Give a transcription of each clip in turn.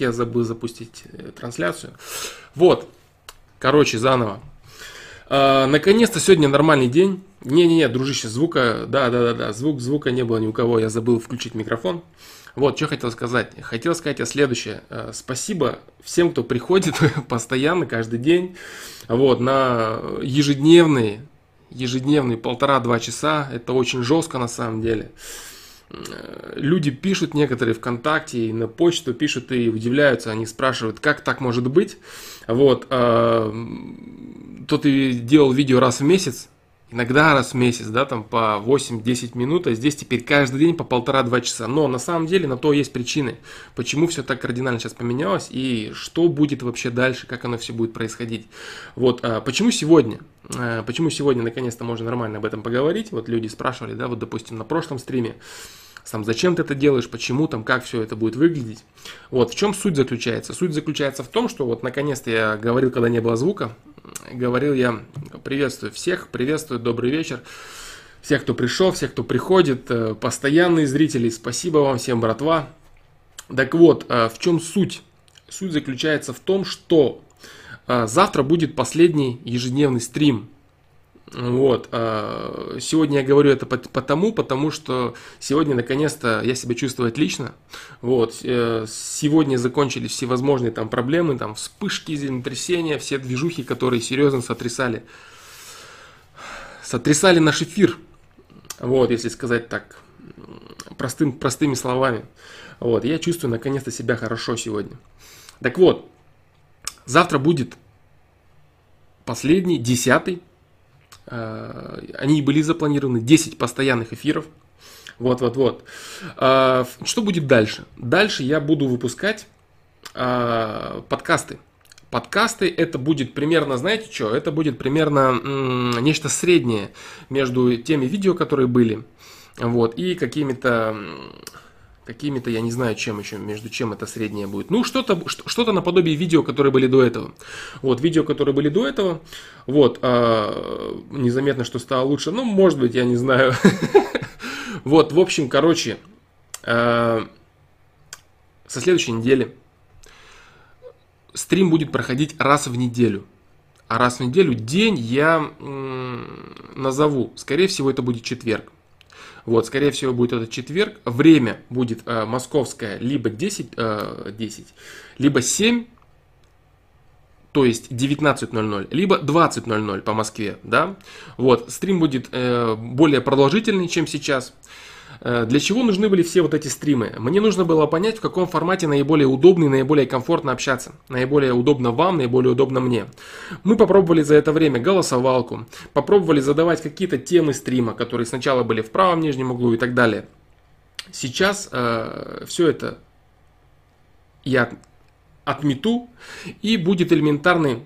я забыл запустить э, трансляцию. Вот, короче, заново. А, наконец-то сегодня нормальный день. Не-не-не, дружище, звука, да-да-да-да, звук, звука не было ни у кого, я забыл включить микрофон. Вот, что хотел сказать. Хотел сказать я следующее. А, спасибо всем, кто приходит постоянно, каждый день, вот, на ежедневные, ежедневные полтора-два часа. Это очень жестко на самом деле. Э, люди пишут некоторые ВКонтакте и на почту пишут и удивляются, они спрашивают, как так может быть. Вот, э, то ты делал видео раз в месяц, иногда раз в месяц, да, там по 8-10 минут, а здесь теперь каждый день по полтора-два часа. Но на самом деле на то есть причины, почему все так кардинально сейчас поменялось и что будет вообще дальше, как оно все будет происходить. Вот, а почему сегодня? А, почему сегодня наконец-то можно нормально об этом поговорить? Вот люди спрашивали, да, вот допустим на прошлом стриме, сам зачем ты это делаешь, почему там, как все это будет выглядеть. Вот, в чем суть заключается? Суть заключается в том, что вот наконец-то я говорил, когда не было звука, говорил я, приветствую всех, приветствую, добрый вечер. Всех, кто пришел, всех, кто приходит, э, постоянные зрители, спасибо вам всем, братва. Так вот, э, в чем суть? Суть заключается в том, что э, завтра будет последний ежедневный стрим вот. А, сегодня я говорю это потому, потому что сегодня наконец-то я себя чувствую отлично. Вот. Э, сегодня закончились всевозможные там проблемы, там вспышки, землетрясения, все движухи, которые серьезно сотрясали, сотрясали наш эфир. Вот, если сказать так простым, простыми словами. Вот, я чувствую наконец-то себя хорошо сегодня. Так вот, завтра будет последний, десятый они были запланированы 10 постоянных эфиров. Вот-вот-вот. Э, что будет дальше? Дальше я буду выпускать э, подкасты. Подкасты это будет примерно, знаете что? Это будет примерно нечто среднее между теми видео, которые были, вот, и какими-то какими-то, я не знаю, чем еще, между чем это среднее будет. Ну, что-то что наподобие видео, которые были до этого. Вот, видео, которые были до этого. Вот, а, незаметно, что стало лучше. Ну, может быть, я не знаю. Вот, в общем, короче, а, со следующей недели стрим будет проходить раз в неделю. А раз в неделю день я назову. Скорее всего, это будет четверг. Вот, скорее всего, будет этот четверг. Время будет э, московское либо 10, э, 10, либо 7, то есть 19.00, либо 20.00 по Москве, да. Вот, стрим будет э, более продолжительный, чем сейчас. Э, для чего нужны были все вот эти стримы? Мне нужно было понять, в каком формате наиболее удобно и наиболее комфортно общаться. Наиболее удобно вам, наиболее удобно мне. Мы попробовали за это время голосовалку, попробовали задавать какие-то темы стрима, которые сначала были в правом нижнем углу и так далее. Сейчас э, все это я отмету и будет элементарный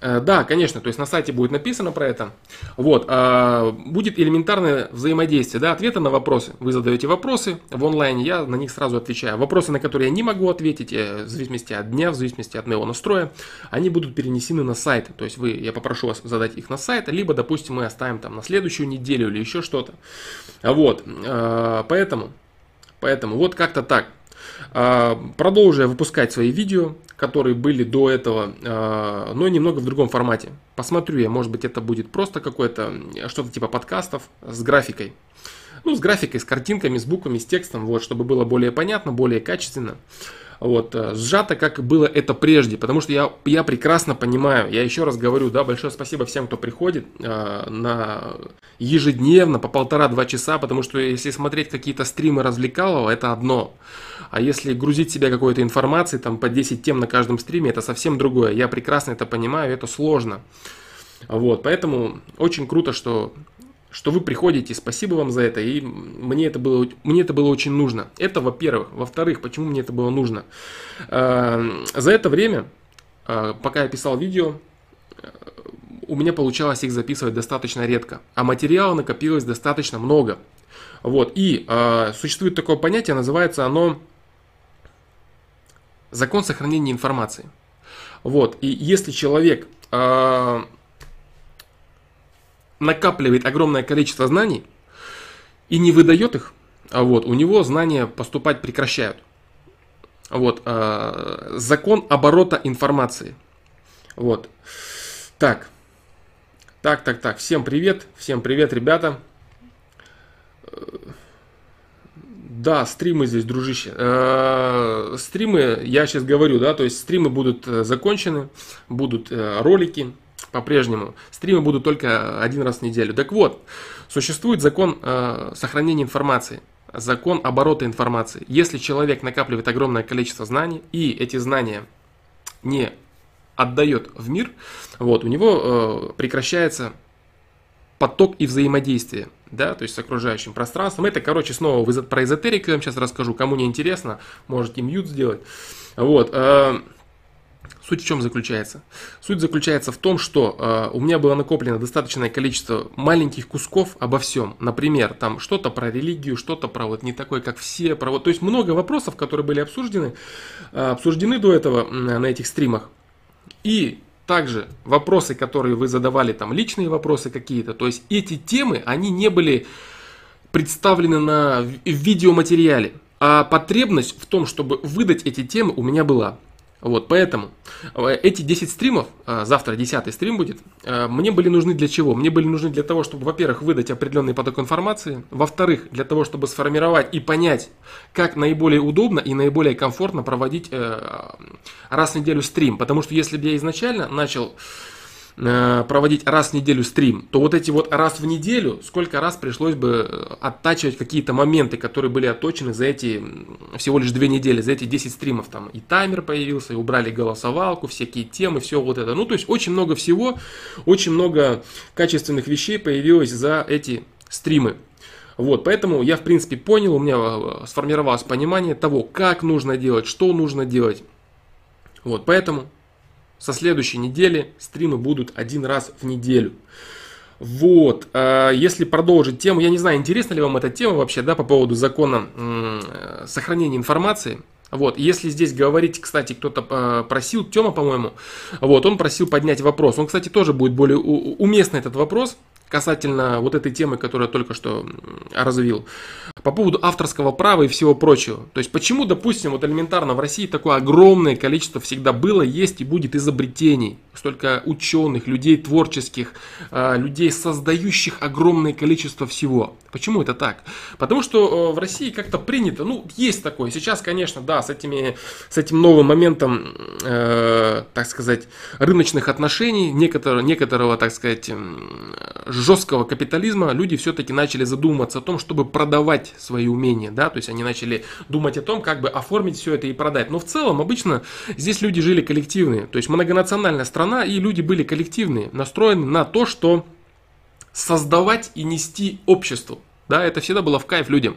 да, конечно, то есть на сайте будет написано про это. Вот, а, будет элементарное взаимодействие, да, ответы на вопросы. Вы задаете вопросы в онлайне, я на них сразу отвечаю. Вопросы, на которые я не могу ответить, э, в зависимости от дня, в зависимости от моего настроя, они будут перенесены на сайт. То есть вы, я попрошу вас задать их на сайт, либо, допустим, мы оставим там на следующую неделю или еще что-то. Вот, э, поэтому, поэтому вот как-то так. А, продолжу выпускать свои видео, которые были до этого, а, но немного в другом формате. Посмотрю я, может быть это будет просто какое-то, что-то типа подкастов с графикой. Ну, с графикой, с картинками, с буквами, с текстом, вот, чтобы было более понятно, более качественно вот, э, сжато, как было это прежде, потому что я, я прекрасно понимаю, я еще раз говорю, да, большое спасибо всем, кто приходит э, на ежедневно по полтора-два часа, потому что если смотреть какие-то стримы развлекалого, это одно, а если грузить себя какой-то информацией, там по 10 тем на каждом стриме, это совсем другое, я прекрасно это понимаю, это сложно, вот, поэтому очень круто, что что вы приходите, спасибо вам за это, и мне это было, мне это было очень нужно. Это во-первых. Во-вторых, почему мне это было нужно? А, за это время, а, пока я писал видео, у меня получалось их записывать достаточно редко, а материала накопилось достаточно много. Вот, и э, существует такое понятие, называется оно закон сохранения информации. Вот, и если человек э, накапливает огромное количество знаний и не выдает их, а вот у него знания поступать прекращают. Вот, э, закон оборота информации. Вот. Так. Так, так, так. Всем привет. Всем привет, ребята. Да, стримы здесь, дружище. Э, стримы, я сейчас говорю, да, то есть стримы будут э, закончены, будут э, ролики по-прежнему. Стримы будут только один раз в неделю. Так вот, существует закон сохранения информации закон оборота информации. Если человек накапливает огромное количество знаний, и эти знания не отдает в мир, вот, у него э, прекращается поток и взаимодействие, да, то есть с окружающим пространством. Это, короче, снова про эзотерику я вам сейчас расскажу. Кому не интересно, можете мьют сделать. Вот. Э, Суть в чем заключается? Суть заключается в том, что э, у меня было накоплено достаточное количество маленьких кусков обо всем. Например, там что-то про религию, что-то про вот не такой, как все, про вот, то есть много вопросов, которые были обсуждены, э, обсуждены до этого э, на этих стримах. И также вопросы, которые вы задавали, там личные вопросы какие-то, то есть эти темы, они не были представлены на в видеоматериале, а потребность в том, чтобы выдать эти темы у меня была. Вот, поэтому э, эти 10 стримов, э, завтра 10 стрим будет, э, мне были нужны для чего? Мне были нужны для того, чтобы, во-первых, выдать определенный поток информации, во-вторых, для того, чтобы сформировать и понять, как наиболее удобно и наиболее комфортно проводить раз в неделю стрим. Потому что если бы я изначально начал проводить раз в неделю стрим, то вот эти вот раз в неделю, сколько раз пришлось бы э, оттачивать какие-то моменты, которые были отточены за эти всего лишь две недели, за эти 10 стримов. Там и таймер появился, и убрали голосовалку, всякие темы, все вот это. Ну, то есть очень много всего, очень много качественных вещей появилось за эти стримы. Вот, поэтому я, в принципе, понял, у меня э, сформировалось понимание того, как нужно делать, что нужно делать. Вот, поэтому со следующей недели стримы будут один раз в неделю. Вот, а, если продолжить тему, я не знаю, интересна ли вам эта тема вообще, да, по поводу закона сохранения информации. Вот, если здесь говорить, кстати, кто-то а, просил, Тёма, по-моему, вот, он просил поднять вопрос. Он, кстати, тоже будет более уместный этот вопрос касательно вот этой темы, которую я только что развил по поводу авторского права и всего прочего. То есть почему, допустим, вот элементарно в России такое огромное количество всегда было, есть и будет изобретений, столько ученых, людей творческих, а, людей, создающих огромное количество всего. Почему это так? Потому что э, в России как-то принято, ну, есть такое. Сейчас, конечно, да, с, этими, с этим новым моментом, э, так сказать, рыночных отношений, некоторого, некоторого, так сказать, жесткого капитализма, люди все-таки начали задумываться о том, чтобы продавать свои умения, да, то есть они начали думать о том, как бы оформить все это и продать. Но в целом обычно здесь люди жили коллективные, то есть многонациональная страна и люди были коллективные, настроены на то, что создавать и нести обществу. Да, это всегда было в кайф людям.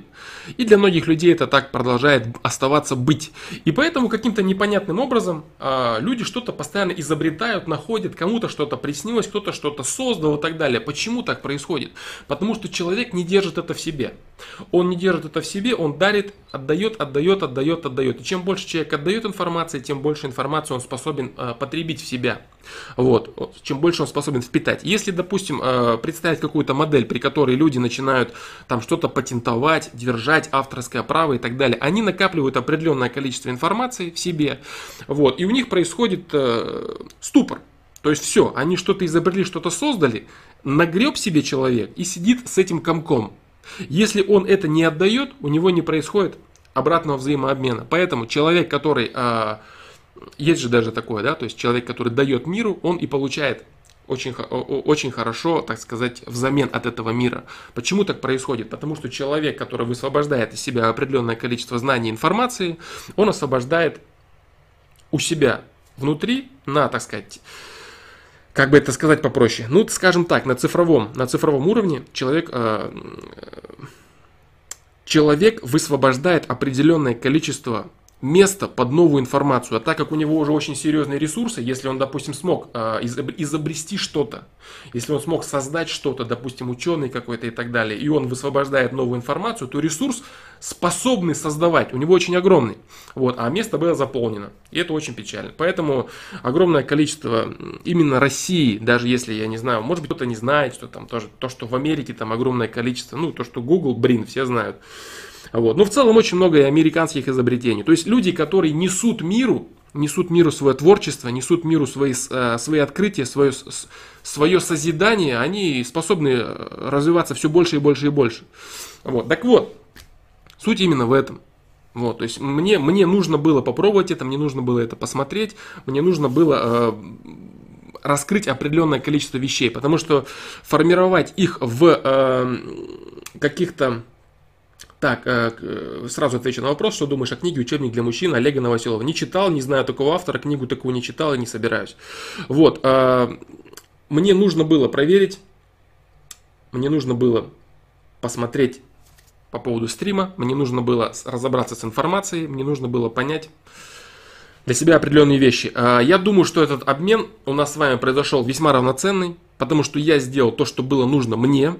И для многих людей это так продолжает оставаться быть. И поэтому каким-то непонятным образом э, люди что-то постоянно изобретают, находят, кому-то что-то приснилось, кто-то что-то создал и так далее. Почему так происходит? Потому что человек не держит это в себе. Он не держит это в себе, он дарит, отдает, отдает, отдает, отдает. И чем больше человек отдает информации, тем больше информации он способен э, потребить в себя. Вот. Чем больше он способен впитать. Если, допустим, э, представить какую-то модель, при которой люди начинают там что-то патентовать, держать авторское право и так далее, они накапливают определенное количество информации в себе. Вот. И у них происходит э, ступор. То есть все, они что-то изобрели, что-то создали, нагреб себе человек и сидит с этим комком. Если он это не отдает, у него не происходит обратного взаимообмена. Поэтому человек, который... Э, есть же даже такое, да, то есть человек, который дает миру, он и получает очень, очень хорошо, так сказать, взамен от этого мира. Почему так происходит? Потому что человек, который высвобождает из себя определенное количество знаний и информации, он освобождает у себя внутри на, так сказать, как бы это сказать попроще, ну, скажем так, на цифровом, на цифровом уровне человек, э, человек высвобождает определенное количество место под новую информацию. А так как у него уже очень серьезные ресурсы, если он, допустим, смог э, изобрести что-то, если он смог создать что-то, допустим, ученый какой-то и так далее, и он высвобождает новую информацию, то ресурс, способный создавать, у него очень огромный. Вот, а место было заполнено. И это очень печально. Поэтому огромное количество именно России, даже если, я не знаю, может быть, кто-то не знает, что там тоже, то, что в Америке там огромное количество, ну, то, что Google, блин, все знают. Вот. Но в целом очень много и американских изобретений. То есть люди, которые несут миру, несут миру свое творчество, несут миру свои, э, свои открытия, свое, свое созидание, они способны э, развиваться все больше и больше и больше. Вот. Так вот, суть именно в этом. Вот, то есть мне, мне нужно было попробовать это, мне нужно было это посмотреть, мне нужно было э, раскрыть определенное количество вещей, потому что формировать их в э, каких-то так, э, э, сразу отвечу на вопрос, что думаешь о книге «Учебник для мужчин» Олега Новоселова. Не читал, не знаю такого автора, книгу такую не читал и не собираюсь. Вот, э, мне нужно было проверить, мне нужно было посмотреть по поводу стрима, мне нужно было разобраться с информацией, мне нужно было понять для себя определенные вещи. Я думаю, что этот обмен у нас с вами произошел весьма равноценный, потому что я сделал то, что было нужно мне,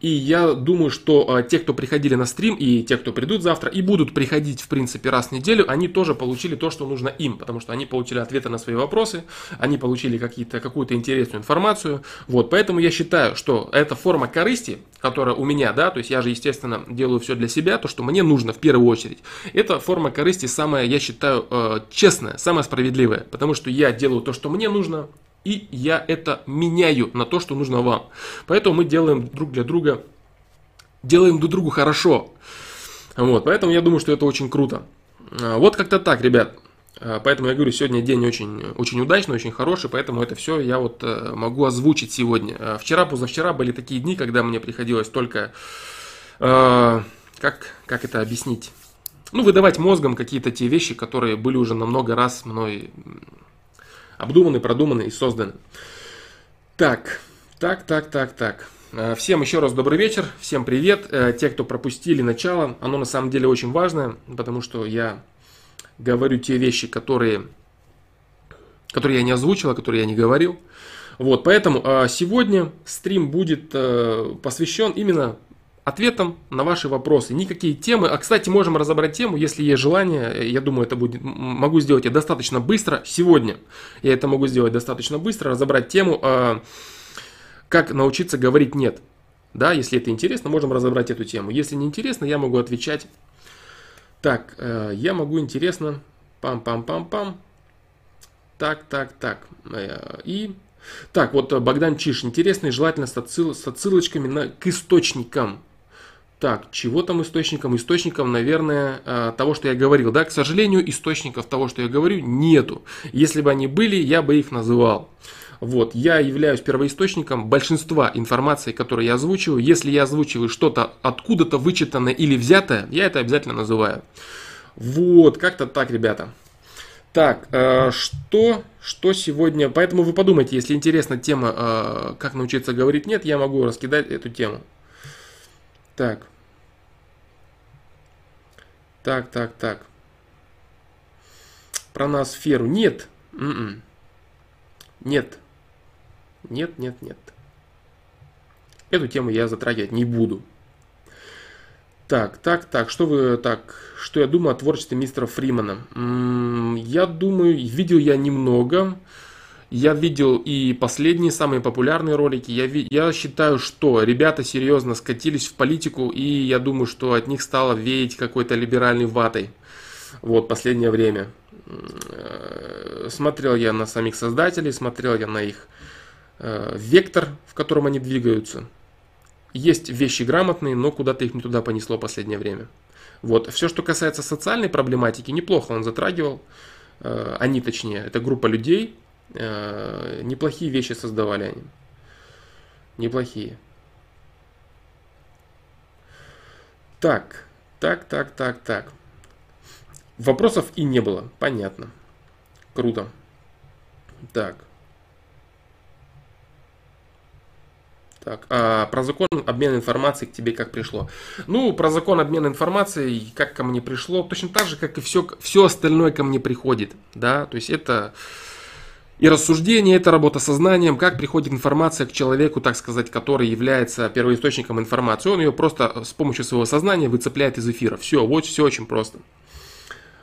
и я думаю, что а, те, кто приходили на стрим, и те, кто придут завтра, и будут приходить, в принципе, раз в неделю, они тоже получили то, что нужно им, потому что они получили ответы на свои вопросы, они получили какие-то, какую-то интересную информацию. Вот, поэтому я считаю, что эта форма корысти, которая у меня, да, то есть я же, естественно, делаю все для себя, то, что мне нужно в первую очередь. Эта форма корысти самая, я считаю, э, честная, самая справедливая, потому что я делаю то, что мне нужно, и я это меняю на то, что нужно вам. Поэтому мы делаем друг для друга, делаем друг другу хорошо. Вот, поэтому я думаю, что это очень круто. А, вот как-то так, ребят. А, поэтому я говорю, сегодня день очень, очень удачный, очень хороший, поэтому это все я вот э, могу озвучить сегодня. А, вчера, позавчера были такие дни, когда мне приходилось только, как, как это объяснить, ну, выдавать мозгом какие-то те вещи, которые были уже на много раз мной обдуманы, продуманы и созданы. Так, так, так, так, так. Э, всем еще раз добрый вечер, всем привет. Э, те, кто пропустили начало, оно на самом деле очень важное, потому что я говорю те вещи, которые, которые я не озвучил, которые я не говорил. Вот, поэтому э, сегодня стрим будет посвящен именно ответом на ваши вопросы. Никакие темы. А, кстати, можем разобрать тему, если есть желание. Я думаю, это будет, могу сделать это достаточно быстро. Сегодня я это могу сделать достаточно быстро. Разобрать тему, а, как научиться говорить «нет». Да, если это интересно, можем разобрать эту тему. Если не интересно, я могу отвечать. Так, э, я могу интересно. Пам-пам-пам-пам. Так, так, так. Э, и так, вот Богдан Чиш, интересный, желательно с, отсыл, с отсылочками на, к источникам. Так, чего там источником? Источником, наверное, а, того, что я говорил. Да, к сожалению, источников того, что я говорю, нету. Если бы они были, я бы их называл. Вот, я являюсь первоисточником большинства информации, которую я озвучиваю. Если я озвучиваю что-то откуда-то вычитанное или взятое, я это обязательно называю. Вот, как-то так, ребята. Так, э, что, что сегодня? Поэтому вы подумайте, если интересна тема, э, как научиться говорить нет, я могу раскидать эту тему. Так. Так, так, так. Про ноосферу. Нет. М-м. Нет. Нет, нет, нет. Эту тему я затрагивать не буду. Так, так, так, что вы так, что я думаю о творчестве мистера Фримана? М-м, я думаю, видел я немного. Я видел и последние, самые популярные ролики. Я, я считаю, что ребята серьезно скатились в политику, и я думаю, что от них стало веять какой-то либеральной ватой. Вот, последнее время. Э, смотрел я на самих создателей, смотрел я на их э, вектор, в котором они двигаются. Есть вещи грамотные, но куда-то их не туда понесло последнее время. Вот. Все, что касается социальной проблематики, неплохо он затрагивал. Э, они, точнее, это группа людей, неплохие вещи создавали они. Неплохие. Так, так, так, так, так. Вопросов и не было. Понятно. Круто. Так. Так, а про закон обмена информацией к тебе как пришло? Ну, про закон обмена информацией как ко мне пришло, точно так же, как и все, все остальное ко мне приходит, да, то есть это и рассуждение – это работа сознанием, как приходит информация к человеку, так сказать, который является первоисточником информации. Он ее просто с помощью своего сознания выцепляет из эфира. Все, вот все очень просто.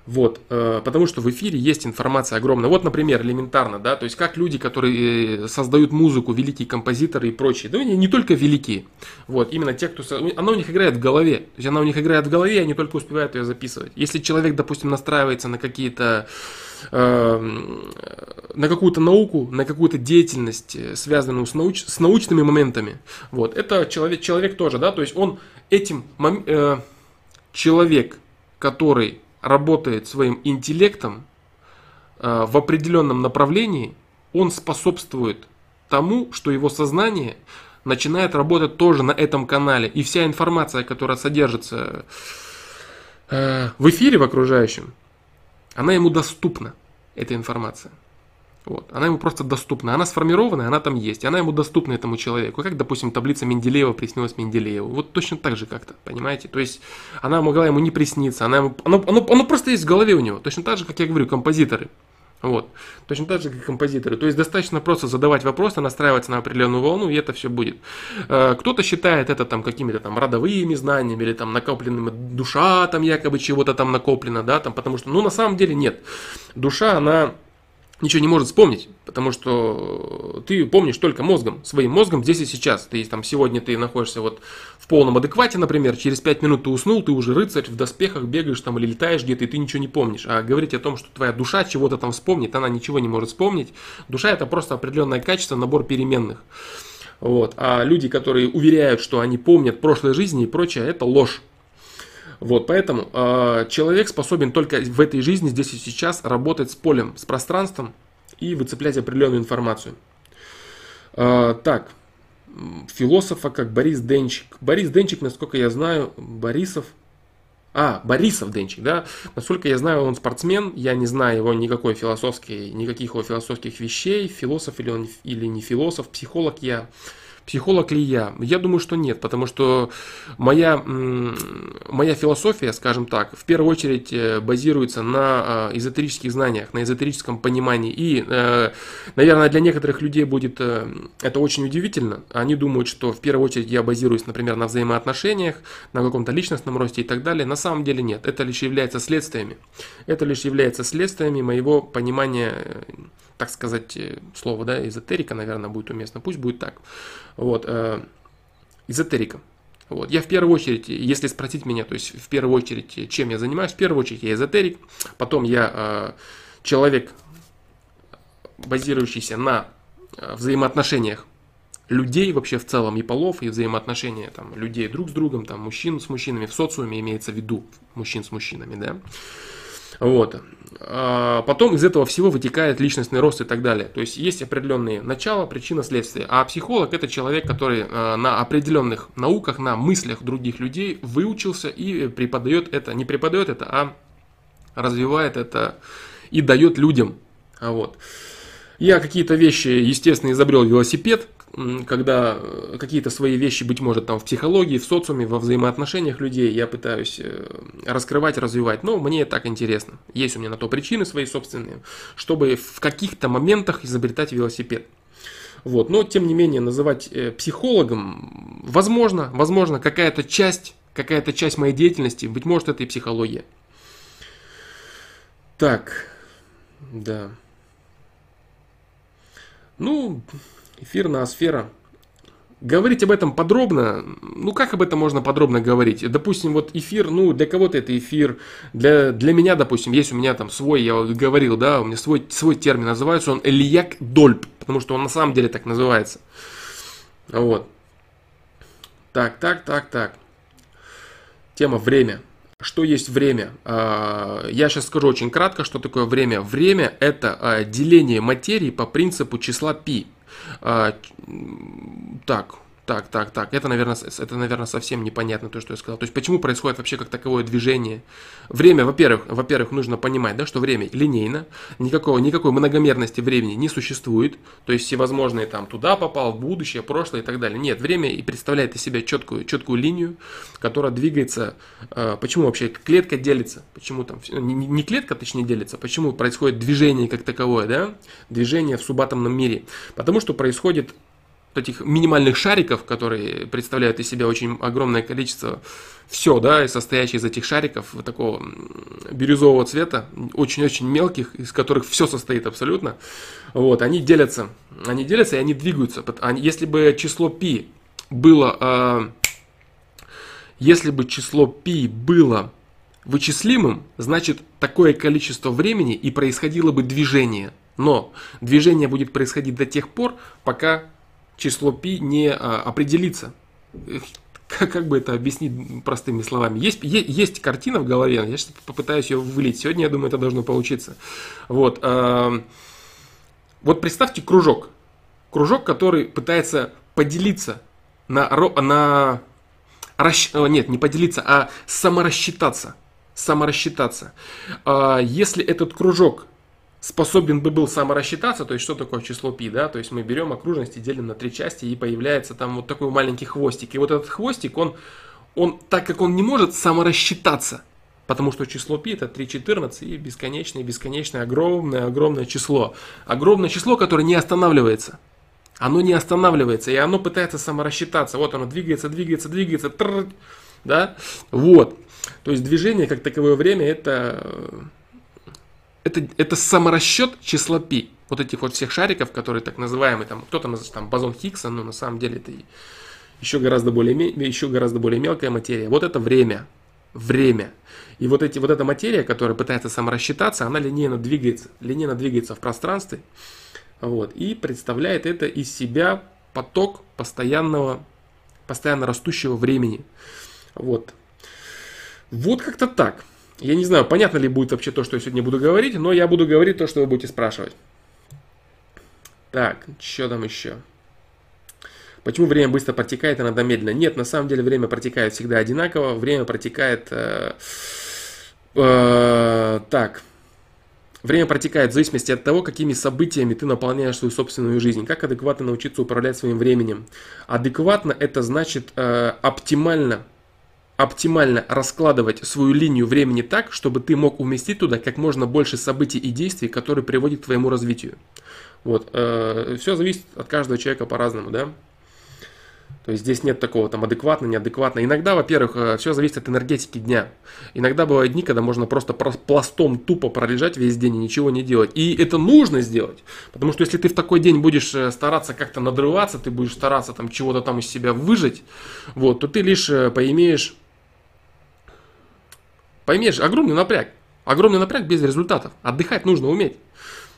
Вот, э, потому что в эфире есть информация огромная. Вот, например, элементарно, да, то есть как люди, которые э, создают музыку, великие композиторы и прочие, да, не, не только великие, вот, именно те, кто, она у них играет в голове, то есть она у них играет в голове, и они только успевают ее записывать. Если человек, допустим, настраивается на какие-то э, на какую-то науку, на какую-то деятельность, связанную с, науч, с научными моментами. Вот, это человек, человек тоже, да, то есть он этим, э, человек, который работает своим интеллектом э, в определенном направлении, он способствует тому, что его сознание начинает работать тоже на этом канале. И вся информация, которая содержится э, в эфире в окружающем, она ему доступна, эта информация. Вот. Она ему просто доступна. Она сформированная, она там есть. Она ему доступна этому человеку. Как, допустим, таблица Менделеева приснилась Менделееву. Вот точно так же как-то, понимаете? То есть она могла ему не присниться. Она ему, оно, оно, оно просто есть в голове у него. Точно так же, как я говорю, композиторы. Вот. Точно так же, как и композиторы. То есть достаточно просто задавать вопросы, настраиваться на определенную волну, и это все будет. Э, кто-то считает это там какими-то там родовыми знаниями, или там накопленными душа там якобы чего-то там накоплено, да, там, потому что, ну, на самом деле нет. Душа, она ничего не может вспомнить, потому что ты помнишь только мозгом, своим мозгом здесь и сейчас. Ты там сегодня ты находишься вот в полном адеквате, например, через 5 минут ты уснул, ты уже рыцарь в доспехах бегаешь там или летаешь где-то, и ты ничего не помнишь. А говорить о том, что твоя душа чего-то там вспомнит, она ничего не может вспомнить. Душа это просто определенное качество, набор переменных. Вот. А люди, которые уверяют, что они помнят прошлой жизни и прочее, это ложь. Вот, поэтому э, человек способен только в этой жизни, здесь и сейчас, работать с полем, с пространством и выцеплять определенную информацию. Э, так, философа как Борис Денчик. Борис Денчик, насколько я знаю, Борисов, а, Борисов Денчик, да. Насколько я знаю, он спортсмен. Я не знаю его никакой философской, никаких его философских вещей. Философ или он или не философ, психолог я. Психолог ли я? Я думаю, что нет, потому что моя, моя философия, скажем так, в первую очередь э, базируется на э, эзотерических знаниях, на эзотерическом понимании. И, э, наверное, для некоторых людей будет это очень удивительно. Они думают, что в первую очередь я базируюсь, например, на взаимоотношениях, на каком-то личностном росте и так далее. На самом деле нет, это лишь является следствиями. Это лишь является следствиями моего понимания так сказать, э, слово, да, эзотерика, наверное, будет уместно, пусть будет так. Вот, э, эзотерика. Вот. Я в первую очередь, если спросить меня, то есть в первую очередь, чем я занимаюсь, в первую очередь я эзотерик, потом я э, человек, базирующийся на э, взаимоотношениях людей вообще в целом и полов, и взаимоотношения там, людей друг с другом, там, мужчин с мужчинами в социуме имеется в виду, мужчин с мужчинами, да. Вот. А потом из этого всего вытекает личностный рост и так далее. То есть есть определенные начала, причина, следствие. А психолог это человек, который а, на определенных науках, на мыслях других людей выучился и преподает это, не преподает это, а развивает это и дает людям. Вот. Я какие-то вещи, естественно, изобрел велосипед, когда э, какие-то свои вещи, быть может, там в психологии, в социуме, во взаимоотношениях людей я пытаюсь э, раскрывать, развивать. Но мне так интересно. Есть у меня на то причины свои собственные, чтобы в каких-то моментах изобретать велосипед. Вот. Но, тем не менее, называть э, психологом, возможно, возможно, какая-то часть, какая-то часть моей деятельности, быть может, это и психология. Так, да. Ну, эфирная сфера. Говорить об этом подробно, ну как об этом можно подробно говорить? Допустим, вот эфир, ну для кого-то это эфир, для, для меня, допустим, есть у меня там свой, я говорил, да, у меня свой, свой термин называется, он Элияк Дольп, потому что он на самом деле так называется. Вот. Так, так, так, так. Тема время. Что есть время? А, я сейчас скажу очень кратко, что такое время. Время это а, деление материи по принципу числа π. А, так, так, так, так, это, наверное, это, наверное, совсем непонятно то, что я сказал. То есть, почему происходит вообще как таковое движение? Время, во-первых, во-первых, нужно понимать, да, что время линейно, никакого, никакой многомерности времени не существует, то есть всевозможные там туда попал, в будущее, прошлое и так далее. Нет, время и представляет из себя четкую, четкую линию, которая двигается. Э, почему вообще клетка делится? Почему там, не, не клетка, точнее, делится, почему происходит движение как таковое, да, движение в субатомном мире? Потому что происходит этих минимальных шариков, которые представляют из себя очень огромное количество все, да, состоящие из этих шариков вот такого бирюзового цвета, очень-очень мелких, из которых все состоит абсолютно, вот, они делятся, они делятся и они двигаются. Если бы число π было, э, если бы число π было вычислимым, значит такое количество времени и происходило бы движение. Но движение будет происходить до тех пор, пока число π не а, определится. Как, как бы это объяснить простыми словами? Есть, есть, картина в голове, я сейчас попытаюсь ее вылить. Сегодня, я думаю, это должно получиться. Вот, э, вот представьте кружок. Кружок, который пытается поделиться на, на расщ... нет, не поделиться, а саморассчитаться. Саморассчитаться. Э, если этот кружок способен бы был саморассчитаться, то есть что такое число π, да, то есть мы берем окружность и делим на три части, и появляется там вот такой маленький хвостик. И вот этот хвостик, он, он так как он не может саморассчитаться, потому что число π это 3,14 и бесконечное, бесконечное, огромное, огромное число. Огромное число, которое не останавливается. Оно не останавливается, и оно пытается саморассчитаться. Вот оно двигается, двигается, двигается, тррр, да, вот. То есть движение, как таковое время, это это, это саморасчет числа π. Вот этих вот всех шариков, которые так называемые, там, кто-то называет там бозон Хиггса, но на самом деле это еще гораздо более, еще гораздо более мелкая материя. Вот это время. Время. И вот, эти, вот эта материя, которая пытается саморассчитаться, она линейно двигается, линейно двигается в пространстве. Вот, и представляет это из себя поток постоянного, постоянно растущего времени. Вот. Вот как-то так. Я не знаю, понятно ли будет вообще то, что я сегодня буду говорить, но я буду говорить то, что вы будете спрашивать. Так, что там еще? Почему время быстро протекает, иногда медленно? Нет, на самом деле время протекает всегда одинаково. Время протекает... Э, э, так. Время протекает в зависимости от того, какими событиями ты наполняешь свою собственную жизнь. Как адекватно научиться управлять своим временем? Адекватно это значит э, оптимально оптимально раскладывать свою линию времени так, чтобы ты мог уместить туда как можно больше событий и действий, которые приводят к твоему развитию. Вот, э, все зависит от каждого человека по-разному, да. То есть здесь нет такого там адекватно, неадекватно. Иногда, во-первых, э, все зависит от энергетики дня. Иногда бывают дни, когда можно просто пластом тупо пролежать весь день и ничего не делать. И это нужно сделать. Потому что если ты в такой день будешь э, стараться как-то надрываться, ты будешь стараться там чего-то там из себя выжить, вот, то ты лишь э, поимеешь Поймешь, огромный напряг. Огромный напряг без результатов. Отдыхать нужно уметь.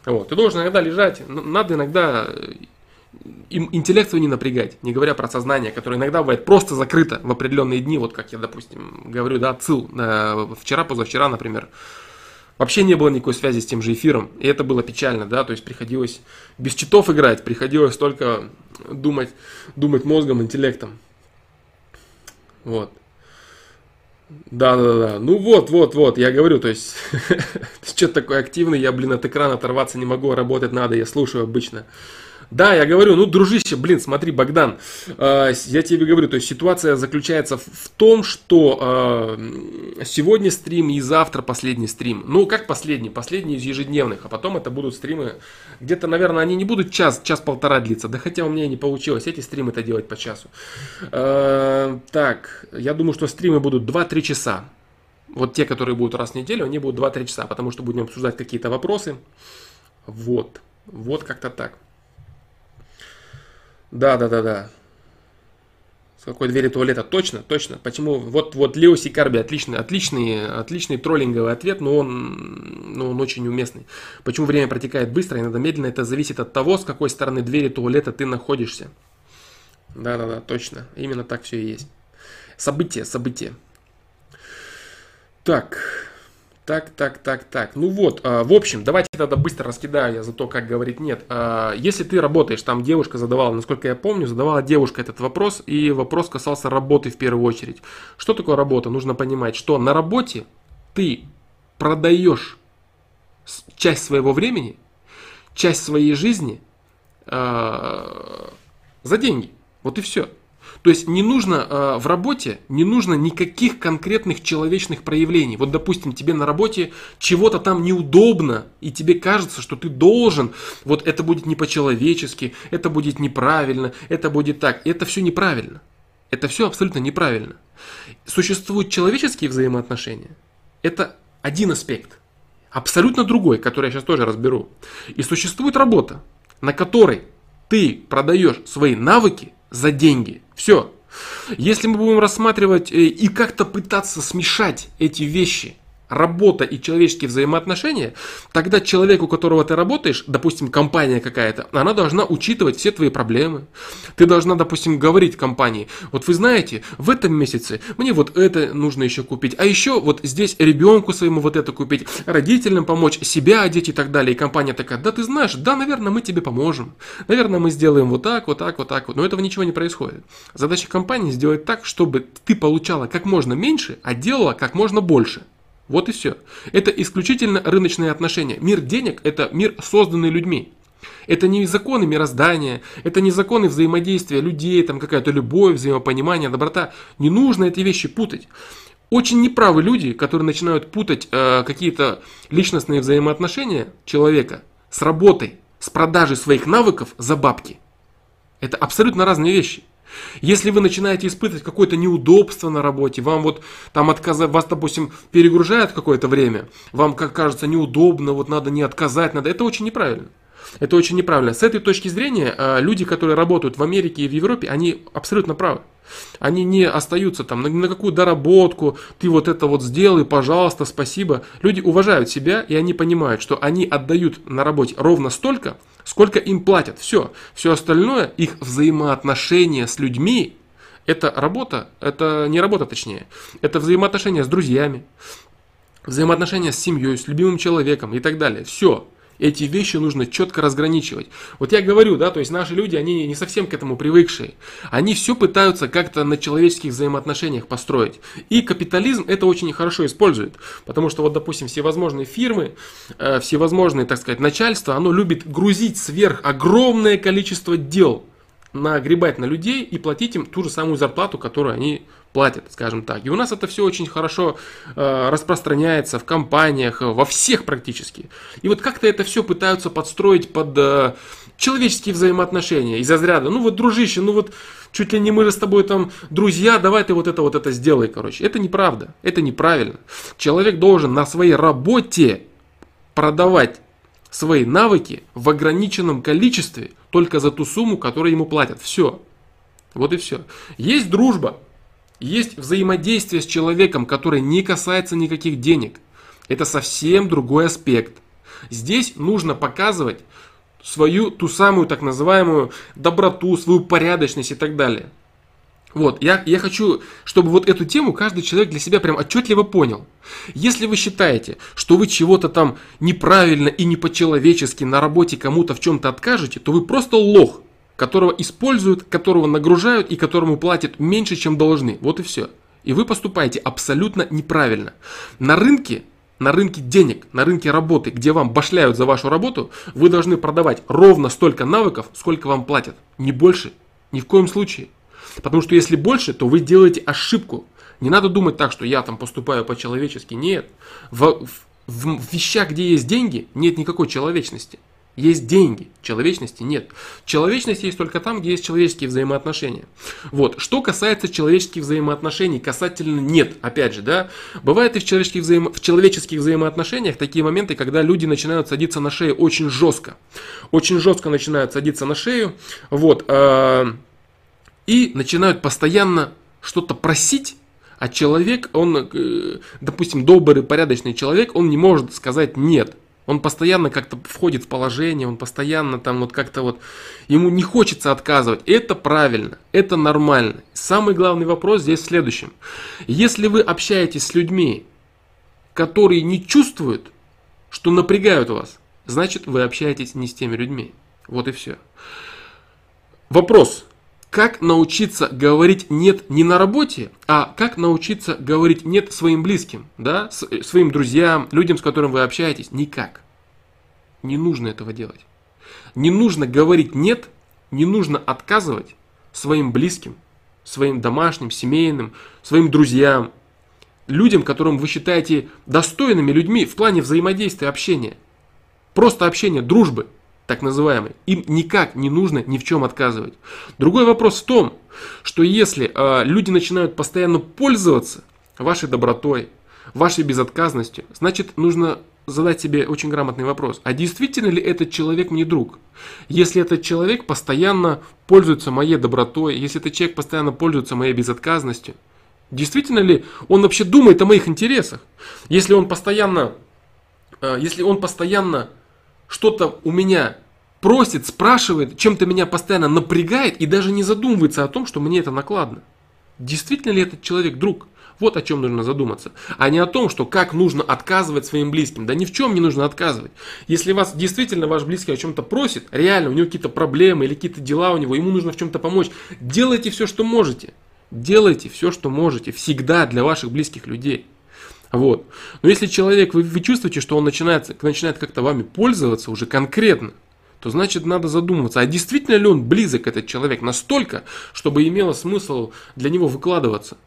Вот. Ты должен иногда лежать. Надо иногда э, интеллект свой не напрягать, не говоря про сознание, которое иногда бывает просто закрыто в определенные дни, вот как я, допустим, говорю, да, цил, э, вчера, позавчера, например, вообще не было никакой связи с тем же эфиром, и это было печально, да, то есть приходилось без читов играть, приходилось только думать, думать мозгом, интеллектом, вот. Да, да, да. Ну вот, вот, вот, я говорю, то есть, ты что такой активный, я, блин, от экрана оторваться не могу, работать надо, я слушаю обычно. Да, я говорю, ну, дружище, блин, смотри, Богдан, э, я тебе говорю, то есть ситуация заключается в, в том, что э, сегодня стрим и завтра последний стрим. Ну, как последний? Последний из ежедневных, а потом это будут стримы, где-то, наверное, они не будут час, час-полтора длиться, да хотя у меня и не получилось эти стримы это делать по часу. Э, так, я думаю, что стримы будут 2-3 часа. Вот те, которые будут раз в неделю, они будут 2-3 часа, потому что будем обсуждать какие-то вопросы. Вот, вот как-то так. Да, да, да, да. С какой двери туалета? Точно, точно. Почему? Вот, вот Лео Сикарби отличный, отличный, отличный троллинговый ответ, но он, но он очень уместный. Почему время протекает быстро, иногда медленно? Это зависит от того, с какой стороны двери туалета ты находишься. Да, да, да, точно. Именно так все и есть. События, события. Так. Так, так, так, так. Ну вот, а, в общем, давайте тогда быстро раскидаю я за то, как говорить нет. А, если ты работаешь, там девушка задавала, насколько я помню, задавала девушка этот вопрос, и вопрос касался работы в первую очередь. Что такое работа? Нужно понимать, что на работе ты продаешь часть своего времени, часть своей жизни э, за деньги. Вот и все. То есть не нужно э, в работе, не нужно никаких конкретных человечных проявлений. Вот, допустим, тебе на работе чего-то там неудобно, и тебе кажется, что ты должен, вот это будет не по-человечески, это будет неправильно, это будет так. Это все неправильно. Это все абсолютно неправильно. Существуют человеческие взаимоотношения. Это один аспект. Абсолютно другой, который я сейчас тоже разберу. И существует работа, на которой ты продаешь свои навыки за деньги. Все. Если мы будем рассматривать э, и как-то пытаться смешать эти вещи – работа и человеческие взаимоотношения, тогда человек, у которого ты работаешь, допустим, компания какая-то, она должна учитывать все твои проблемы. Ты должна, допустим, говорить компании, вот вы знаете, в этом месяце мне вот это нужно еще купить, а еще вот здесь ребенку своему вот это купить, родителям помочь, себя одеть и так далее. И компания такая, да ты знаешь, да, наверное, мы тебе поможем. Наверное, мы сделаем вот так, вот так, вот так вот. Но этого ничего не происходит. Задача компании сделать так, чтобы ты получала как можно меньше, а делала как можно больше. Вот и все. Это исключительно рыночные отношения. Мир денег – это мир, созданный людьми. Это не законы мироздания, это не законы взаимодействия людей, там какая-то любовь, взаимопонимание, доброта. Не нужно эти вещи путать. Очень неправы люди, которые начинают путать э, какие-то личностные взаимоотношения человека с работой, с продажей своих навыков за бабки. Это абсолютно разные вещи. Если вы начинаете испытывать какое-то неудобство на работе, вам вот там отказать, вас, допустим, перегружают какое-то время, вам как кажется неудобно, вот надо не отказать, надо, это очень неправильно. Это очень неправильно. С этой точки зрения, а, люди, которые работают в Америке и в Европе, они абсолютно правы. Они не остаются там на какую доработку, ты вот это вот сделай, пожалуйста, спасибо. Люди уважают себя, и они понимают, что они отдают на работе ровно столько, сколько им платят. Все. Все остальное, их взаимоотношения с людьми, это работа, это не работа точнее, это взаимоотношения с друзьями, взаимоотношения с семьей, с любимым человеком и так далее. Все. Эти вещи нужно четко разграничивать. Вот я говорю, да, то есть наши люди, они не совсем к этому привыкшие. Они все пытаются как-то на человеческих взаимоотношениях построить. И капитализм это очень хорошо использует. Потому что вот, допустим, всевозможные фирмы, э, всевозможные, так сказать, начальство, оно любит грузить сверх огромное количество дел нагребать на людей и платить им ту же самую зарплату, которую они платят, скажем так. И у нас это все очень хорошо э, распространяется в компаниях, во всех практически. И вот как-то это все пытаются подстроить под э, человеческие взаимоотношения из разряда, ну вот, дружище, ну вот, чуть ли не мы же с тобой там друзья, давай ты вот это вот это сделай, короче. Это неправда, это неправильно. Человек должен на своей работе продавать свои навыки в ограниченном количестве только за ту сумму, которую ему платят. Все. Вот и все. Есть дружба, есть взаимодействие с человеком, которое не касается никаких денег. Это совсем другой аспект. Здесь нужно показывать свою ту самую так называемую доброту, свою порядочность и так далее. Вот, я, я хочу, чтобы вот эту тему каждый человек для себя прям отчетливо понял. Если вы считаете, что вы чего-то там неправильно и не по-человечески на работе кому-то в чем-то откажете, то вы просто лох, которого используют, которого нагружают и которому платят меньше, чем должны. Вот и все. И вы поступаете абсолютно неправильно. На рынке на рынке денег, на рынке работы, где вам башляют за вашу работу, вы должны продавать ровно столько навыков, сколько вам платят. Не больше. Ни в коем случае. Потому что если больше, то вы делаете ошибку. Не надо думать так, что я там поступаю по-человечески. Нет. В, в, в вещах, где есть деньги, нет никакой человечности. Есть деньги, человечности нет. Человечность есть только там, где есть человеческие взаимоотношения. Вот. Что касается человеческих взаимоотношений, касательно нет, опять же, да, бывает и в человеческих, взаимо... в человеческих взаимоотношениях такие моменты, когда люди начинают садиться на шею очень жестко. Очень жестко начинают садиться на шею, вот, э, и начинают постоянно что-то просить, а человек, он, э, допустим, добрый, порядочный человек, он не может сказать нет. Он постоянно как-то входит в положение, он постоянно там вот как-то вот, ему не хочется отказывать. Это правильно, это нормально. Самый главный вопрос здесь в следующем. Если вы общаетесь с людьми, которые не чувствуют, что напрягают вас, значит вы общаетесь не с теми людьми. Вот и все. Вопрос как научиться говорить нет не на работе, а как научиться говорить нет своим близким, да, э, своим друзьям, людям, с которыми вы общаетесь? Никак. Не нужно этого делать. Не нужно говорить нет, не нужно отказывать своим близким, своим домашним, семейным, своим друзьям, людям, которым вы считаете достойными людьми в плане взаимодействия, общения. Просто общение, дружбы, так называемой. Им никак не нужно ни в чем отказывать. Другой вопрос в том, что если э, люди начинают постоянно пользоваться вашей добротой, вашей безотказностью, значит нужно задать себе очень грамотный вопрос. А действительно ли этот человек мне друг? Если этот человек постоянно пользуется моей добротой, если этот человек постоянно пользуется моей безотказностью, действительно ли он вообще думает о моих интересах? Если он постоянно, э, если он постоянно что-то у меня просит, спрашивает, чем-то меня постоянно напрягает и даже не задумывается о том, что мне это накладно. Действительно ли этот человек друг? Вот о чем нужно задуматься. А не о том, что как нужно отказывать своим близким. Да ни в чем не нужно отказывать. Если вас действительно ваш близкий о чем-то просит, реально у него какие-то проблемы или какие-то дела у него, ему нужно в чем-то помочь, делайте все, что можете. Делайте все, что можете. Всегда для ваших близких людей. Вот. Но если человек, вы, вы чувствуете, что он начинает, начинает как-то вами пользоваться уже конкретно, то значит надо задуматься, а действительно ли он близок, этот человек, настолько, чтобы имело смысл для него выкладываться.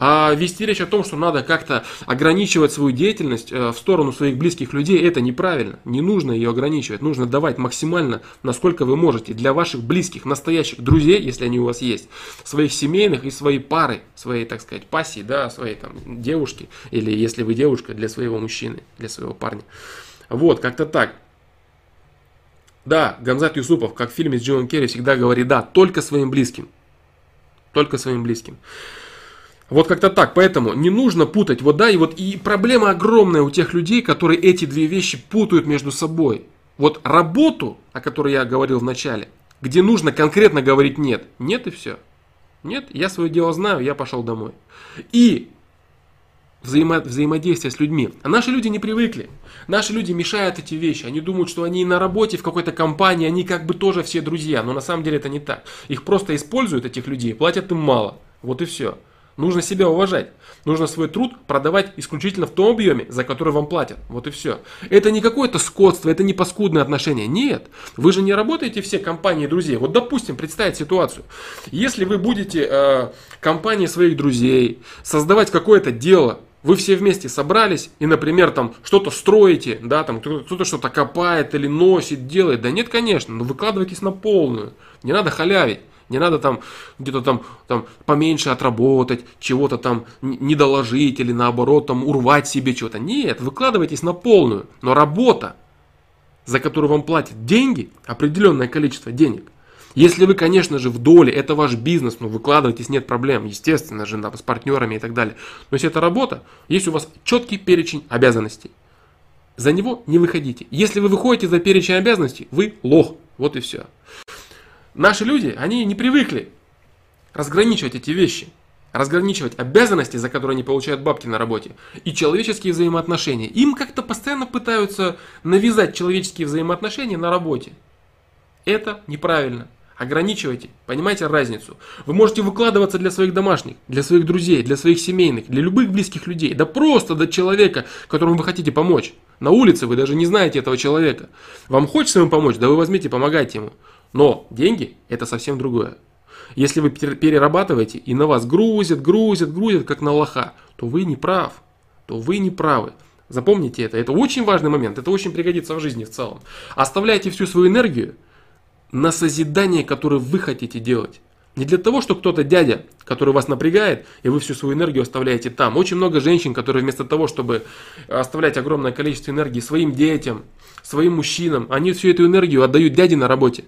А вести речь о том, что надо как-то ограничивать свою деятельность э, в сторону своих близких людей, это неправильно. Не нужно ее ограничивать. Нужно давать максимально, насколько вы можете, для ваших близких, настоящих друзей, если они у вас есть, своих семейных и своей пары, своей, так сказать, пассии, да, своей там девушки, или если вы девушка, для своего мужчины, для своего парня. Вот, как-то так. Да, Гамзат Юсупов, как в фильме с Джимом Керри, всегда говорит, да, только своим близким. Только своим близким. Вот как-то так, поэтому не нужно путать, вот да, и вот и проблема огромная у тех людей, которые эти две вещи путают между собой. Вот работу, о которой я говорил в начале, где нужно конкретно говорить нет, нет и все. Нет, я свое дело знаю, я пошел домой. И взаимо, взаимодействие с людьми. А наши люди не привыкли. Наши люди мешают эти вещи. Они думают, что они на работе в какой-то компании, они как бы тоже все друзья. Но на самом деле это не так. Их просто используют, этих людей, платят им мало. Вот и все. Нужно себя уважать. Нужно свой труд продавать исключительно в том объеме, за который вам платят. Вот и все. Это не какое-то скотство, это не паскудное отношение. Нет. Вы же не работаете все компании друзей. Вот допустим, представить ситуацию. Если вы будете э, компании своих друзей создавать какое-то дело, вы все вместе собрались и, например, там что-то строите, да, там кто-то что-то копает или носит, делает. Да нет, конечно, но выкладывайтесь на полную. Не надо халявить. Не надо там где-то там, там поменьше отработать, чего-то там не доложить или наоборот там урвать себе чего-то. Нет, выкладывайтесь на полную. Но работа, за которую вам платят деньги, определенное количество денег, если вы, конечно же, в доле, это ваш бизнес, ну, выкладывайтесь, нет проблем, естественно же, с партнерами и так далее. Но если это работа, есть у вас четкий перечень обязанностей. За него не выходите. Если вы выходите за перечень обязанностей, вы лох. Вот и все. Наши люди, они не привыкли разграничивать эти вещи. Разграничивать обязанности, за которые они получают бабки на работе, и человеческие взаимоотношения. Им как-то постоянно пытаются навязать человеческие взаимоотношения на работе. Это неправильно. Ограничивайте, понимаете разницу. Вы можете выкладываться для своих домашних, для своих друзей, для своих семейных, для любых близких людей, да просто до человека, которому вы хотите помочь. На улице вы даже не знаете этого человека. Вам хочется ему помочь, да вы возьмите, помогайте ему. Но деньги это совсем другое. Если вы перерабатываете и на вас грузят, грузят, грузят, как на лоха, то вы не прав. То вы не правы. Запомните это. Это очень важный момент. Это очень пригодится в жизни в целом. Оставляйте всю свою энергию на созидание, которое вы хотите делать. Не для того, что кто-то дядя, который вас напрягает, и вы всю свою энергию оставляете там. Очень много женщин, которые вместо того, чтобы оставлять огромное количество энергии своим детям, своим мужчинам, они всю эту энергию отдают дяде на работе.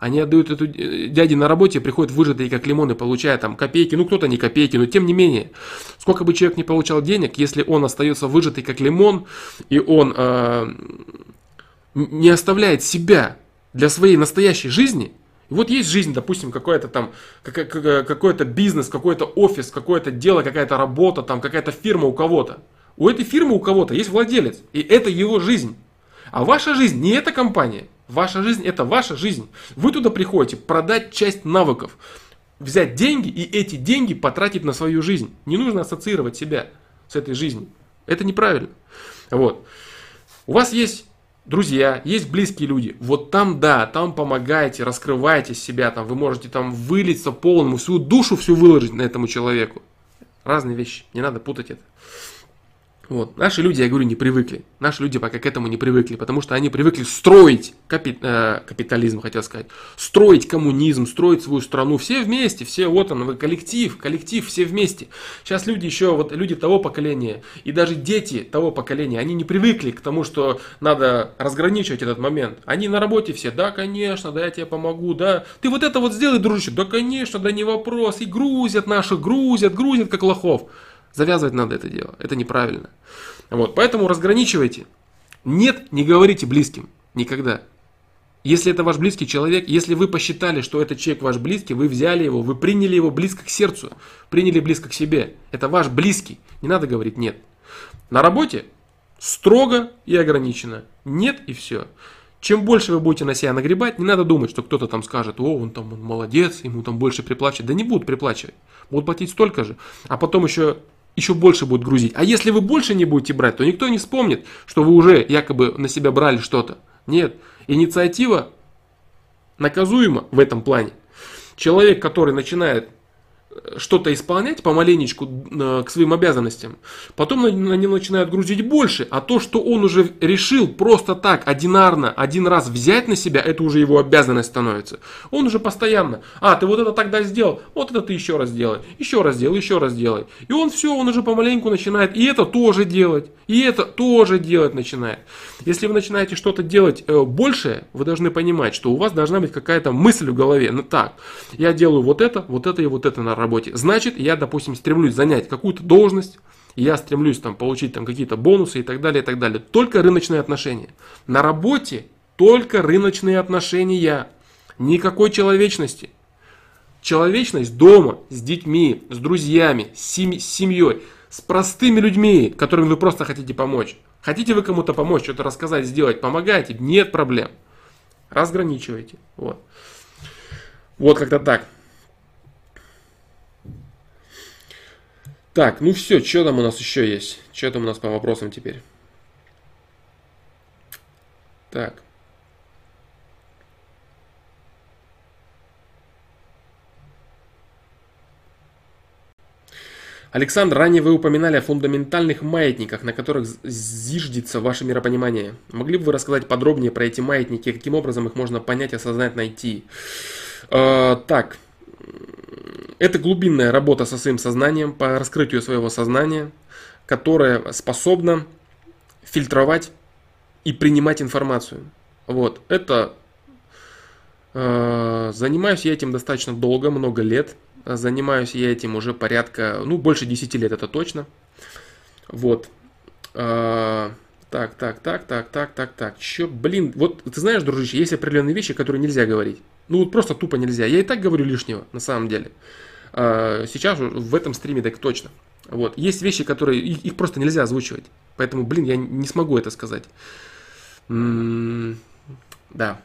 Они отдают эту э, дяде на работе, приходят выжатые как лимоны, получая там копейки, ну кто-то не копейки, но тем не менее, сколько бы человек не получал денег, если он остается выжатый как лимон, и он э, не оставляет себя для своей настоящей жизни, вот есть жизнь, допустим, какой-то там, какой-то бизнес, какой-то офис, какое-то дело, какая-то работа, там какая-то фирма у кого-то. У этой фирмы у кого-то есть владелец, и это его жизнь. А ваша жизнь не эта компания. Ваша жизнь это ваша жизнь. Вы туда приходите продать часть навыков, взять деньги и эти деньги потратить на свою жизнь. Не нужно ассоциировать себя с этой жизнью. Это неправильно. Вот. У вас есть друзья, есть близкие люди. Вот там, да, там помогаете, раскрываете себя, там вы можете там вылиться полному, всю душу всю выложить на этому человеку. Разные вещи, не надо путать это. Вот. Наши люди, я говорю, не привыкли. Наши люди пока к этому не привыкли, потому что они привыкли строить капи, э, капитализм, хотел сказать, строить коммунизм, строить свою страну. Все вместе, все, вот он, коллектив, коллектив, все вместе. Сейчас люди еще, вот люди того поколения, и даже дети того поколения, они не привыкли к тому, что надо разграничивать этот момент. Они на работе все, да, конечно, да, я тебе помогу, да. Ты вот это вот сделай, дружище, да, конечно, да, не вопрос. И грузят наши, грузят, грузят, как лохов. Завязывать надо это дело. Это неправильно. Вот, поэтому разграничивайте. Нет, не говорите близким. Никогда. Если это ваш близкий человек, если вы посчитали, что этот человек ваш близкий, вы взяли его, вы приняли его близко к сердцу, приняли близко к себе. Это ваш близкий. Не надо говорить нет. На работе строго и ограничено. Нет и все. Чем больше вы будете на себя нагребать, не надо думать, что кто-то там скажет, о, он там он молодец, ему там больше приплачивать. Да не будут приплачивать. Будут платить столько же. А потом еще еще больше будет грузить. А если вы больше не будете брать, то никто не вспомнит, что вы уже якобы на себя брали что-то. Нет, инициатива наказуема в этом плане. Человек, который начинает что-то исполнять помаленечку э, к своим обязанностям, потом на, него начинают грузить больше, а то, что он уже решил просто так, одинарно, один раз взять на себя, это уже его обязанность становится. Он уже постоянно, а, ты вот это тогда сделал, вот это ты еще раз делай, еще раз делай, еще раз делай. И он все, он уже помаленьку начинает и это тоже делать, и это тоже делать начинает. Если вы начинаете что-то делать э, большее, вы должны понимать, что у вас должна быть какая-то мысль в голове. Ну так, я делаю вот это, вот это и вот это на работе. Значит, я, допустим, стремлюсь занять какую-то должность, я стремлюсь там получить там какие-то бонусы и так далее, и так далее. Только рыночные отношения. На работе только рыночные отношения. Никакой человечности. Человечность дома, с детьми, с друзьями, с семьей, с простыми людьми, которым вы просто хотите помочь. Хотите вы кому-то помочь, что-то рассказать, сделать, помогайте, нет проблем. Разграничивайте. Вот. Вот как-то так. Так, ну все, что там у нас еще есть? Что там у нас по вопросам теперь? Так. Александр, ранее вы упоминали о фундаментальных маятниках, на которых зиждется ваше миропонимание. Могли бы вы рассказать подробнее про эти маятники, каким образом их можно понять, осознать, найти? Э, так, это глубинная работа со своим сознанием, по раскрытию своего сознания, которая способна фильтровать и принимать информацию. Вот, это э, занимаюсь я этим достаточно долго, много лет. Занимаюсь я этим уже порядка, ну, больше 10 лет, это точно. Вот. А, так, так, так, так, так, так, так. Че, блин, вот ты знаешь, дружище, есть определенные вещи, которые нельзя говорить. Ну, вот просто тупо нельзя. Я и так говорю лишнего, на самом деле. А, сейчас в этом стриме так точно. Вот. Есть вещи, которые, их, их просто нельзя озвучивать. Поэтому, блин, я не смогу это сказать. М -м да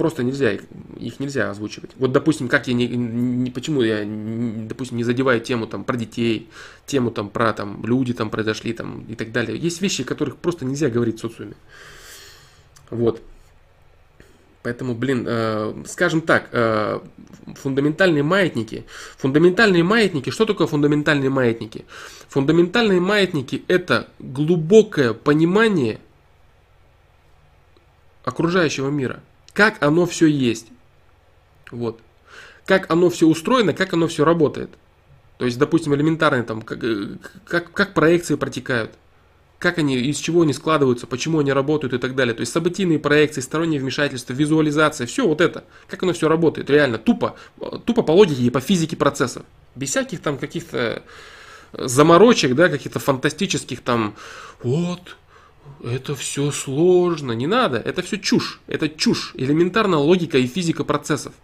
просто нельзя, их, их нельзя озвучивать. Вот, допустим, как я не, не почему я, не, допустим, не задеваю тему там про детей, тему там про там люди там произошли там и так далее. Есть вещи, которых просто нельзя говорить в социуме. Вот. Поэтому, блин, э, скажем так, э, фундаментальные маятники. Фундаментальные маятники, что такое фундаментальные маятники? Фундаментальные маятники это глубокое понимание окружающего мира как оно все есть. Вот. Как оно все устроено, как оно все работает. То есть, допустим, элементарно там, как, э, как, как проекции протекают, как они, из чего они складываются, почему они работают и так далее. То есть событийные проекции, сторонние вмешательства, визуализация, все вот это, как оно все работает, реально, тупо, тупо по логике и по физике процессов. Без всяких там каких-то заморочек, да, каких-то фантастических там, вот, это все сложно, не надо, это все чушь, это чушь, элементарная логика и физика процессов.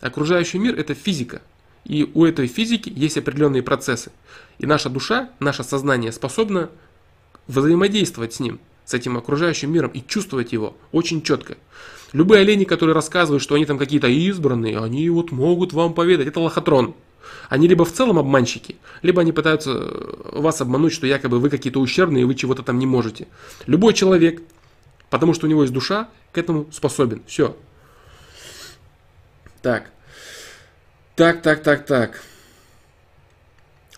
Окружающий мир это физика, и у этой физики есть определенные процессы. И наша душа, наше сознание способно взаимодействовать с ним, с этим окружающим миром и чувствовать его очень четко. Любые олени, которые рассказывают, что они там какие-то избранные, они вот могут вам поведать, это лохотрон. Они либо в целом обманщики, либо они пытаются э, вас обмануть, что якобы вы какие-то ущербные, и вы чего-то там не можете. Любой человек, Потому что у него есть душа, к этому способен. Все. Так. Так, так, так, так.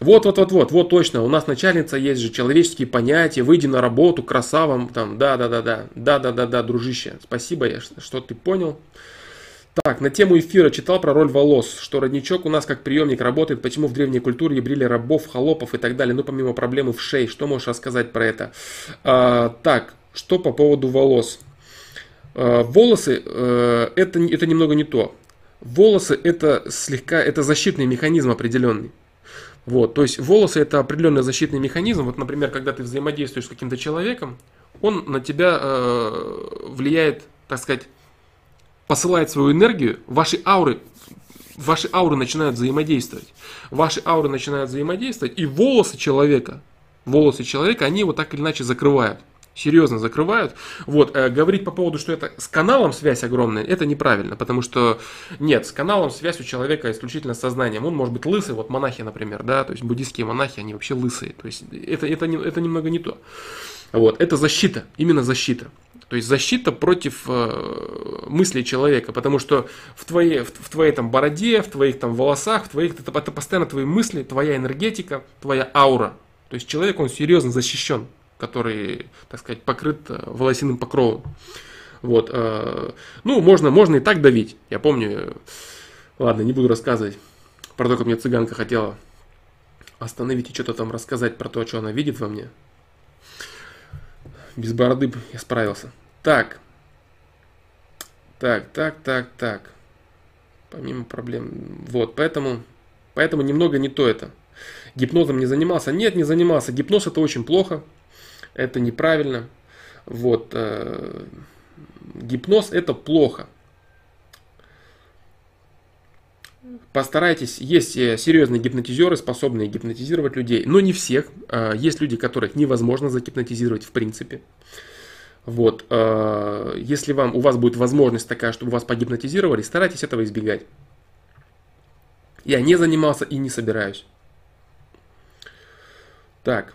Вот, вот, вот, вот, вот точно, у нас начальница есть же человеческие понятия, выйди на работу, красавам, там, да, да, да, да, да, да, да, да, дружище, спасибо, я, что ты понял. Так, на тему эфира читал про роль волос, что родничок у нас как приемник работает, почему в древней культуре брили рабов, холопов и так далее, ну помимо проблемы в шее, что можешь рассказать про это? А, так, что по поводу волос? А, волосы, а, это, это немного не то. Волосы это слегка, это защитный механизм определенный. Вот, то есть волосы это определенный защитный механизм. Вот, например, когда ты взаимодействуешь с каким-то человеком, он на тебя э, влияет, так сказать, посылает свою энергию, ваши ауры, ваши ауры начинают взаимодействовать. Ваши ауры начинают взаимодействовать, и волосы человека, волосы человека, они вот так или иначе закрывают серьезно закрывают. Вот, э, говорить по поводу, что это с каналом связь огромная, это неправильно, потому что нет, с каналом связь у человека исключительно с сознанием. Он может быть лысый, вот монахи, например, да, то есть буддийские монахи, они вообще лысые, то есть это, это, не, это немного не то. Вот, это защита, именно защита. То есть защита против э, мыслей человека, потому что в твоей, в, в твоей там бороде, в твоих там волосах, в твоих, это, это постоянно твои мысли, твоя энергетика, твоя аура. То есть человек, он серьезно защищен который, так сказать, покрыт э, волосяным покровом. Вот. Э, ну, можно, можно и так давить. Я помню, ладно, не буду рассказывать про то, как мне цыганка хотела остановить и что-то там рассказать про то, что она видит во мне. Без бороды я справился. Так. Так, так, так, так. Помимо проблем. Вот, поэтому, поэтому немного не то это. Гипнозом не занимался? Нет, не занимался. Гипноз это очень плохо это неправильно. Вот, э, гипноз это плохо. Постарайтесь, есть э, серьезные гипнотизеры, способные гипнотизировать людей, но не всех. Э, есть люди, которых невозможно загипнотизировать в принципе. Вот, э, если вам, у вас будет возможность такая, чтобы вас погипнотизировали, старайтесь этого избегать. Я не занимался и не собираюсь. Так.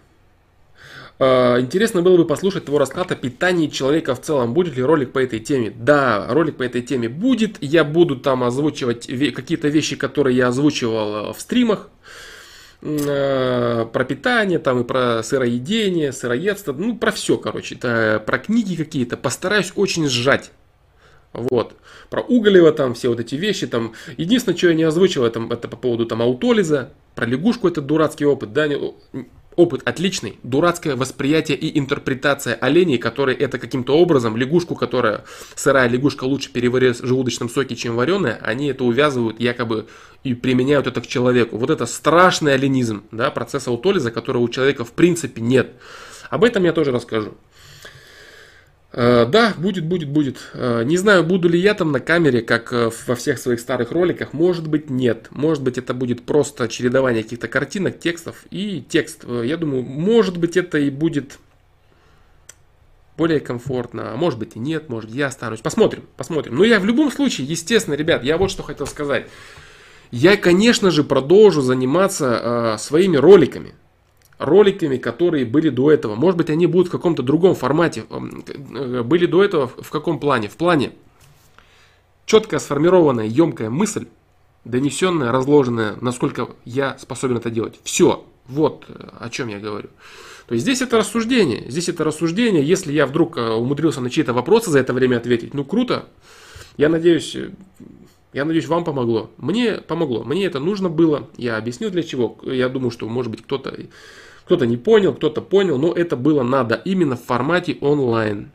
Э, интересно было бы послушать твой расклад о питании человека в целом. Будет ли ролик по этой теме? Да, ролик по этой теме будет. Я буду там озвучивать какие-то вещи, которые я озвучивал э, в стримах. Э, про питание, там и про сыроедение, сыроедство. Ну, про все, короче. Это про книги какие-то. Постараюсь очень сжать. Вот. Про Уголева там все вот эти вещи. Там. Единственное, что я не озвучил, это, это по поводу там аутолиза. Про лягушку это дурацкий опыт. Да, Опыт отличный, дурацкое восприятие и интерпретация оленей, которые это каким-то образом, лягушку, которая, сырая лягушка лучше переварит в желудочном соке, чем вареная, они это увязывают якобы и применяют это к человеку. Вот это страшный оленизм, да, процесс аутолиза, которого у человека в принципе нет. Об этом я тоже расскажу. Э, да, будет, будет, будет. Э, не знаю, буду ли я там на камере, как э, во всех своих старых роликах. Может быть, нет. Может быть, это будет просто чередование каких-то картинок, текстов и текст. Я думаю, может быть, это и будет более комфортно. А может быть и нет, может я останусь. Посмотрим, посмотрим. Но я в любом случае, естественно, ребят, я вот что хотел сказать. Я, конечно же, продолжу заниматься э, своими роликами роликами, которые были до этого. Может быть, они будут в каком-то другом формате. Э, были до этого в каком плане? В плане четкая сформированная, емкая мысль, донесенная, разложенная, насколько я способен это делать. Все. Вот э, о чем я говорю. То есть здесь это рассуждение. Здесь это рассуждение. Если я вдруг э, умудрился на чьи-то вопросы за это время ответить, ну круто. Я надеюсь, я надеюсь, вам помогло. Мне помогло. Мне это нужно было. Я объяснил для чего. Я думаю, что может быть кто-то кто-то не понял, кто-то понял, но это было надо именно в формате онлайн.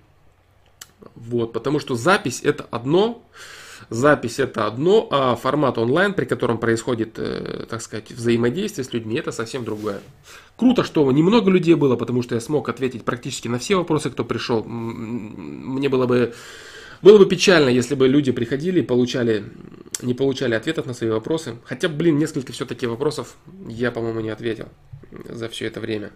Вот, потому что запись это одно, запись это одно, а формат онлайн, при котором происходит, э, так сказать, взаимодействие с людьми, это совсем другое. Круто, что немного людей было, потому что я смог ответить практически на все вопросы, кто пришел. Мне было бы было бы печально, если бы люди приходили и получали, не получали ответов на свои вопросы. Хотя, блин, несколько все-таки вопросов я, по-моему, не ответил за все это время.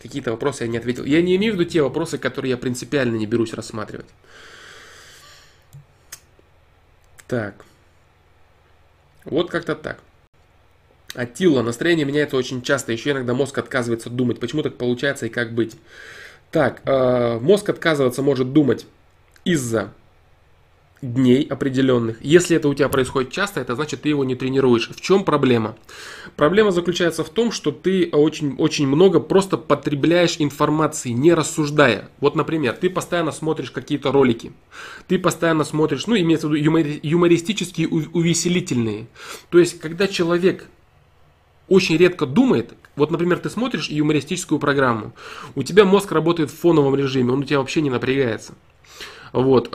Какие-то вопросы я не ответил. Я не имею в виду те вопросы, которые я принципиально не берусь рассматривать. Так. Вот как-то так. Атилла, настроение меняется очень часто, еще иногда мозг отказывается думать, почему так получается и как быть. Так, э, мозг отказываться может думать из-за дней определенных. Если это у тебя происходит часто, это значит ты его не тренируешь. В чем проблема? Проблема заключается в том, что ты очень, очень много просто потребляешь информации, не рассуждая. Вот, например, ты постоянно смотришь какие-то ролики, ты постоянно смотришь, ну, имеется в виду юмори- юмористические, увеселительные. То есть, когда человек очень редко думает, вот, например, ты смотришь юмористическую программу, у тебя мозг работает в фоновом режиме, он у тебя вообще не напрягается. Вот.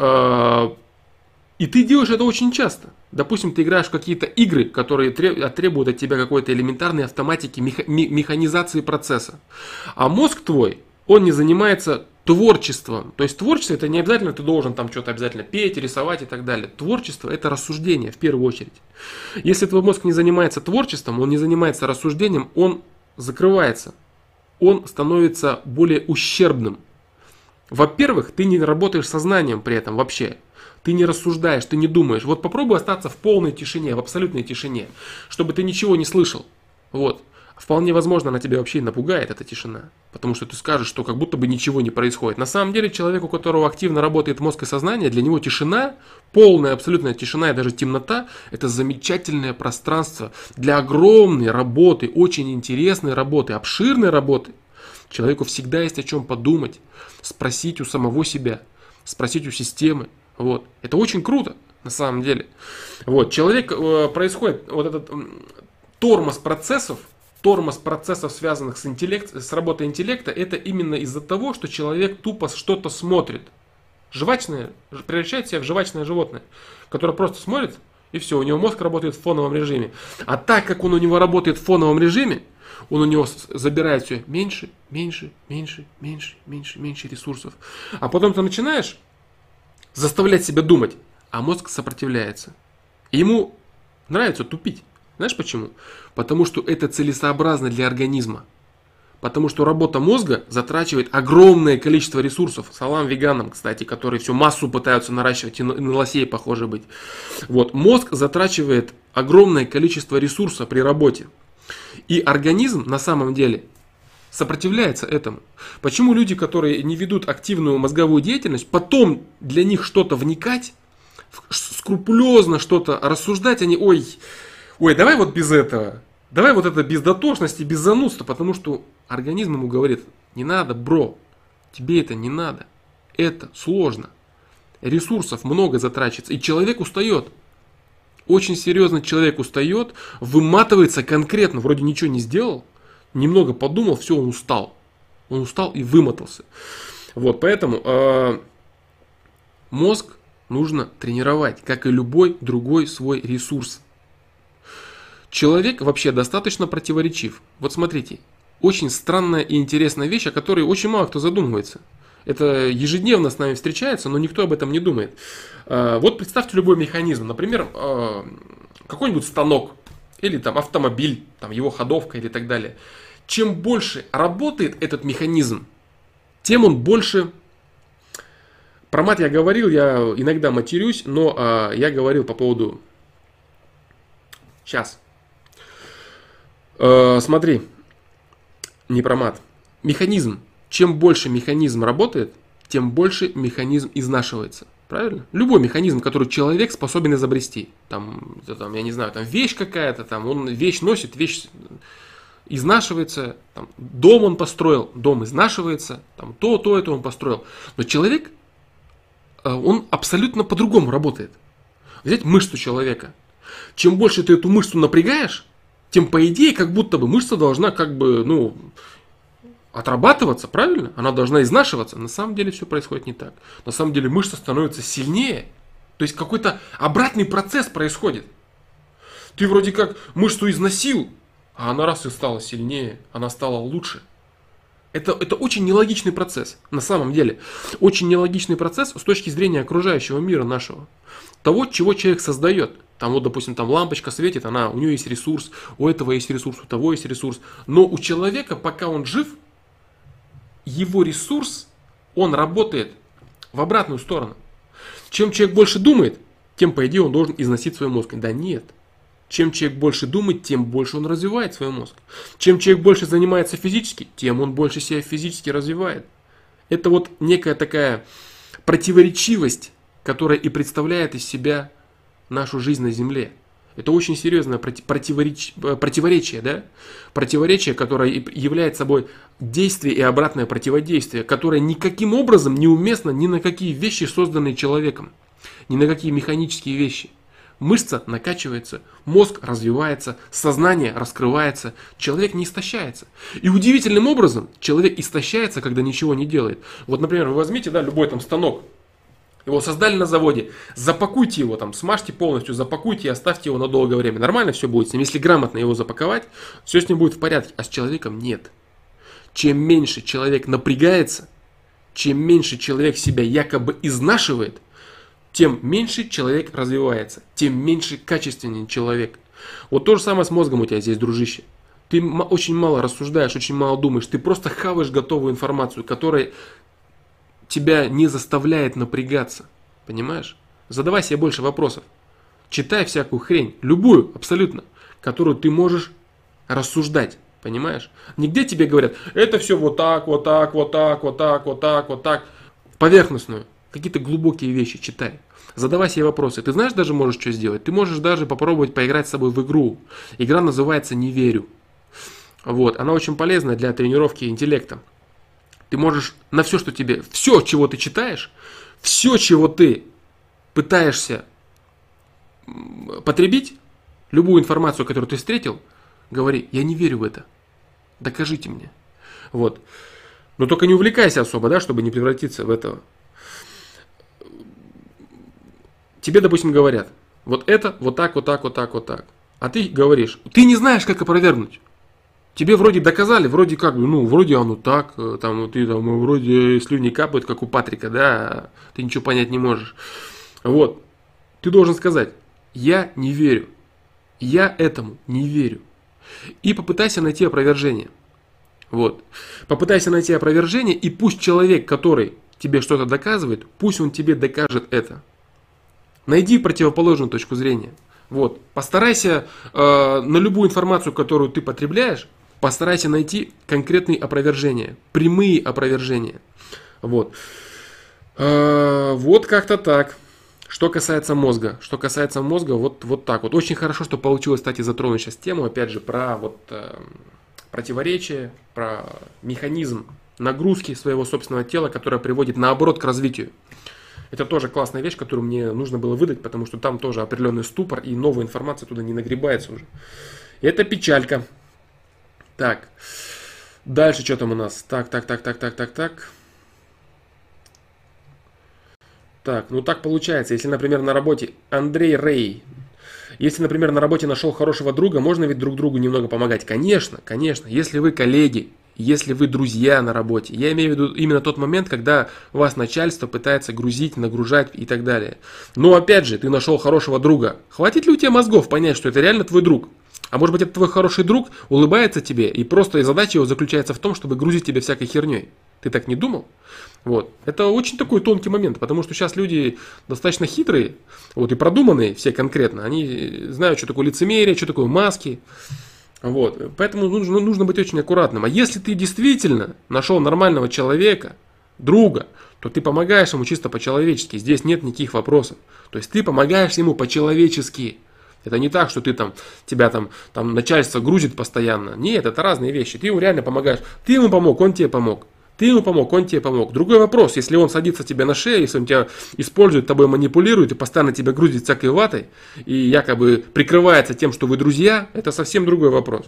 И ты делаешь это очень часто. Допустим, ты играешь в какие-то игры, которые требуют от тебя какой-то элементарной автоматики, механизации процесса. А мозг твой, он не занимается творчеством. То есть творчество это не обязательно ты должен там что-то обязательно петь, рисовать и так далее. Творчество это рассуждение в первую очередь. Если твой мозг не занимается творчеством, он не занимается рассуждением, он закрывается. Он становится более ущербным. Во-первых, ты не работаешь сознанием при этом вообще. Ты не рассуждаешь, ты не думаешь. Вот попробуй остаться в полной тишине, в абсолютной тишине, чтобы ты ничего не слышал. Вот. Вполне возможно, она тебя вообще напугает, эта тишина. Потому что ты скажешь, что как будто бы ничего не происходит. На самом деле, человек, у которого активно работает мозг и сознание, для него тишина, полная абсолютная тишина и даже темнота, это замечательное пространство для огромной работы, очень интересной работы, обширной работы. Человеку всегда есть о чем подумать, спросить у самого себя, спросить у системы, вот. Это очень круто, на самом деле. Вот. Человек, э, происходит вот этот тормоз процессов, тормоз процессов, связанных с, интеллект, с работой интеллекта, это именно из-за того, что человек тупо что-то смотрит. Жвачное, превращает себя в жвачное животное, которое просто смотрит, и все, у него мозг работает в фоновом режиме. А так как он у него работает в фоновом режиме, он у него забирает все меньше, меньше, меньше, меньше, меньше, меньше ресурсов. А потом ты начинаешь заставлять себя думать, а мозг сопротивляется. И ему нравится тупить. Знаешь почему? Потому что это целесообразно для организма. Потому что работа мозга затрачивает огромное количество ресурсов. Салам веганам, кстати, которые всю массу пытаются наращивать и на лосей похоже быть. Вот, мозг затрачивает огромное количество ресурса при работе. И организм на самом деле сопротивляется этому. Почему люди, которые не ведут активную мозговую деятельность, потом для них что-то вникать, скрупулезно что-то рассуждать, они, ой, ой, давай вот без этого, давай вот это без дотошности, без занудства, потому что организм ему говорит, не надо, бро, тебе это не надо, это сложно, ресурсов много затрачивается, и человек устает. Очень серьезно человек устает, выматывается конкретно, вроде ничего не сделал, немного подумал, все, он устал. Он устал и вымотался. Вот, поэтому э, мозг нужно тренировать, как и любой другой свой ресурс. Человек вообще достаточно противоречив. Вот смотрите, очень странная и интересная вещь, о которой очень мало кто задумывается. Это ежедневно с нами встречается, но никто об этом не думает. Э, вот представьте любой механизм. Например, э, какой-нибудь станок или там автомобиль, там его ходовка или так далее чем больше работает этот механизм, тем он больше... Про мат я говорил, я иногда матерюсь, но а, я говорил по поводу... Сейчас. Э, смотри, не про мат. Механизм. Чем больше механизм работает, тем больше механизм изнашивается. Правильно? Любой механизм, который человек способен изобрести. Там, там я не знаю, там вещь какая-то, там он вещь носит, вещь изнашивается, там, дом он построил, дом изнашивается, там, то, то, это он построил. Но человек, э, он абсолютно по-другому работает. Взять мышцу человека. Чем больше ты эту мышцу напрягаешь, тем по идее, как будто бы мышца должна как бы, ну, отрабатываться, правильно? Она должна изнашиваться. На самом деле все происходит не так. На самом деле мышца становится сильнее. То есть какой-то обратный процесс происходит. Ты вроде как мышцу износил, а она раз и стала сильнее, она стала лучше. Это, это очень нелогичный процесс, на самом деле. Очень нелогичный процесс с точки зрения окружающего мира нашего. Того, чего человек создает. Там вот, допустим, там лампочка светит, она, у нее есть ресурс, у этого есть ресурс, у того есть ресурс. Но у человека, пока он жив, его ресурс, он работает в обратную сторону. Чем человек больше думает, тем, по идее, он должен износить свой мозг. Да нет. Чем человек больше думает, тем больше он развивает свой мозг. Чем человек больше занимается физически, тем он больше себя физически развивает. Это вот некая такая противоречивость, которая и представляет из себя нашу жизнь на Земле. Это очень серьезное противореч... противоречие, да? Противоречие, которое является собой действие и обратное противодействие, которое никаким образом неуместно ни на какие вещи, созданные человеком, ни на какие механические вещи. Мышца накачивается, мозг развивается, сознание раскрывается, человек не истощается. И удивительным образом человек истощается, когда ничего не делает. Вот, например, вы возьмите да, любой там станок, его создали на заводе, запакуйте его там, смажьте полностью, запакуйте и оставьте его на долгое время. Нормально все будет с ним. Если грамотно его запаковать, все с ним будет в порядке. А с человеком нет. Чем меньше человек напрягается, чем меньше человек себя якобы изнашивает, тем меньше человек развивается, тем меньше качественнее человек. Вот то же самое с мозгом у тебя здесь, дружище. Ты очень мало рассуждаешь, очень мало думаешь, ты просто хаваешь готовую информацию, которая тебя не заставляет напрягаться. Понимаешь? Задавай себе больше вопросов. Читай всякую хрень, любую, абсолютно, которую ты можешь рассуждать. Понимаешь? Нигде тебе говорят, это все вот так, вот так, вот так, вот так, вот так, вот так. Поверхностную. Какие-то глубокие вещи читай. Задавай себе вопросы. Ты знаешь, даже можешь что сделать? Ты можешь даже попробовать поиграть с собой в игру. Игра называется «Не верю». Вот. Она очень полезна для тренировки интеллекта. Ты можешь на все, что тебе, все, чего ты читаешь, все, чего ты пытаешься потребить, любую информацию, которую ты встретил, говори, я не верю в это. Докажите мне. Вот. Но только не увлекайся особо, да, чтобы не превратиться в этого. Тебе, допустим, говорят, вот это, вот так, вот так, вот так, вот так. А ты говоришь, ты не знаешь, как опровергнуть. Тебе вроде доказали, вроде как бы, ну, вроде оно так, э, там, ты там, э, вроде слюни капают, как у Патрика, да, ты ничего понять не можешь. Вот, ты должен сказать, я не верю, я этому не верю. И попытайся найти опровержение. Вот. Попытайся найти опровержение, и пусть человек, который тебе что-то доказывает, пусть он тебе докажет это. Найди противоположную точку зрения. Вот. Постарайся э, на любую информацию, которую ты потребляешь, Постарайся найти конкретные опровержения, прямые опровержения. Вот. А, вот как-то так. Что касается мозга, что касается мозга, вот, вот так вот. Очень хорошо, что получилось, кстати, затронуть сейчас тему, опять же, про вот э, противоречие, про механизм нагрузки своего собственного тела, которая приводит наоборот к развитию. Это тоже классная вещь, которую мне нужно было выдать, потому что там тоже определенный ступор и новая информация туда не нагребается уже. Это печалька. Так. Дальше что там у нас? Так, так, так, так, так, так, так. Так, ну так получается, если, например, на работе Андрей Рей, если, например, на работе нашел хорошего друга, можно ведь друг другу немного помогать? Конечно, конечно. Если вы коллеги, если вы друзья на работе. Я имею в виду именно тот момент, когда вас начальство пытается грузить, нагружать и так далее. Но опять же, ты нашел хорошего друга. Хватит ли у тебя мозгов понять, что это реально твой друг? А может быть, это твой хороший друг улыбается тебе, и просто задача его заключается в том, чтобы грузить тебя всякой херней. Ты так не думал? Вот. Это очень такой тонкий момент, потому что сейчас люди достаточно хитрые, вот, и продуманные все конкретно. Они знают, что такое лицемерие, что такое маски. Вот. Поэтому нужно, нужно быть очень аккуратным. А если ты действительно нашел нормального человека, друга, то ты помогаешь ему чисто по-человечески. Здесь нет никаких вопросов. То есть ты помогаешь ему по-человечески. Это не так, что ты там, тебя там, там начальство грузит постоянно. Нет, это разные вещи. Ты ему реально помогаешь. Ты ему помог, он тебе помог. Ты ему помог, он тебе помог. Другой вопрос, если он садится тебе на шею, если он тебя использует, тобой манипулирует и постоянно тебя грузит всякой ватой, и якобы прикрывается тем, что вы друзья, это совсем другой вопрос.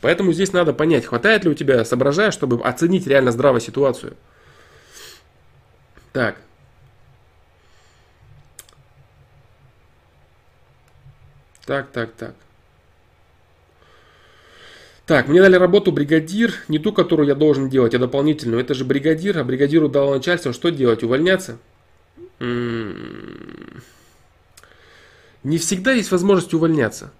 Поэтому здесь надо понять, хватает ли у тебя соображая, чтобы оценить реально здраво ситуацию. Так, Так, так, так. Так, мне дали работу бригадир, не ту, которую я должен делать, а дополнительную. Это же бригадир, а бригадиру дало начальство. Что делать? Увольняться? М-м-м. Не всегда есть возможность увольняться.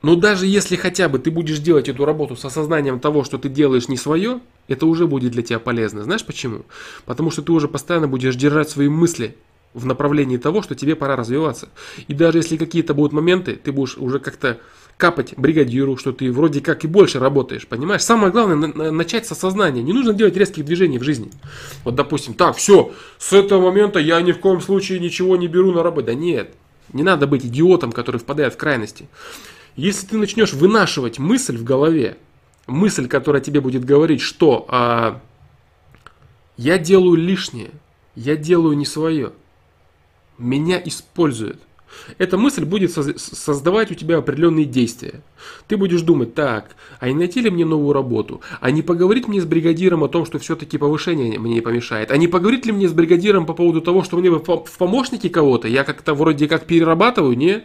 Но даже если хотя бы ты будешь делать эту работу с осознанием того, что ты делаешь не свое, это уже будет для тебя полезно. Знаешь почему? Потому что ты уже постоянно будешь держать свои мысли в направлении того, что тебе пора развиваться. И даже если какие-то будут моменты, ты будешь уже как-то капать бригадиру, что ты вроде как и больше работаешь, понимаешь? Самое главное на- начать с осознания. Не нужно делать резких движений в жизни. Вот, допустим, так, все, с этого момента я ни в коем случае ничего не беру на работу. Да нет, не надо быть идиотом, который впадает в крайности. Если ты начнешь вынашивать мысль в голове, мысль, которая тебе будет говорить, что а, я делаю лишнее, я делаю не свое, меня используют. Эта мысль будет создавать у тебя определенные действия. Ты будешь думать, так, а не найти ли мне новую работу? А не поговорить мне с бригадиром о том, что все-таки повышение мне не помешает? А не поговорить ли мне с бригадиром по поводу того, что мне в помощники кого-то? Я как-то вроде как перерабатываю, не?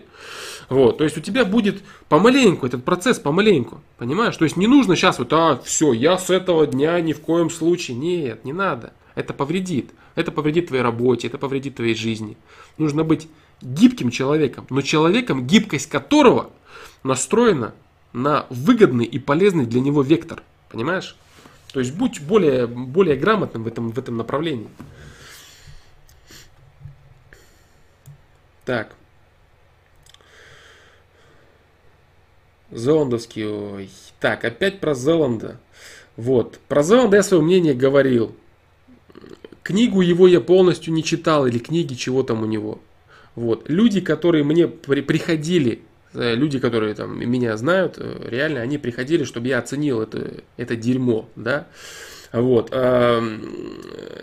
Вот, то есть у тебя будет помаленьку этот процесс, помаленьку, понимаешь? То есть не нужно сейчас вот, а, все, я с этого дня ни в коем случае. Нет, не надо. Это повредит. Это повредит твоей работе, это повредит твоей жизни. Нужно быть гибким человеком, но человеком, гибкость которого настроена на выгодный и полезный для него вектор. Понимаешь? То есть будь более, более грамотным в этом, в этом направлении. Так. Зеландовский, ой. Так, опять про Зеланда. Вот. Про Зеланда я свое мнение говорил. Книгу его я полностью не читал, или книги, чего там у него. Вот. Люди, которые мне при, приходили, э, люди, которые там меня знают, э, реально, они приходили, чтобы я оценил это, это дерьмо, да. Вот.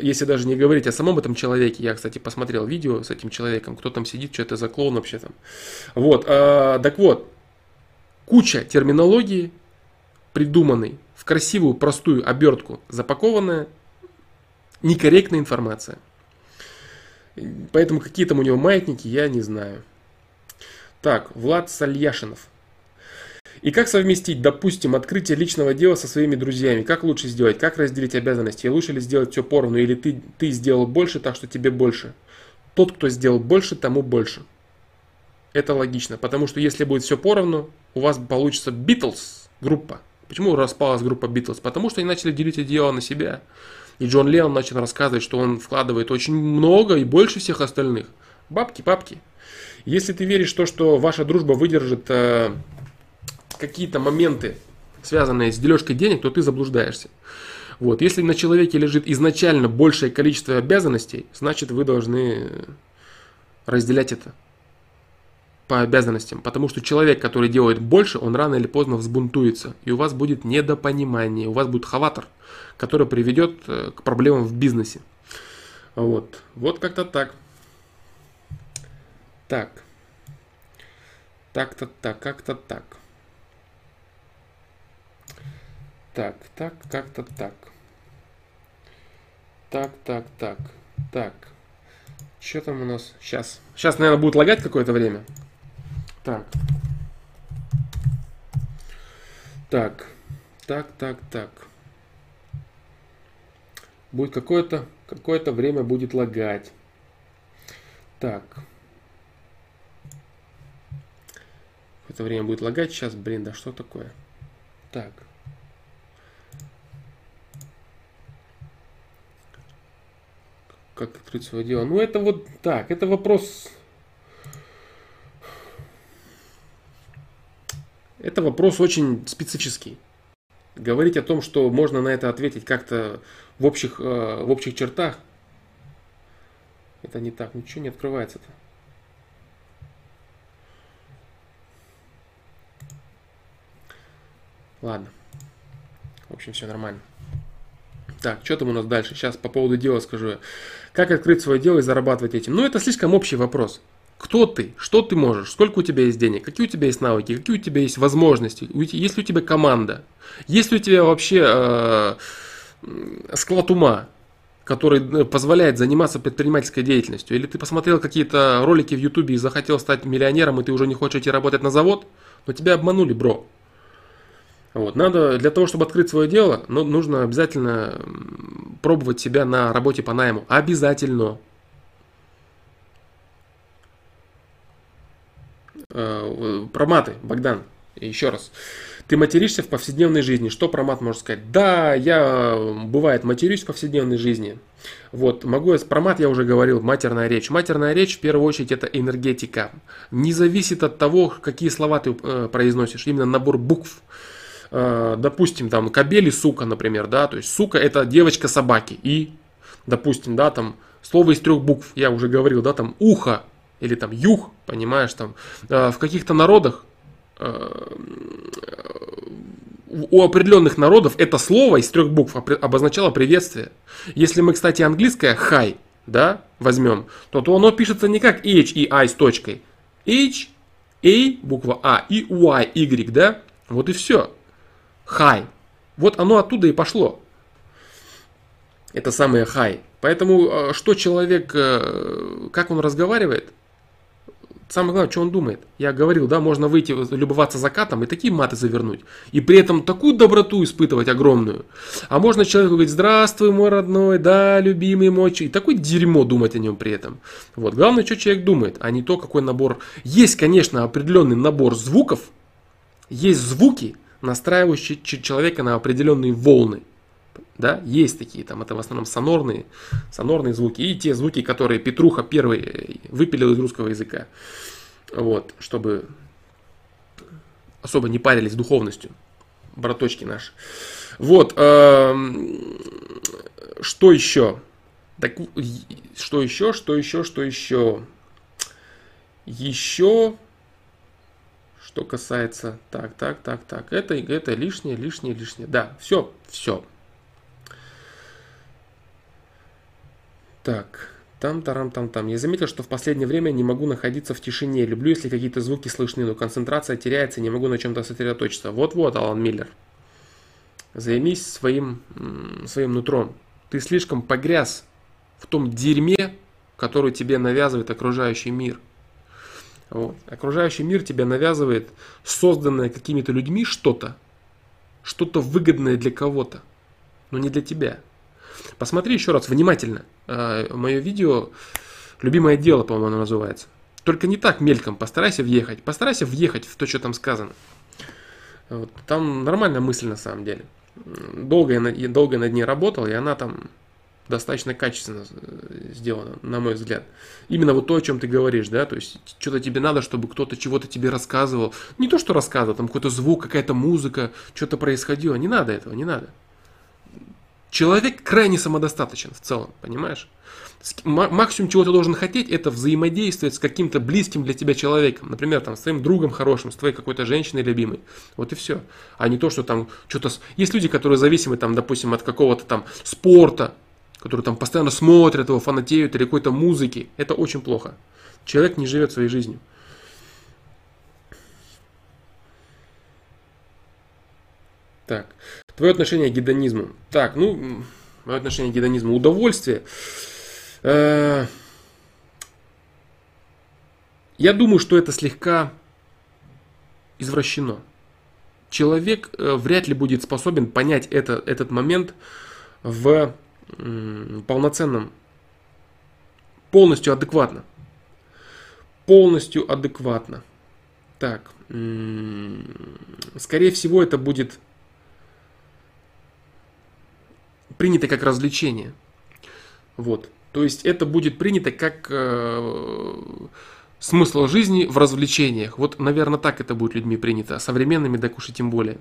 Если даже не говорить о самом этом человеке, я, кстати, посмотрел видео с этим человеком, кто там сидит, что это за клоун вообще там. Вот. А, так вот, куча терминологии, придуманной в красивую, простую обертку, запакованная, некорректная информация. Поэтому какие там у него маятники, я не знаю. Так, Влад Сальяшинов. И как совместить, допустим, открытие личного дела со своими друзьями? Как лучше сделать? Как разделить обязанности? И лучше ли сделать все поровну? Или ты, ты сделал больше, так что тебе больше? Тот, кто сделал больше, тому больше. Это логично, потому что если будет все поровну, у вас получится Битлз группа. Почему распалась группа Битлз? Потому что они начали делить одеяло на себя. И Джон Леннон начал рассказывать, что он вкладывает очень много и больше всех остальных. Бабки, бабки. Если ты веришь в то, что ваша дружба выдержит э, какие-то моменты, связанные с дележкой денег, то ты заблуждаешься. Вот. Если на человеке лежит изначально большее количество обязанностей, значит вы должны разделять это по обязанностям. Потому что человек, который делает больше, он рано или поздно взбунтуется. И у вас будет недопонимание, у вас будет хаватор, который приведет э, к проблемам в бизнесе. Вот, вот как-то так. Так. Так-то так, как-то так. Так, так, как-то так. Так, так, так, так. Что там у нас? Сейчас. Сейчас, наверное, будет лагать какое-то время. Так. Так. Так, так, так. Будет какое-то какое-то время будет лагать. Так. Какое-то время будет лагать. Сейчас, блин, да что такое? Так. Как открыть свое дело? Ну, это вот так. Это вопрос Это вопрос очень специфический. Говорить о том, что можно на это ответить как-то в общих, э, в общих чертах, это не так, ничего не открывается-то. Ладно. В общем, все нормально. Так, что там у нас дальше? Сейчас по поводу дела скажу я. Как открыть свое дело и зарабатывать этим? Ну, это слишком общий вопрос. Кто ты? Что ты можешь? Сколько у тебя есть денег? Какие у тебя есть навыки? Какие у тебя есть возможности? Есть ли у тебя команда? Есть ли у тебя вообще э, склад ума, который э, позволяет заниматься предпринимательской деятельностью? Или ты посмотрел какие-то ролики в Ютубе и захотел стать миллионером, и ты уже не хочешь идти работать на завод? Но тебя обманули, бро. Вот. Надо, для того, чтобы открыть свое дело, ну, нужно обязательно пробовать себя на работе по найму. Обязательно. Про маты, Богдан, еще раз. Ты материшься в повседневной жизни. Что про мат можно сказать? Да, я, бывает, матерюсь в повседневной жизни. Вот, могу я, про мат я уже говорил, матерная речь. Матерная речь, в первую очередь, это энергетика. Не зависит от того, какие слова ты э, произносишь, именно набор букв. Э, допустим, там, кобели, сука, например, да, то есть сука это девочка собаки. И, допустим, да, там, слово из трех букв, я уже говорил, да, там, ухо, или там юг, понимаешь, там, э, в каких-то народах э, у определенных народов это слово из трех букв обозначало приветствие. Если мы, кстати, английское hi, да, возьмем, то, то оно пишется не как H и I с точкой. H, A, буква А, и Y, Y, да? Вот и все. Hi. Вот оно оттуда и пошло. Это самое high. Поэтому э, что человек, э, как он разговаривает, Самое главное, что он думает. Я говорил, да, можно выйти, любоваться закатом и такие маты завернуть. И при этом такую доброту испытывать огромную. А можно человеку говорить, здравствуй, мой родной, да, любимый мой. И такое дерьмо думать о нем при этом. Вот. Главное, что человек думает, а не то, какой набор. Есть, конечно, определенный набор звуков. Есть звуки, настраивающие человека на определенные волны. Да, есть такие, там это в основном сонорные, сонорные звуки и те звуки, которые Петруха первый выпилил из русского языка. Вот, чтобы особо не парились духовностью, браточки наши. Вот, э, что еще? Так, что еще, что еще, что еще? Еще, что касается, так, так, так, так, это, это лишнее, лишнее, лишнее. Да, все, все, Так, там, тарам, там, там. Я заметил, что в последнее время не могу находиться в тишине. Люблю, если какие-то звуки слышны, но концентрация теряется, не могу на чем-то сосредоточиться. Вот-вот, Алан Миллер. Займись своим, своим нутром. Ты слишком погряз в том дерьме, который тебе навязывает окружающий мир. Вот. Окружающий мир тебе навязывает созданное какими-то людьми что-то, что-то выгодное для кого-то, но не для тебя. Посмотри еще раз внимательно. Э, мое видео «Любимое дело», по-моему, оно называется. Только не так мельком, постарайся въехать. Постарайся въехать в то, что там сказано. Вот. Там нормальная мысль на самом деле. Долго я, долго над ней работал, и она там достаточно качественно э, сделана, на мой взгляд. Именно вот то, о чем ты говоришь, да, то есть что-то тебе надо, чтобы кто-то чего-то тебе рассказывал. Не то, что рассказывал, там какой-то звук, какая-то музыка, что-то происходило. Не надо этого, не надо. Человек крайне самодостаточен в целом, понимаешь? Максимум, чего ты должен хотеть, это взаимодействовать с каким-то близким для тебя человеком. Например, там, с твоим другом хорошим, с твоей какой-то женщиной любимой. Вот и все. А не то, что там что-то... Есть люди, которые зависимы, там, допустим, от какого-то там спорта, которые там постоянно смотрят его, фанатеют или какой-то музыки. Это очень плохо. Человек не живет своей жизнью. Так. Твое отношение к гедонизму. Так, ну, мое отношение к гедонизму. Удовольствие. Э, я думаю, что это слегка извращено. Человек э, вряд ли будет способен понять это, этот момент в полноценном, полностью адекватно. Полностью адекватно. Так, скорее всего, это будет принято как развлечение. Вот. То есть это будет принято как э, смысл жизни в развлечениях. Вот, наверное, так это будет людьми принято, а современными так уж тем более.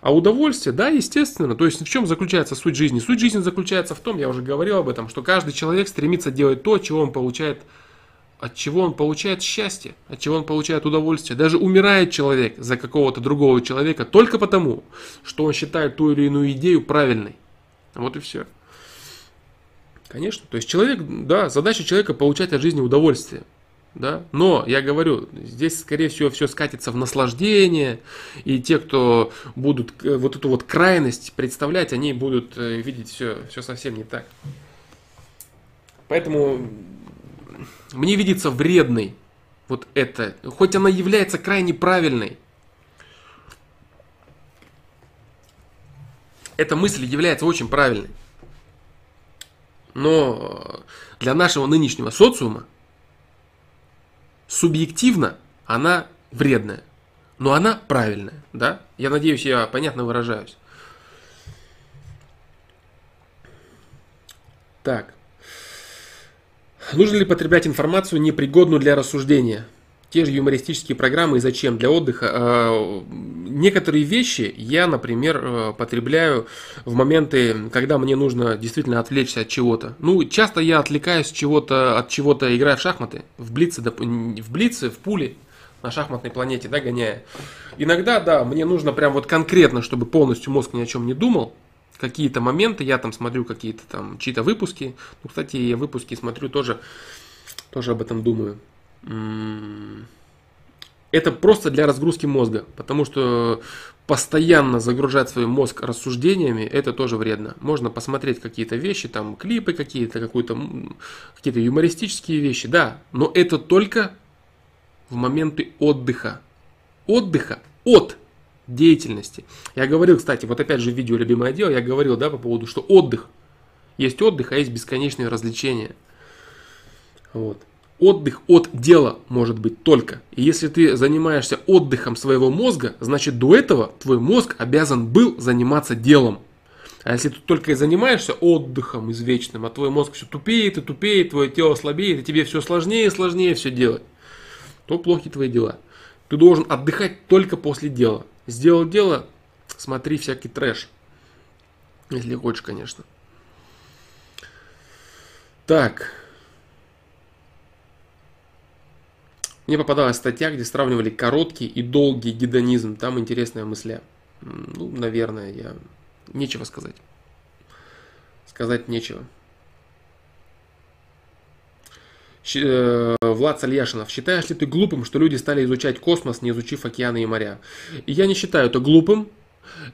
А удовольствие, да, естественно. То есть в чем заключается суть жизни? Суть жизни заключается в том, я уже говорил об этом, что каждый человек стремится делать то, чего он получает, от чего он получает счастье, от чего он получает удовольствие. Даже умирает человек за какого-то другого человека только потому, что он считает ту или иную идею правильной. Вот и все. Конечно. То есть человек, да, задача человека получать от жизни удовольствие. Да? Но, я говорю, здесь, скорее всего, все скатится в наслаждение, и те, кто будут э, вот эту вот крайность представлять, они будут э, видеть все, все совсем не так. Поэтому мне видится вредной вот это, хоть она является крайне правильной, эта мысль является очень правильной. Но для нашего нынешнего социума субъективно она вредная. но она правильная, да? Я надеюсь, я понятно выражаюсь. Так. Нужно ли потреблять информацию, непригодную для рассуждения? Те же юмористические программы и зачем? Для отдыха. А, некоторые вещи я, например, э, потребляю в моменты, когда мне нужно действительно отвлечься от чего-то. Ну, часто я отвлекаюсь чего-то, от чего-то, играя в шахматы, в блице, в блице, в пуле, на шахматной планете, да, гоняя. Иногда, да, мне нужно прям вот конкретно, чтобы полностью мозг ни о чем не думал, какие-то моменты, я там смотрю какие-то там чьи-то выпуски. Ну, кстати, я выпуски смотрю тоже, тоже об этом думаю. Это просто для разгрузки мозга, потому что постоянно загружать свой мозг рассуждениями, это тоже вредно. Можно посмотреть какие-то вещи, там клипы какие-то, какие-то какие-то юмористические вещи, да, но это только в моменты отдыха. Отдыха от деятельности. Я говорил, кстати, вот опять же в видео «Любимое дело» я говорил, да, по поводу, что отдых. Есть отдых, а есть бесконечные развлечения. Вот. Отдых от дела может быть только. И если ты занимаешься отдыхом своего мозга, значит до этого твой мозг обязан был заниматься делом. А если ты только и занимаешься отдыхом извечным, а твой мозг все тупеет и тупеет, твое тело слабеет, и тебе все сложнее и сложнее все делать, то плохи твои дела. Ты должен отдыхать только после дела. Сделал дело, смотри всякий трэш. Если хочешь, конечно. Так. Мне попадалась статья, где сравнивали короткий и долгий гедонизм. Там интересная мысля. Ну, наверное, я... Нечего сказать. Сказать нечего. Э, Влад Сальяшинов, считаешь ли ты глупым, что люди стали изучать космос, не изучив океаны и моря? Я не считаю это глупым.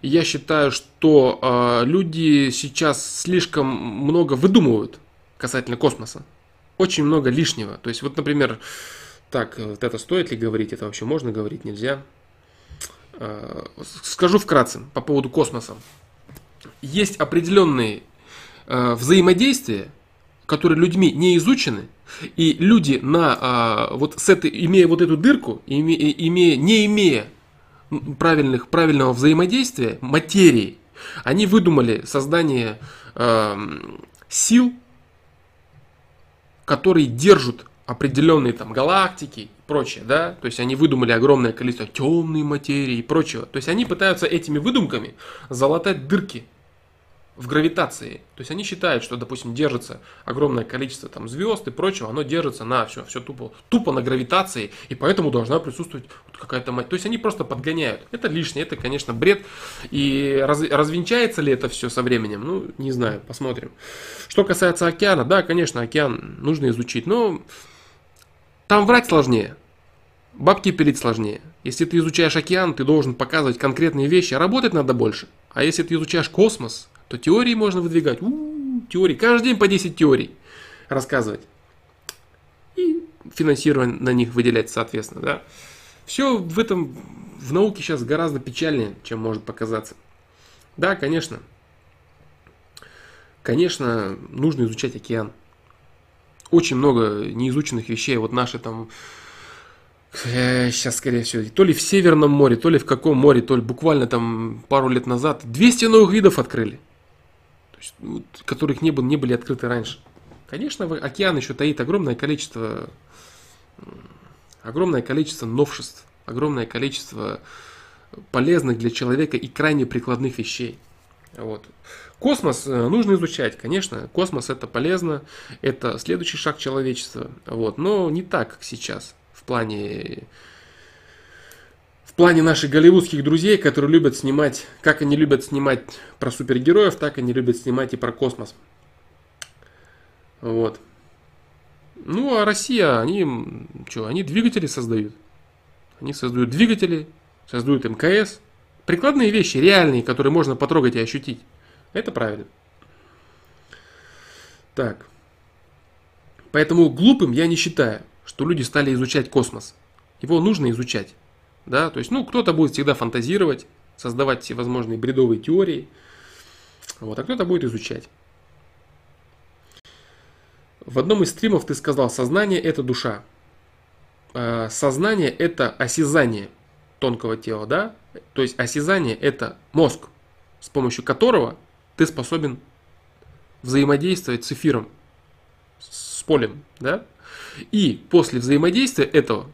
Я считаю, что э, люди сейчас слишком много выдумывают касательно космоса. Очень много лишнего. То есть, вот, например, так, вот это стоит ли говорить, это вообще можно говорить, нельзя. Э, скажу вкратце по поводу космоса. Есть определенные э, взаимодействия, которые людьми не изучены, и люди на вот с этой, имея вот эту дырку, име, имея, не имея правильных, правильного взаимодействия материи, они выдумали создание э, сил, которые держат определенные там галактики и прочее, да, то есть они выдумали огромное количество темной материи и прочего. То есть они пытаются этими выдумками залатать дырки в гравитации. То есть они считают, что, допустим, держится огромное количество там звезд и прочего, оно держится на все, все тупо, тупо на гравитации, и поэтому должна присутствовать вот какая-то мать. То есть они просто подгоняют. Это лишнее, это, конечно, бред. И раз, развенчается ли это все со временем? Ну, не знаю, посмотрим. Что касается океана, да, конечно, океан нужно изучить, но там врать сложнее. Бабки пилить сложнее. Если ты изучаешь океан, ты должен показывать конкретные вещи, а работать надо больше. А если ты изучаешь космос, то теории можно выдвигать. У-у-у, теории. Каждый день по 10 теорий рассказывать. И финансирование на них выделять, соответственно. Да. Все в этом, в науке сейчас гораздо печальнее, чем может показаться. Да, конечно. Конечно, нужно изучать океан. Очень много неизученных вещей. Вот наши там сейчас, скорее всего, то ли в Северном море, то ли в каком море, то ли буквально там пару лет назад 200 новых видов открыли есть, ну, которых не, было, не были открыты раньше. Конечно, океан еще таит огромное количество, огромное количество новшеств, огромное количество полезных для человека и крайне прикладных вещей. Вот. Космос э, нужно изучать, конечно, космос это полезно, это следующий шаг человечества, вот, но не так, как сейчас, в плане плане наших голливудских друзей, которые любят снимать, как они любят снимать про супергероев, так они любят снимать и про космос. Вот. Ну, а Россия, они, что, они двигатели создают. Они создают двигатели, создают МКС. Прикладные вещи, реальные, которые можно потрогать и ощутить. Это правильно. Так. Поэтому глупым я не считаю, что люди стали изучать космос. Его нужно изучать. Да? То есть, ну, кто-то будет всегда фантазировать, создавать всевозможные бредовые теории, вот, а кто-то будет изучать. В одном из стримов ты сказал, сознание это душа. А, сознание это осязание. тонкого тела, да? То есть осязание это мозг, с помощью которого ты способен взаимодействовать с эфиром, с полем, да? И после взаимодействия этого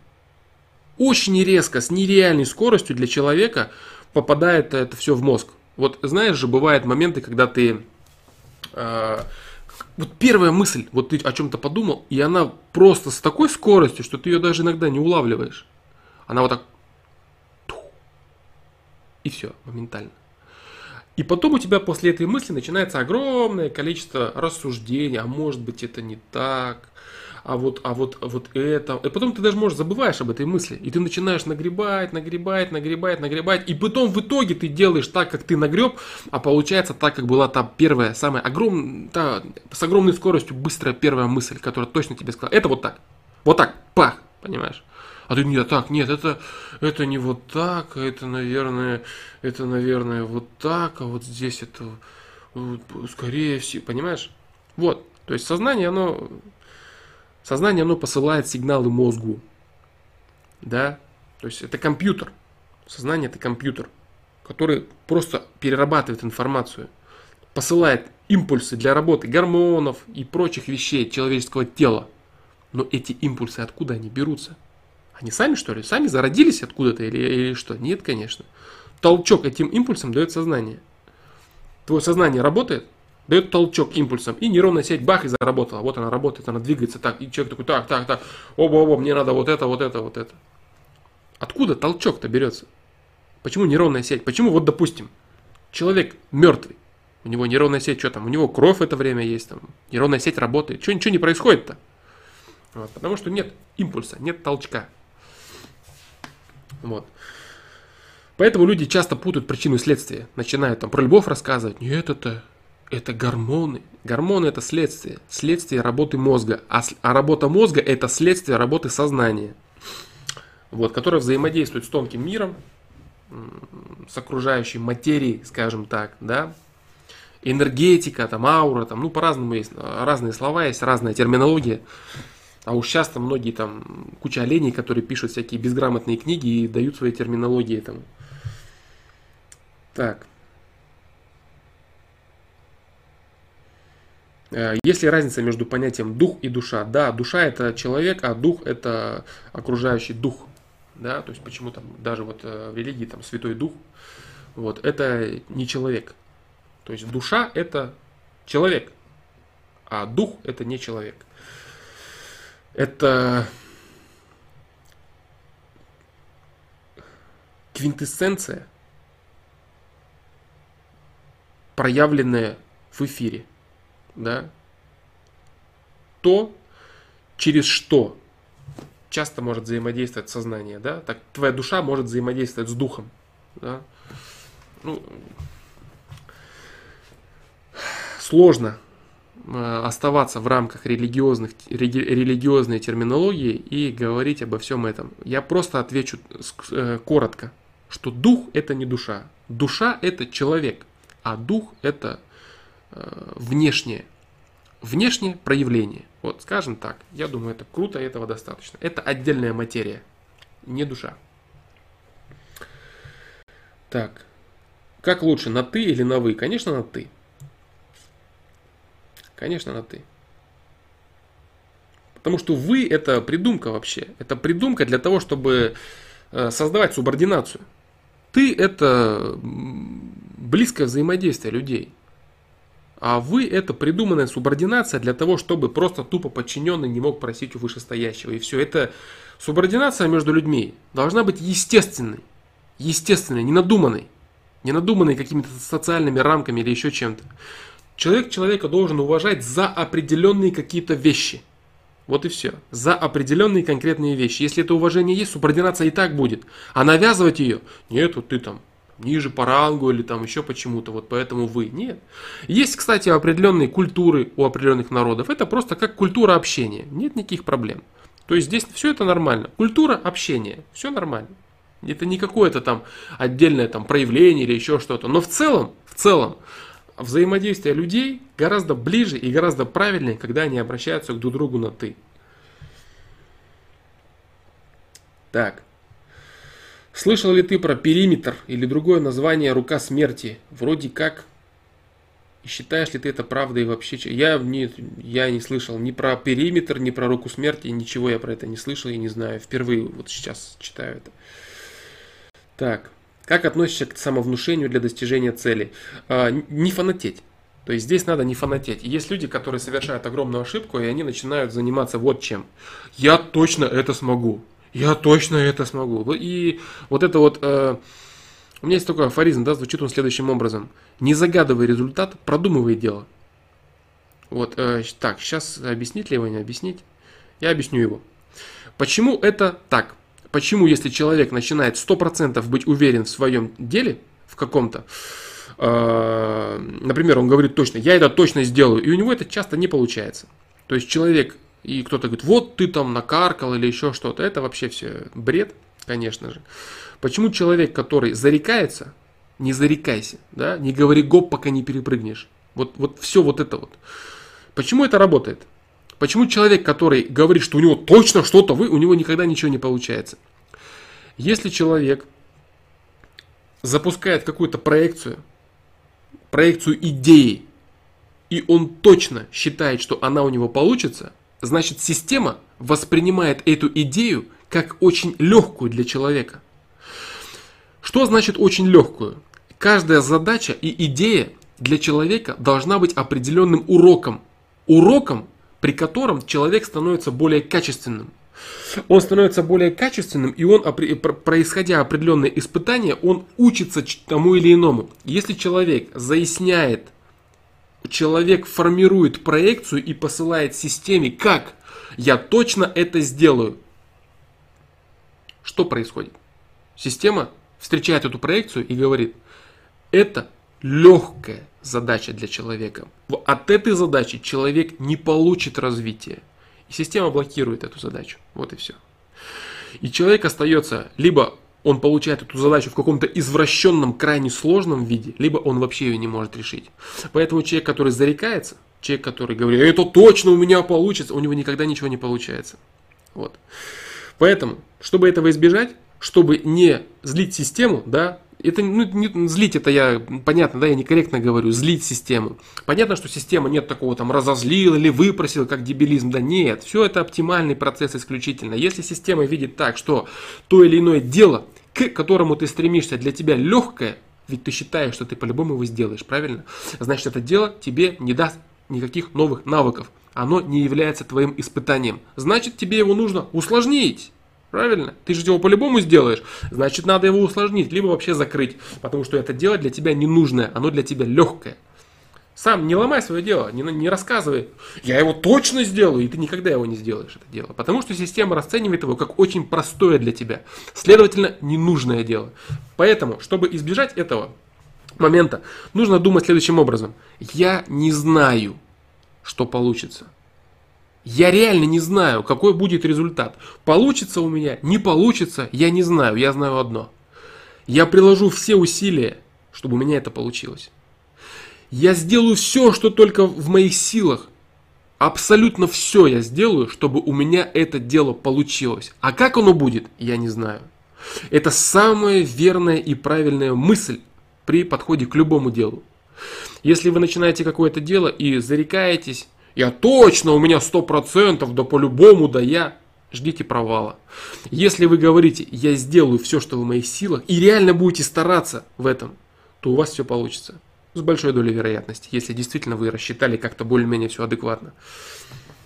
очень резко, с нереальной скоростью для человека попадает это все в мозг. Вот знаешь же, бывают моменты, когда ты... Э, вот первая мысль, вот ты о чем-то подумал, и она просто с такой скоростью, что ты ее даже иногда не улавливаешь. Она вот так... И все, моментально. И потом у тебя после этой мысли начинается огромное количество рассуждений, а может быть это не так, а вот, а вот, а вот это. И потом ты даже, можешь забываешь об этой мысли. И ты начинаешь нагребать, нагребать, нагребать, нагребать. И потом в итоге ты делаешь так, как ты нагреб, а получается так, как была та первая, самая огромная, с огромной скоростью быстрая первая мысль, которая точно тебе сказала. Это вот так. Вот так. Пах. Понимаешь? А ты нет, так, нет, это, это не вот так, это, наверное, это, наверное, вот так, а вот здесь это, скорее всего, понимаешь? Вот, то есть сознание, оно, сознание, оно посылает сигналы мозгу, да, то есть это компьютер, сознание это компьютер, который просто перерабатывает информацию, посылает импульсы для работы гормонов и прочих вещей человеческого тела. Но эти импульсы откуда они берутся? Они сами, что ли? Сами зародились откуда-то или, или что? Нет, конечно. Толчок этим импульсом дает сознание. Твое сознание работает, дает толчок импульсом, и нейронная сеть бах и заработала. Вот она работает, она двигается так, и человек такой, так, так, так, оба, оба, мне надо вот это, вот это, вот это. Откуда толчок-то берется? Почему нейронная сеть? Почему, вот допустим, человек мертвый, у него нейронная сеть, что там, у него кровь в это время есть, там, нейронная сеть работает, что ничего не происходит-то? Вот, потому что нет импульса, нет толчка. Вот. Поэтому люди часто путают причину и следствие. Начинают там про любовь рассказывать. Нет, это, это гормоны. Гормоны это следствие. Следствие работы мозга. А, а работа мозга это следствие работы сознания. Вот, которое взаимодействует с тонким миром, с окружающей материей, скажем так, да, энергетика, там, аура, там, ну, по-разному есть, разные слова есть, разная терминология. А уж часто многие там, куча оленей, которые пишут всякие безграмотные книги и дают свои терминологии там. Так. Э, есть ли разница между понятием дух и душа? Да, душа это человек, а дух это окружающий дух. Да, то есть почему там даже вот э, в религии там святой дух, вот это не человек. То есть душа это человек, а дух это не человек это квинтэссенция, проявленная в эфире. Да? То, через что часто может взаимодействовать сознание. Да? Так твоя душа может взаимодействовать с духом. Да? Ну, сложно оставаться в рамках религиозных, религиозной терминологии и говорить обо всем этом. Я просто отвечу э, коротко, что дух это не душа. Душа это человек, а дух это э, внешнее, внешнее проявление. Вот, скажем так, я думаю, это круто, этого достаточно. Это отдельная материя, не душа. Так, как лучше, на ты или на вы? Конечно, на ты. Конечно, на ты. Потому что вы это придумка вообще. Это придумка для того, чтобы э, создавать субординацию. Ты это близкое взаимодействие людей. А вы это придуманная субординация для того, чтобы просто тупо подчиненный не мог просить у вышестоящего. И все. Это субординация между людьми должна быть естественной. Естественной, не надуманной. Не надуманной какими-то социальными рамками или еще чем-то. Человек человека должен уважать за определенные какие-то вещи. Вот и все. За определенные конкретные вещи. Если это уважение есть, субординация и так будет. А навязывать ее, нет, вот ты там ниже по рангу или там еще почему-то, вот поэтому вы. Нет. Есть, кстати, определенные культуры у определенных народов. Это просто как культура общения. Нет никаких проблем. То есть здесь все это нормально. Культура общения. Все нормально. Это не какое-то там отдельное там проявление или еще что-то. Но в целом, в целом, взаимодействие людей гораздо ближе и гораздо правильнее, когда они обращаются друг к другу на «ты». Так. Слышал ли ты про периметр или другое название рука смерти? Вроде как. И считаешь ли ты это правдой вообще? Я не, я не слышал ни про периметр, ни про руку смерти, ничего я про это не слышал и не знаю. Впервые вот сейчас читаю это. Так. Как относишься к самовнушению для достижения цели? А, не фанатеть. То есть здесь надо не фанатеть. Есть люди, которые совершают огромную ошибку, и они начинают заниматься вот чем. Я точно это смогу я точно это смогу. И вот это вот, э, у меня есть такой афоризм, да, звучит он следующим образом. Не загадывай результат, продумывай дело. Вот, э, так, сейчас объяснить ли его, не объяснить? Я объясню его. Почему это так? Почему, если человек начинает 100% быть уверен в своем деле, в каком-то, э, например, он говорит точно, я это точно сделаю, и у него это часто не получается. То есть человек и кто-то говорит, вот ты там накаркал или еще что-то. Это вообще все бред, конечно же. Почему человек, который зарекается, не зарекайся, да, не говори гоп, пока не перепрыгнешь. Вот, вот все вот это вот. Почему это работает? Почему человек, который говорит, что у него точно что-то вы, у него никогда ничего не получается? Если человек запускает какую-то проекцию, проекцию идеи, и он точно считает, что она у него получится, Значит, система воспринимает эту идею как очень легкую для человека. Что значит очень легкую? Каждая задача и идея для человека должна быть определенным уроком. Уроком, при котором человек становится более качественным. Он становится более качественным, и он, происходя определенные испытания, он учится тому или иному. Если человек заясняет человек формирует проекцию и посылает системе, как я точно это сделаю. Что происходит? Система встречает эту проекцию и говорит, это легкая задача для человека. От этой задачи человек не получит развития. И система блокирует эту задачу. Вот и все. И человек остается либо он получает эту задачу в каком-то извращенном, крайне сложном виде, либо он вообще ее не может решить. Поэтому человек, который зарекается, человек, который говорит, это точно у меня получится, у него никогда ничего не получается. Вот. Поэтому, чтобы этого избежать, чтобы не злить систему, да, это ну, не, злить это я, понятно, да, я некорректно говорю, злить систему. Понятно, что система нет такого там разозлил или выпросил, как дебилизм, да нет, все это оптимальный процесс исключительно. Если система видит так, что то или иное дело к которому ты стремишься, для тебя легкое, ведь ты считаешь, что ты по-любому его сделаешь, правильно? Значит, это дело тебе не даст никаких новых навыков. Оно не является твоим испытанием. Значит, тебе его нужно усложнить. Правильно? Ты же его по-любому сделаешь. Значит, надо его усложнить, либо вообще закрыть. Потому что это дело для тебя ненужное, оно для тебя легкое. Сам не ломай свое дело, не, не рассказывай, я его точно сделаю, и ты никогда его не сделаешь, это дело. Потому что система расценивает его как очень простое для тебя, следовательно, ненужное дело. Поэтому, чтобы избежать этого момента, нужно думать следующим образом. Я не знаю, что получится. Я реально не знаю, какой будет результат. Получится у меня, не получится, я не знаю, я знаю одно. Я приложу все усилия, чтобы у меня это получилось. Я сделаю все, что только в моих силах. Абсолютно все я сделаю, чтобы у меня это дело получилось. А как оно будет, я не знаю. Это самая верная и правильная мысль при подходе к любому делу. Если вы начинаете какое-то дело и зарекаетесь, я точно, у меня 100%, да по-любому, да я, ждите провала. Если вы говорите, я сделаю все, что в моих силах, и реально будете стараться в этом, то у вас все получится с большой долей вероятности, если действительно вы рассчитали как-то более-менее все адекватно.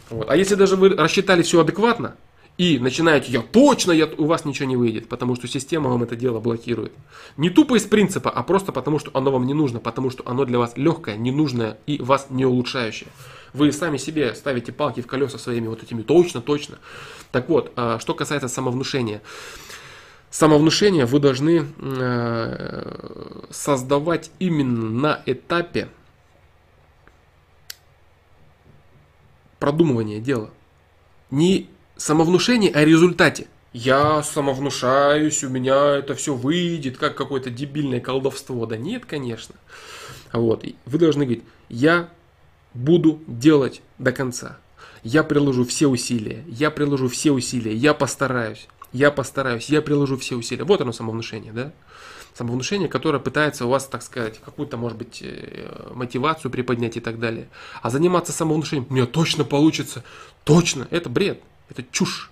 Вот. А если даже вы рассчитали все адекватно и начинаете, я точно, я, у вас ничего не выйдет, потому что система вам это дело блокирует. Не тупо из принципа, а просто потому, что оно вам не нужно, потому что оно для вас легкое, ненужное и вас не улучшающее. Вы сами себе ставите палки в колеса своими вот этими точно, точно. Так вот, а, что касается самовнушения самовнушение вы должны э, создавать именно на этапе продумывания дела. Не самовнушение, а результате. Я самовнушаюсь, у меня это все выйдет, как какое-то дебильное колдовство. Да нет, конечно. Вот. Вы должны говорить, я буду делать до конца. Я приложу все усилия, я приложу все усилия, я постараюсь. я постараюсь, я приложу все усилия. Вот оно самовнушение, да? Самовнушение, которое пытается у вас, так сказать, какую-то, может быть, э, мотивацию приподнять и так далее. А заниматься самовнушением, у меня точно получится, точно, это бред, это чушь.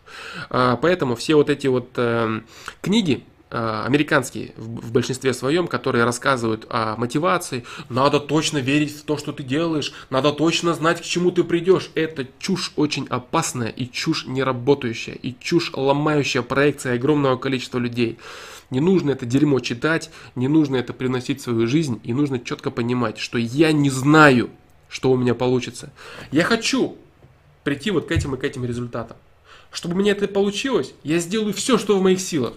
А, поэтому все вот эти вот э, книги, американские в большинстве своем, которые рассказывают о мотивации. Надо точно верить в то, что ты делаешь, надо точно знать, к чему ты придешь. Это чушь очень опасная и чушь неработающая, и чушь ломающая проекция огромного количества людей. Не нужно это дерьмо читать, не нужно это приносить в свою жизнь, и нужно четко понимать, что я не знаю, что у меня получится. Я хочу прийти вот к этим и к этим результатам. Чтобы меня это получилось, я сделаю все, что в моих силах.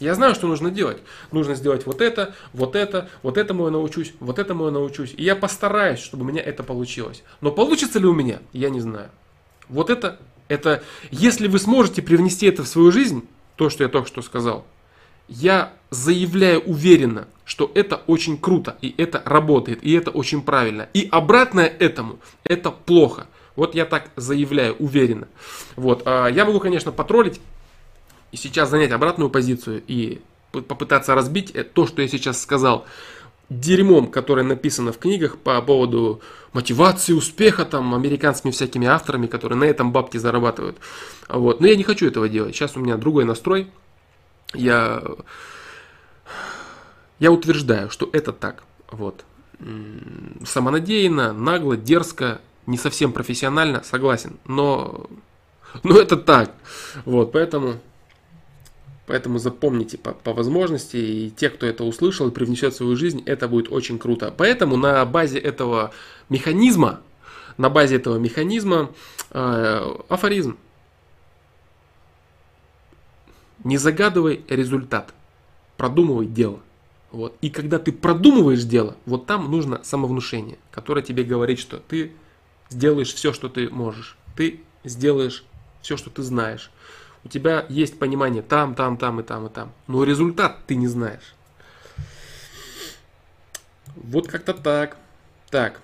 Я знаю, что нужно делать. Нужно сделать вот это, вот это, вот этому я научусь, вот этому я научусь. И я постараюсь, чтобы у меня это получилось. Но получится ли у меня, я не знаю. Вот это, это, если вы сможете привнести это в свою жизнь, то, что я только что сказал, я заявляю уверенно, что это очень круто, и это работает, и это очень правильно. И обратное этому, это плохо. Вот я так заявляю уверенно. Вот. А я могу, конечно, потроллить и сейчас занять обратную позицию и попытаться разбить то, что я сейчас сказал, дерьмом, которое написано в книгах по поводу мотивации, успеха, там, американскими всякими авторами, которые на этом бабки зарабатывают. Вот. Но я не хочу этого делать. Сейчас у меня другой настрой. Я, я утверждаю, что это так. Вот. Самонадеянно, нагло, дерзко, не совсем профессионально, согласен. Но, но это так. Вот, поэтому Поэтому запомните по, по возможности, и те, кто это услышал и привнесет в свою жизнь, это будет очень круто. Поэтому на базе этого механизма, на базе этого механизма э, афоризм. Не загадывай результат, продумывай дело. Вот. И когда ты продумываешь дело, вот там нужно самовнушение, которое тебе говорит, что ты сделаешь все, что ты можешь. Ты сделаешь все, что ты знаешь. У тебя есть понимание там, там, там и там и там. Но результат ты не знаешь. Вот как-то так. Так.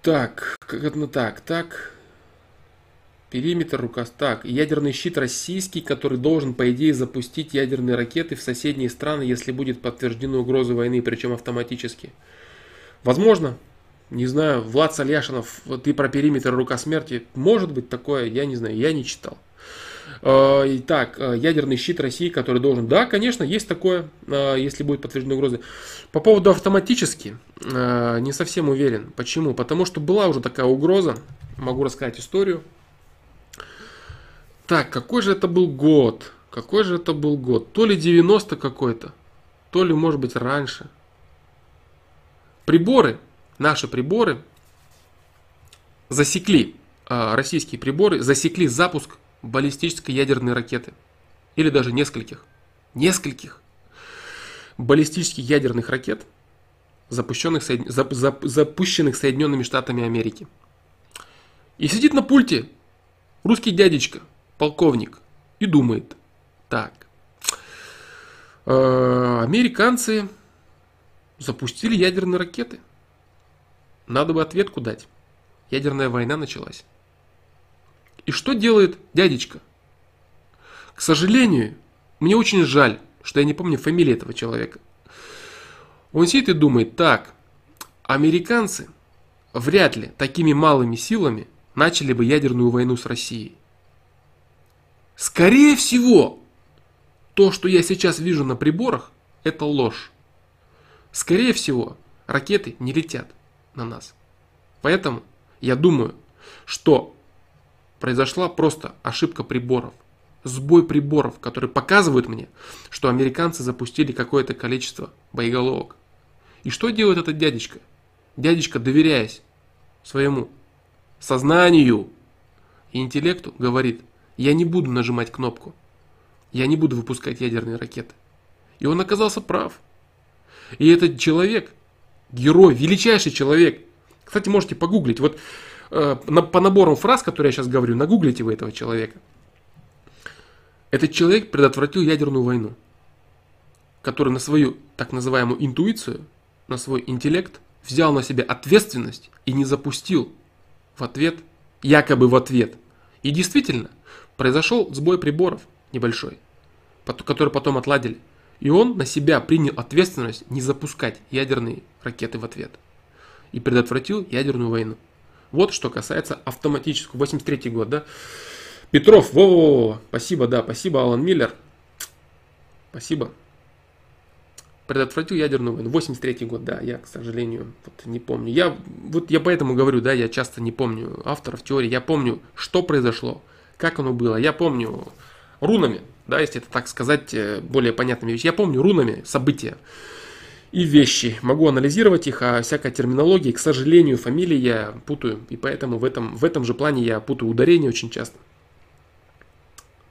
Так, как это так, так. Периметр рукас. Так, ядерный щит российский, который должен, по идее, запустить ядерные ракеты в соседние страны, если будет подтверждена угроза войны, причем автоматически. Возможно, не знаю, Влад Сальяшинов, ты про периметр рука смерти, может быть такое, я не знаю, я не читал. А, итак, а, ядерный щит России, который должен... Да, конечно, есть такое, а, если будет подтверждена угроза. По поводу автоматически, не совсем уверен. Почему? Потому что была уже такая угроза. Могу рассказать историю. Так, какой же это был год? Какой же это был год? То ли 90 какой-то, то ли, может быть, раньше. Приборы наши приборы засекли, а, российские приборы засекли запуск баллистической ядерной ракеты. Или даже нескольких. Нескольких баллистических ядерных ракет, запущенных, запущенных Соединенными Штатами Америки. И сидит на пульте русский дядечка, полковник, и думает, так, э, американцы запустили ядерные ракеты – надо бы ответку дать. Ядерная война началась. И что делает дядечка? К сожалению, мне очень жаль, что я не помню фамилии этого человека. Он сидит и думает, так, американцы вряд ли такими малыми силами начали бы ядерную войну с Россией. Скорее всего, то, что я сейчас вижу на приборах, это ложь. Скорее всего, ракеты не летят на нас. Поэтому я думаю, что произошла просто ошибка приборов. Сбой приборов, которые показывают мне, что американцы запустили какое-то количество боеголовок. И что делает этот дядечка? Дядечка, доверяясь своему сознанию и интеллекту, говорит, я не буду нажимать кнопку, я не буду выпускать ядерные ракеты. И он оказался прав. И этот человек герой, величайший человек. Кстати, можете погуглить. Вот э, по наборам фраз, которые я сейчас говорю, нагуглите вы этого человека. Этот человек предотвратил ядерную войну, который на свою так называемую интуицию, на свой интеллект взял на себя ответственность и не запустил в ответ, якобы в ответ, И действительно, произошел сбой приборов небольшой, который потом отладили. И он на себя принял ответственность не запускать ядерные ракеты в ответ. И предотвратил ядерную войну. Вот что касается автоматического. 83 год, да? Петров, во, во, во, спасибо, да, спасибо, Алан Миллер. Спасибо. Предотвратил ядерную войну. 83 год, да, я, к сожалению, вот не помню. Я, вот я поэтому говорю, да, я часто не помню авторов теории. Я помню, что произошло, как оно было. Я помню рунами, да, если это так сказать, э, более понятными вещами. Я помню рунами события и вещи. Могу анализировать их, а всякой терминологии, к сожалению, фамилии я путаю. И поэтому в этом, в этом же плане я путаю ударение очень часто.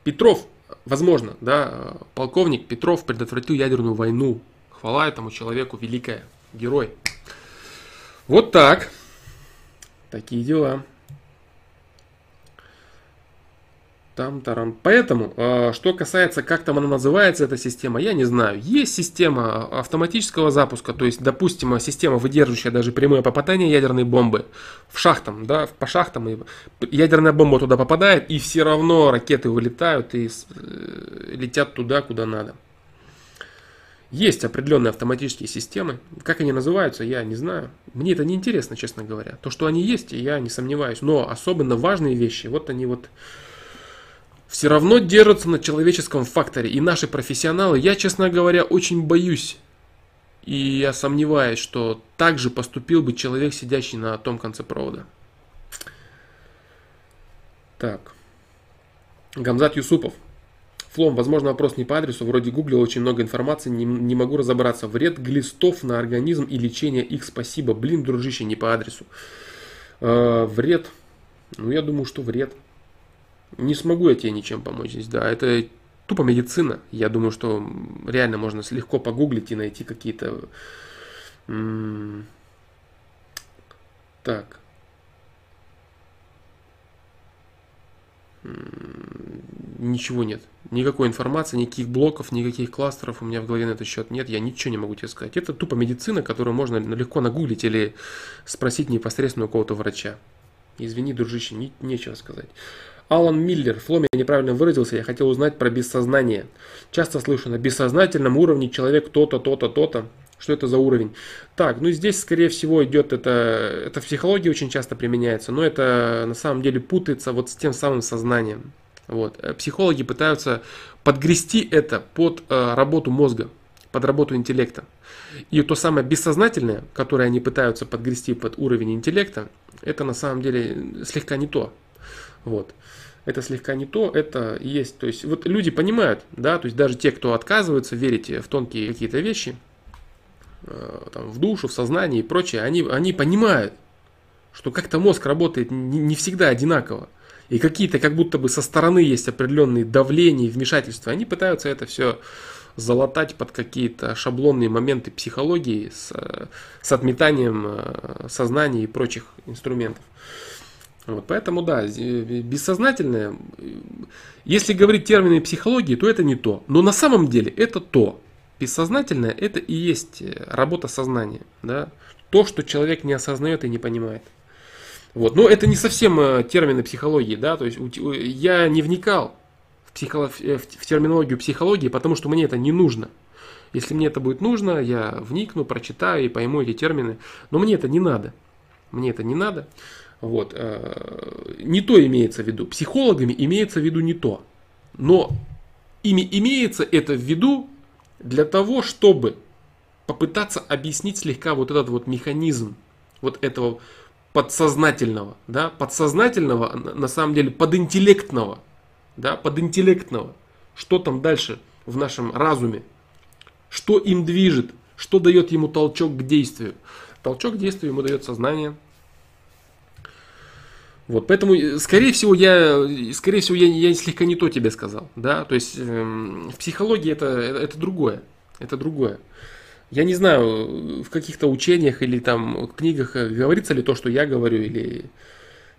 Петров, возможно, да, полковник Петров предотвратил ядерную войну. Хвала этому человеку, великая, герой. Вот так. Такие дела. Там тарам. Поэтому, а, что касается, как там она называется, эта система, я не знаю. Есть система автоматического запуска, то есть, допустим, система, выдерживающая даже прямое попадание ядерной бомбы в шахтам, да, по шахтам, и ядерная бомба туда попадает, и все равно ракеты вылетают и э, летят туда, куда надо. Есть определенные автоматические системы. Как они называются, я не знаю. Мне это не интересно, честно говоря. То, что они есть, я не сомневаюсь. Но особенно важные вещи, вот они вот все равно держатся на человеческом факторе. И наши профессионалы, я, честно говоря, очень боюсь. И я сомневаюсь, что так же поступил бы человек, сидящий на том конце провода. Так. Гамзат Юсупов. Флом, возможно, вопрос не по адресу. Вроде гуглил очень много информации, не, не могу разобраться. Вред глистов на организм и лечение их спасибо. Блин, дружище, не по адресу. Э, вред. Ну, я думаю, что вред. Не смогу я тебе ничем помочь здесь, да. Это тупо медицина. Я думаю, что реально можно легко погуглить и найти какие-то... Так. Ничего нет. Никакой информации, никаких блоков, никаких кластеров у меня в голове на этот счет нет. Я ничего не могу тебе сказать. Это тупо медицина, которую можно легко нагуглить или спросить непосредственно у кого-то врача. Извини, дружище, не, нечего сказать. Алан Миллер, Флом, я неправильно выразился, я хотел узнать про бессознание. Часто слышу, на бессознательном уровне человек то-то, то-то, то-то. Что это за уровень? Так, ну здесь, скорее всего, идет это, это в психологии очень часто применяется, но это на самом деле путается вот с тем самым сознанием. Вот. Э, психологи пытаются подгрести это под э, работу мозга, под работу интеллекта. И то самое бессознательное, которое они пытаются подгрести под уровень интеллекта, это на самом деле слегка не то. Вот. Это слегка не то, это есть. То есть вот люди понимают, да, то есть даже те, кто отказываются верить в тонкие какие-то вещи, э, там, в душу, в сознание и прочее, они, они понимают, что как-то мозг работает не, не всегда одинаково. И какие-то как будто бы со стороны есть определенные давления и вмешательства. Они пытаются это все залатать под какие-то шаблонные моменты психологии с, с отметанием э, сознания и прочих инструментов. Вот, поэтому да, бессознательное, если говорить терминами психологии, то это не то. Но на самом деле это то. Бессознательное это и есть э, работа сознания. Да? То, что человек не осознает и не понимает. Вот. Но это не совсем э, термины психологии. Да? То есть я не вникал в, психолог... Э, в терминологию психологии, потому что мне это не нужно. Если мне это будет нужно, я вникну, прочитаю и пойму эти термины. Но мне это не надо. Мне это не надо. Вот. Э, не то имеется в виду. Психологами имеется в виду не то. Но ими имеется это в виду для того, чтобы попытаться объяснить слегка вот этот вот механизм вот этого подсознательного, да, подсознательного, на самом деле подинтеллектного, да, подинтеллектного, что там дальше в нашем разуме, что им движет, что дает ему толчок к действию. Толчок к действию ему дает сознание, вот, поэтому, э, скорее всего, я, скорее всего, я, я слегка не то тебе сказал, да, то есть эм, в психологии это, это другое, это другое. Я не знаю, в каких-то учениях или там книгах э, говорится ли то, что я говорю, или,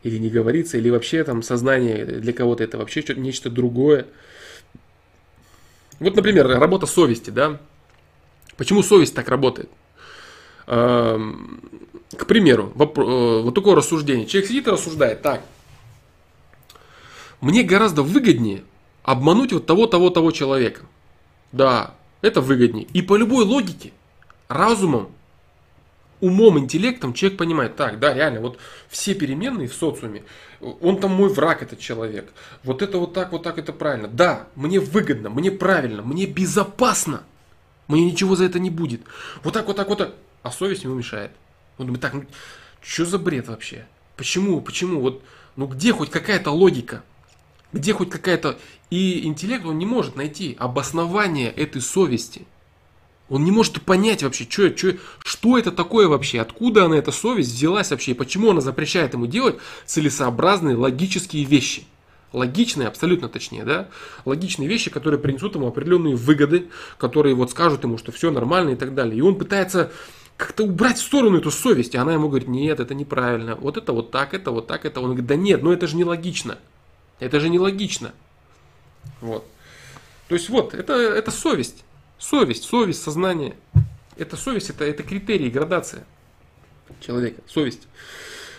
или не говорится, или вообще там сознание для кого-то это вообще что-то, нечто другое. Вот, например, работа совести, да. Почему совесть так работает? Эм, к примеру, э, вот такое рассуждение. Человек сидит и рассуждает, так, мне гораздо выгоднее обмануть вот того, того, того человека. Да, это выгоднее. И по любой логике, разумом, умом, интеллектом человек понимает, так, да, реально, вот все переменные в социуме, он там мой враг, этот человек. Вот это вот так, вот так, это правильно. Да, мне выгодно, мне правильно, мне безопасно. Мне ничего за это не будет. Вот так, вот так, вот так. А совесть ему мешает. Он думает, так, ну, что за бред вообще? Почему, почему? Вот, ну где хоть какая-то логика? Где хоть какая-то... И интеллект, он не может найти обоснование этой совести. Он не может понять вообще, что, что, что это такое вообще, откуда она, эта совесть взялась вообще, и почему она запрещает ему делать целесообразные логические вещи. Логичные, абсолютно точнее, да? Логичные вещи, которые принесут ему определенные выгоды, которые вот скажут ему, что все нормально и так далее. И он пытается как-то убрать в сторону эту совесть, и она ему говорит, нет, это неправильно, вот это вот так, это вот так, это. Он говорит, да нет, ну это же не логично. Это же не логично. Вот. То есть вот, это, это совесть. Совесть, совесть, сознание. Это совесть, это, это критерий, градация человека, совесть.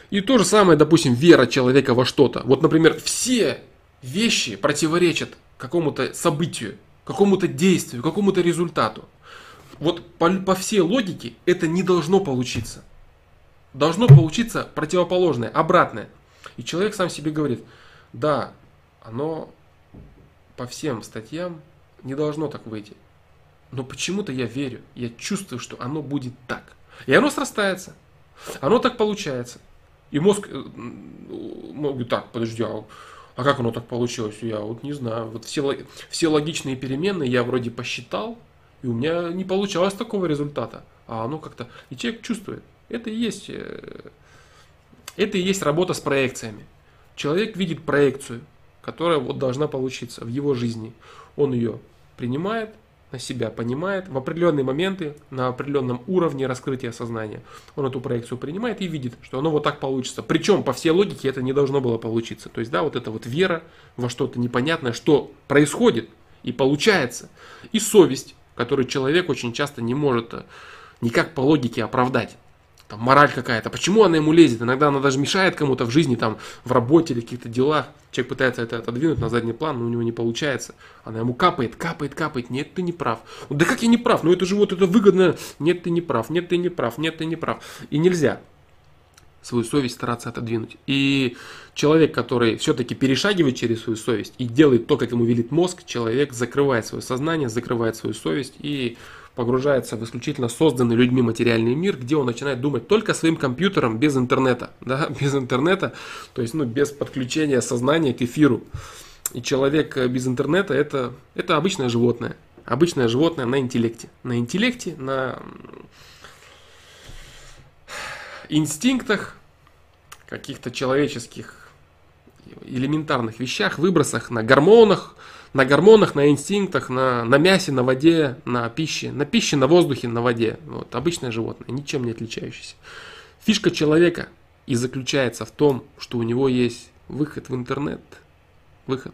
И то же самое, допустим, вера человека во что-то. Вот, например, все вещи противоречат какому-то событию, какому-то действию, какому-то результату. Вот по, по всей логике это не должно получиться. Должно получиться противоположное, обратное. И человек сам себе говорит, да, оно по всем статьям не должно так выйти. Но почему-то я верю, я чувствую, что оно будет так. И оно срастается. Оно так получается. И мозг э, говорит, так, подожди, а, а как оно так получилось? Я вот не знаю. Вот все, все логичные переменные я вроде посчитал, и у меня не получалось такого результата. А оно как-то... И человек чувствует. Это и есть... Э, это и есть работа с проекциями. Человек видит проекцию, которая вот должна получиться в его жизни. Он ее принимает, на себя понимает, в определенные моменты, на определенном уровне раскрытия сознания, он эту проекцию принимает и видит, что оно вот так получится. Причем, по всей логике, это не должно было получиться. То есть, да, вот эта вот вера во что-то непонятное, что происходит и получается. И совесть, которую человек очень часто не может э, никак по логике оправдать там, мораль какая-то. Почему она ему лезет? Иногда она даже мешает кому-то в жизни, там, в работе или каких-то делах. Человек пытается это отодвинуть на задний план, но у него не получается. Она ему капает, капает, капает. Нет, ты не прав. Да как я не прав? Ну это же вот это выгодно. Нет, ты не прав. Нет, ты не прав. Нет, ты не прав. И нельзя свою совесть стараться отодвинуть. И человек, который все-таки перешагивает через свою совесть и делает то, как ему велит мозг, человек закрывает свое сознание, закрывает свою совесть и погружается в исключительно созданный людьми материальный мир, где он начинает думать только своим компьютером без интернета, да, без интернета, то есть ну, без подключения сознания к эфиру. И человек без интернета это, это обычное животное. Обычное животное на интеллекте. На интеллекте, на инстинктах, каких-то человеческих элементарных вещах, выбросах, на гормонах, на гормонах, на инстинктах, на, на мясе, на воде, на пище, на пище, на воздухе, на воде. Вот, обычное животное, ничем не отличающееся. Фишка человека и заключается в том, что у него есть выход в интернет, выход,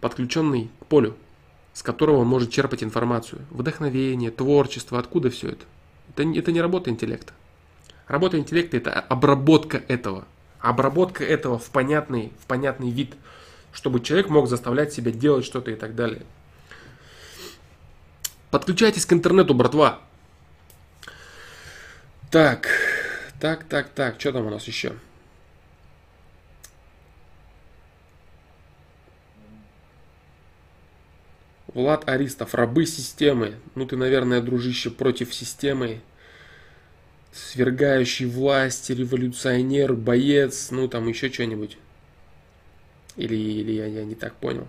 подключенный к полю, с которого он может черпать информацию, вдохновение, творчество, откуда все это. Это, это не работа интеллекта. Работа интеллекта это обработка этого. Обработка этого в понятный, в понятный вид – чтобы человек мог заставлять себя делать что-то и так далее. Подключайтесь к интернету, братва. Так, так, так, так, что там у нас еще? Влад Аристов, рабы системы. Ну ты, наверное, дружище, против системы. Свергающий власть, революционер, боец, ну там еще что-нибудь. Или, или я, я не так понял.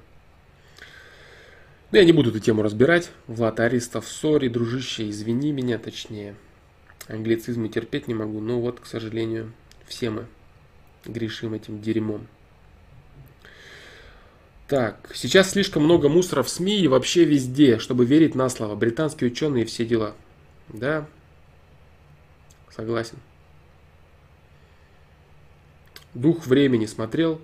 Но я не буду эту тему разбирать. Влад Аристов, сори, дружище, извини меня, точнее. Англицизмы терпеть не могу, но вот, к сожалению, все мы грешим этим дерьмом. Так, сейчас слишком много мусора в СМИ и вообще везде, чтобы верить на слово. Британские ученые и все дела. Да, согласен. Дух времени смотрел.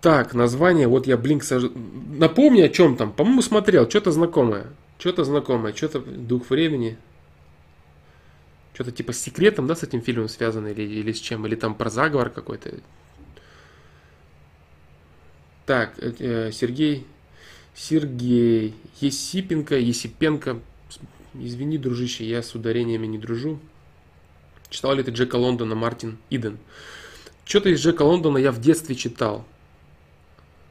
Так, название, вот я Блинк сож... Напомни, о чем там. По-моему, смотрел, что-то знакомое. Что-то знакомое, что-то Дух времени. Что-то типа с секретом, да, с этим фильмом связано, или, или с чем, или там про заговор какой-то. Так, э, Сергей, Сергей Есипенко, Есипенко. Извини, дружище, я с ударениями не дружу. Читал ли ты Джека Лондона, Мартин Иден? Что-то из Джека Лондона я в детстве читал.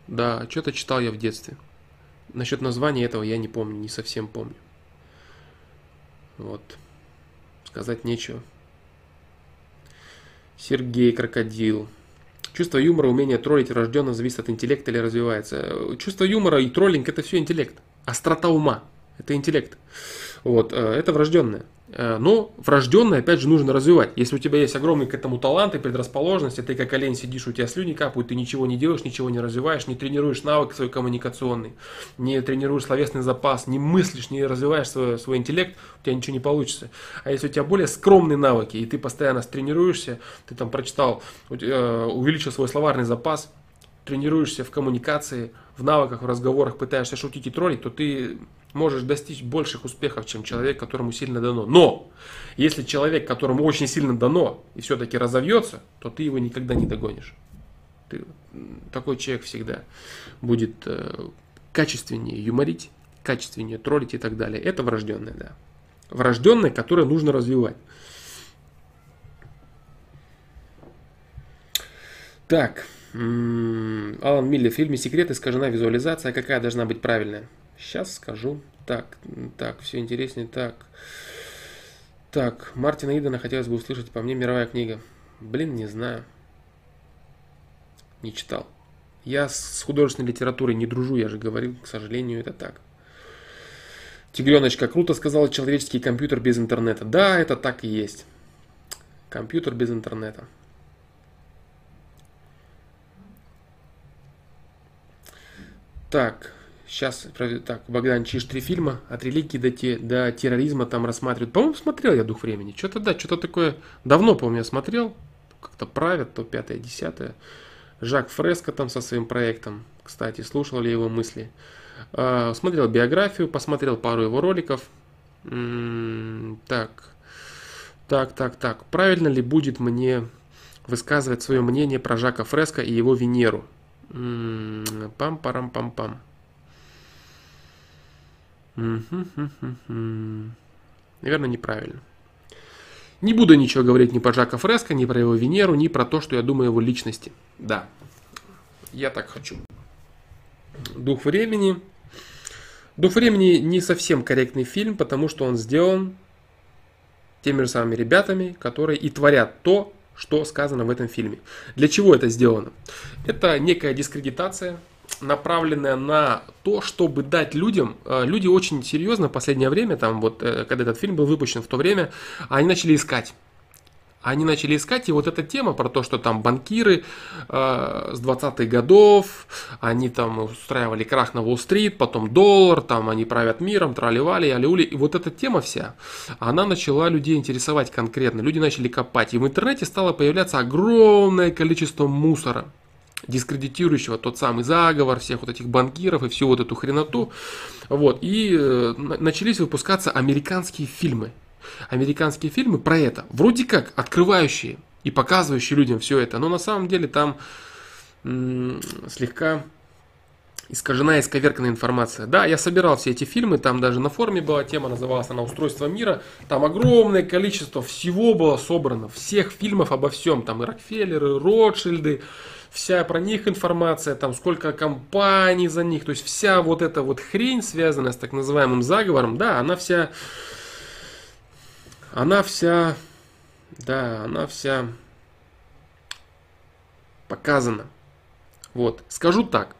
Да, что-то читал я в детстве. Насчет названия этого я не помню, не совсем помню. Вот. Сказать нечего. Сергей Крокодил. Чувство юмора, умение троллить рожденно зависит от интеллекта или развивается. Чувство юмора и троллинг это все интеллект. Острота ума это интеллект. Вот, э, это врожденное. Э, но врожденное, опять же, нужно развивать. Если у тебя есть огромный к этому талант и предрасположенность, ты как олень сидишь, у тебя слюни капают, ты ничего не делаешь, ничего не развиваешь, не тренируешь навык свой коммуникационный, не тренируешь словесный запас, не мыслишь, не развиваешь свой, свой интеллект, у тебя ничего не получится. А если у тебя более скромные навыки, и ты постоянно тренируешься, ты там прочитал, э, увеличил свой словарный запас, тренируешься в коммуникации, в навыках, в разговорах, пытаешься шутить и троллить, то ты можешь достичь больших успехов, чем человек, которому сильно дано. Но если человек, которому очень сильно дано, и все-таки разовьется, то ты его никогда не догонишь. Ты, такой человек всегда будет э, качественнее юморить, качественнее троллить и так далее. Это врожденное, да. Врожденное, которое нужно развивать. Так, Алан Милли в фильме «Секрет» искажена визуализация. Какая должна быть правильная? Сейчас скажу. Так, так, все интереснее. Так, так, Мартина Идена хотелось бы услышать, по мне, мировая книга. Блин, не знаю. Не читал. Я с художественной литературой не дружу, я же говорил, к сожалению, это так. Тигреночка, круто сказал человеческий компьютер без интернета. Да, это так и есть. Компьютер без интернета. Так, Сейчас, так, Богдан Чиш, три фильма от религии до, те, до терроризма там рассматривают. По-моему, смотрел я «Дух времени». Что-то, да, что-то такое давно, по-моему, я смотрел. Как-то правят, то пятое, десятое. Жак Фреско там со своим проектом, кстати, слушал ли его мысли. А, смотрел биографию, посмотрел пару его роликов. М-м, так, так, так, так. Правильно ли будет мне высказывать свое мнение про Жака Фреско и его Венеру? М-м, пам-парам-пам-пам. Наверное, неправильно. Не буду ничего говорить ни про Жака Фреско, ни про его Венеру, ни про то, что я думаю о его личности. Да, я так хочу. Дух времени. Дух времени не совсем корректный фильм, потому что он сделан теми же самыми ребятами, которые и творят то, что сказано в этом фильме. Для чего это сделано? Это некая дискредитация направленная на то, чтобы дать людям, э, люди очень серьезно в последнее время, там вот, э, когда этот фильм был выпущен в то время, они начали искать. Они начали искать, и вот эта тема про то, что там банкиры э, с 20-х годов, они там устраивали крах на Уолл-стрит, потом доллар, там они правят миром, траливали, алиули. И вот эта тема вся, она начала людей интересовать конкретно. Люди начали копать. И в интернете стало появляться огромное количество мусора дискредитирующего тот самый заговор, всех вот этих банкиров и всю вот эту хреноту. Вот. И э, начались выпускаться американские фильмы. Американские фильмы про это. Вроде как открывающие и показывающие людям все это. Но на самом деле там слегка искажена, исковерканная информация. Да, я собирал все эти фильмы, там даже на форуме была тема, называлась она «Устройство мира». Там огромное количество всего было собрано, всех фильмов обо всем. Там и Рокфеллеры, и Ротшильды, вся про них информация, там сколько компаний за них, то есть вся вот эта вот хрень, связанная с так называемым заговором, да, она вся, она вся, да, она вся показана. Вот, скажу так,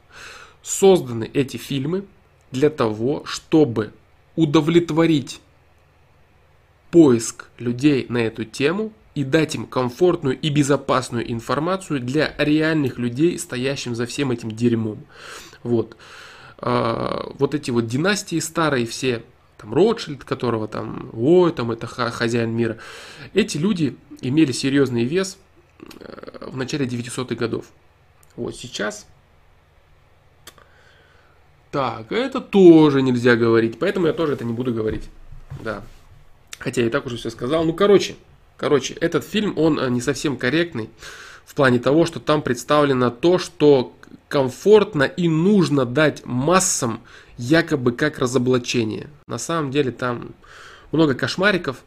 созданы эти фильмы для того, чтобы удовлетворить поиск людей на эту тему и дать им комфортную и безопасную информацию для реальных людей, стоящим за всем этим дерьмом. Вот. А, вот эти вот династии старые все, там Ротшильд, которого там, ой, там это хозяин мира, эти люди имели серьезный вес э, в начале 900-х годов. Вот сейчас так, это тоже нельзя говорить, поэтому я тоже это не буду говорить. Да. Хотя я и так уже все сказал. Ну, короче, Короче, этот фильм, он э, не совсем корректный, в плане того, что там представлено то, что комфортно и нужно дать массам якобы как разоблачение. На самом деле там много кошмариков,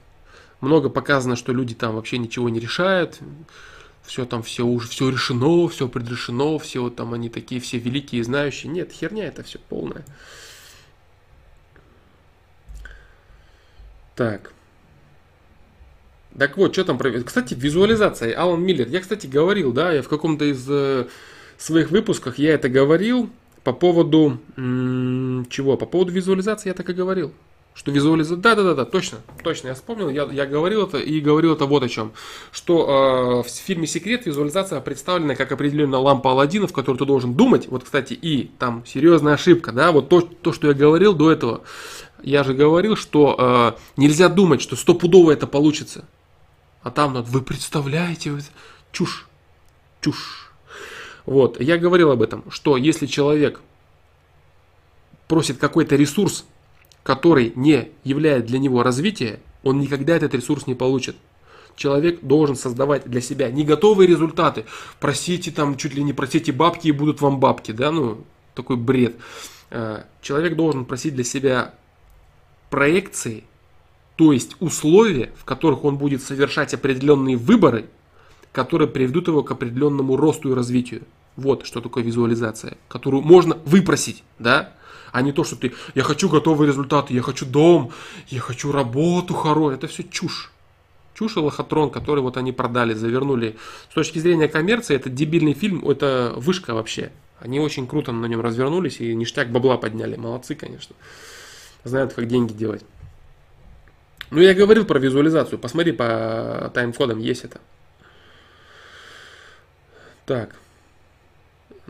много показано, что люди там вообще ничего не решают, все там все уже все решено, все предрешено, все вот там они такие все великие и знающие. Нет, херня это все полная. Так. Так вот, что там. Кстати, визуализация. Алан Миллер. Я, кстати, говорил, да, я в каком-то из э, своих выпусках я это говорил по поводу... М- чего? По поводу визуализации я так и говорил. Что визуализация... Да, да, да, да, точно, точно, я вспомнил, я, я говорил это и говорил это вот о чем. Что э, в фильме «Секрет» визуализация представлена как определенная лампа Алладина, в которой ты должен думать. Вот, кстати, и там серьезная ошибка, да, вот то, то что я говорил до этого. Я же говорил, что э, нельзя думать, что стопудово это получится. А там надо, вы представляете, чушь, чушь. Вот, я говорил об этом, что если человек просит какой-то ресурс, который не является для него развития, он никогда этот ресурс не получит. Человек должен создавать для себя не готовые результаты. Просите там, чуть ли не просите бабки и будут вам бабки, да, ну, такой бред. Э, человек должен просить для себя проекции, то есть условия, в которых он будет совершать определенные выборы, которые приведут его к определенному росту и развитию. Вот что такое визуализация, которую можно выпросить, да? а не то, что ты, я хочу готовые результаты, я хочу дом, я хочу работу хорошую. Это все чушь. Чушь и лохотрон, который вот они продали, завернули. С точки зрения коммерции, это дебильный фильм, это вышка вообще. Они очень круто на нем развернулись и ништяк бабла подняли. Молодцы, конечно. Знают, как деньги делать. Ну, я говорил про визуализацию. Посмотри по тайм-кодам, есть это. Так.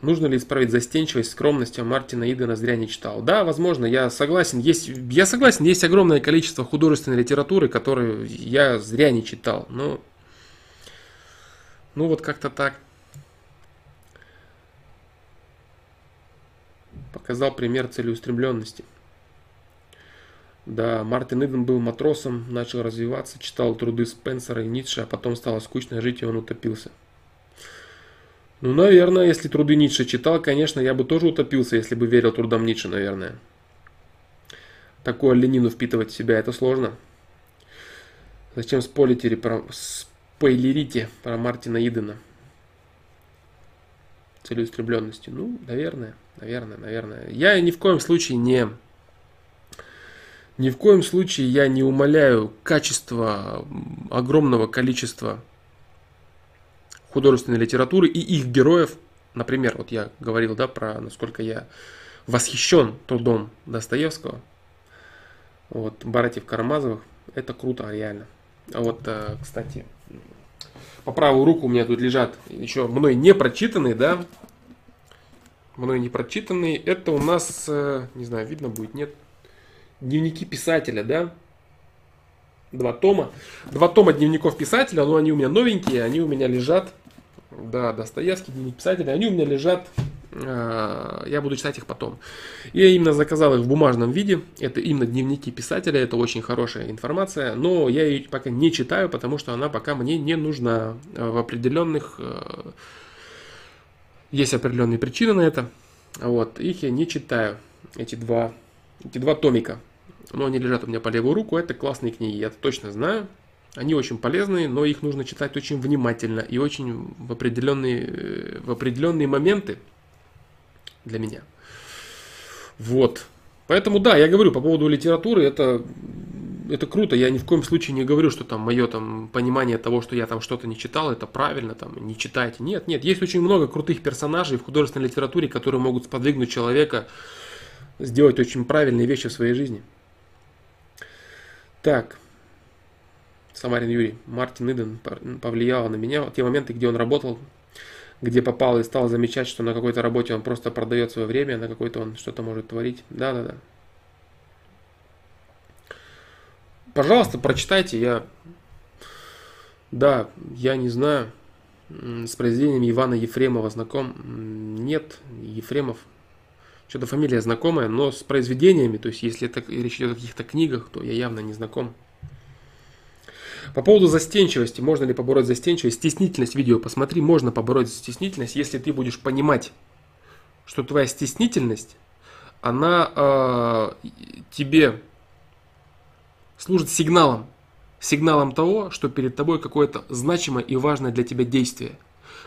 Нужно ли исправить застенчивость, скромность, а Мартина Идена зря не читал? Да, возможно, я согласен. Есть, я согласен, есть огромное количество художественной литературы, которую я зря не читал. Но, ну вот как-то так. Показал пример целеустремленности. Да, Мартин Иден был матросом, начал развиваться, читал труды Спенсера и Ницше, а потом стало скучно жить, и он утопился. Ну, наверное, если труды Ницше читал, конечно, я бы тоже утопился, если бы верил трудам Ницше, наверное. Такое ленину впитывать в себя, это сложно. Зачем спойлерите про, спойлерите про Мартина Идена? Целеустремленности. Ну, наверное, наверное, наверное. Я ни в коем случае не... Ни в коем случае я не умоляю качество огромного количества художественной литературы и их героев. Например, вот я говорил, да, про насколько я восхищен трудом Достоевского, вот, братьев Карамазовых, это круто, реально. А вот, э, кстати, по правую руку у меня тут лежат еще мной не прочитанные, да, мной не прочитанные, это у нас, э, не знаю, видно будет, нет, дневники писателя, да, два тома, два тома дневников писателя, но они у меня новенькие, они у меня лежат. Да, Достоевский, дневник писателя, они у меня лежат, э, я буду читать их потом. Я именно заказал их в бумажном виде, это именно дневники писателя, это очень хорошая информация, но я ее пока не читаю, потому что она пока мне не нужна. В определенных... Э, есть определенные причины на это, вот, их я не читаю, эти два, эти два томика. Но они лежат у меня по левую руку, это классные книги, я точно знаю, они очень полезные, но их нужно читать очень внимательно и очень в определенные, в определенные моменты для меня. Вот. Поэтому да, я говорю по поводу литературы, это, это круто. Я ни в коем случае не говорю, что там мое там, понимание того, что я там что-то не читал, это правильно, там, не читайте. Нет, нет, есть очень много крутых персонажей в художественной литературе, которые могут сподвигнуть человека сделать очень правильные вещи в своей жизни. Так, Самарин Юрий, Мартин Иден повлиял на меня. Те моменты, где он работал, где попал и стал замечать, что на какой-то работе он просто продает свое время, на какой-то он что-то может творить. Да-да-да. Пожалуйста, прочитайте. Я, да, я не знаю, с произведениями Ивана Ефремова знаком. Нет, Ефремов. Что-то фамилия знакомая, но с произведениями, то есть если это речь идет о каких-то книгах, то я явно не знаком. По поводу застенчивости, можно ли побороть застенчивость, стеснительность видео посмотри, можно побороть стеснительность, если ты будешь понимать, что твоя стеснительность, она э, тебе служит сигналом, сигналом того, что перед тобой какое-то значимое и важное для тебя действие,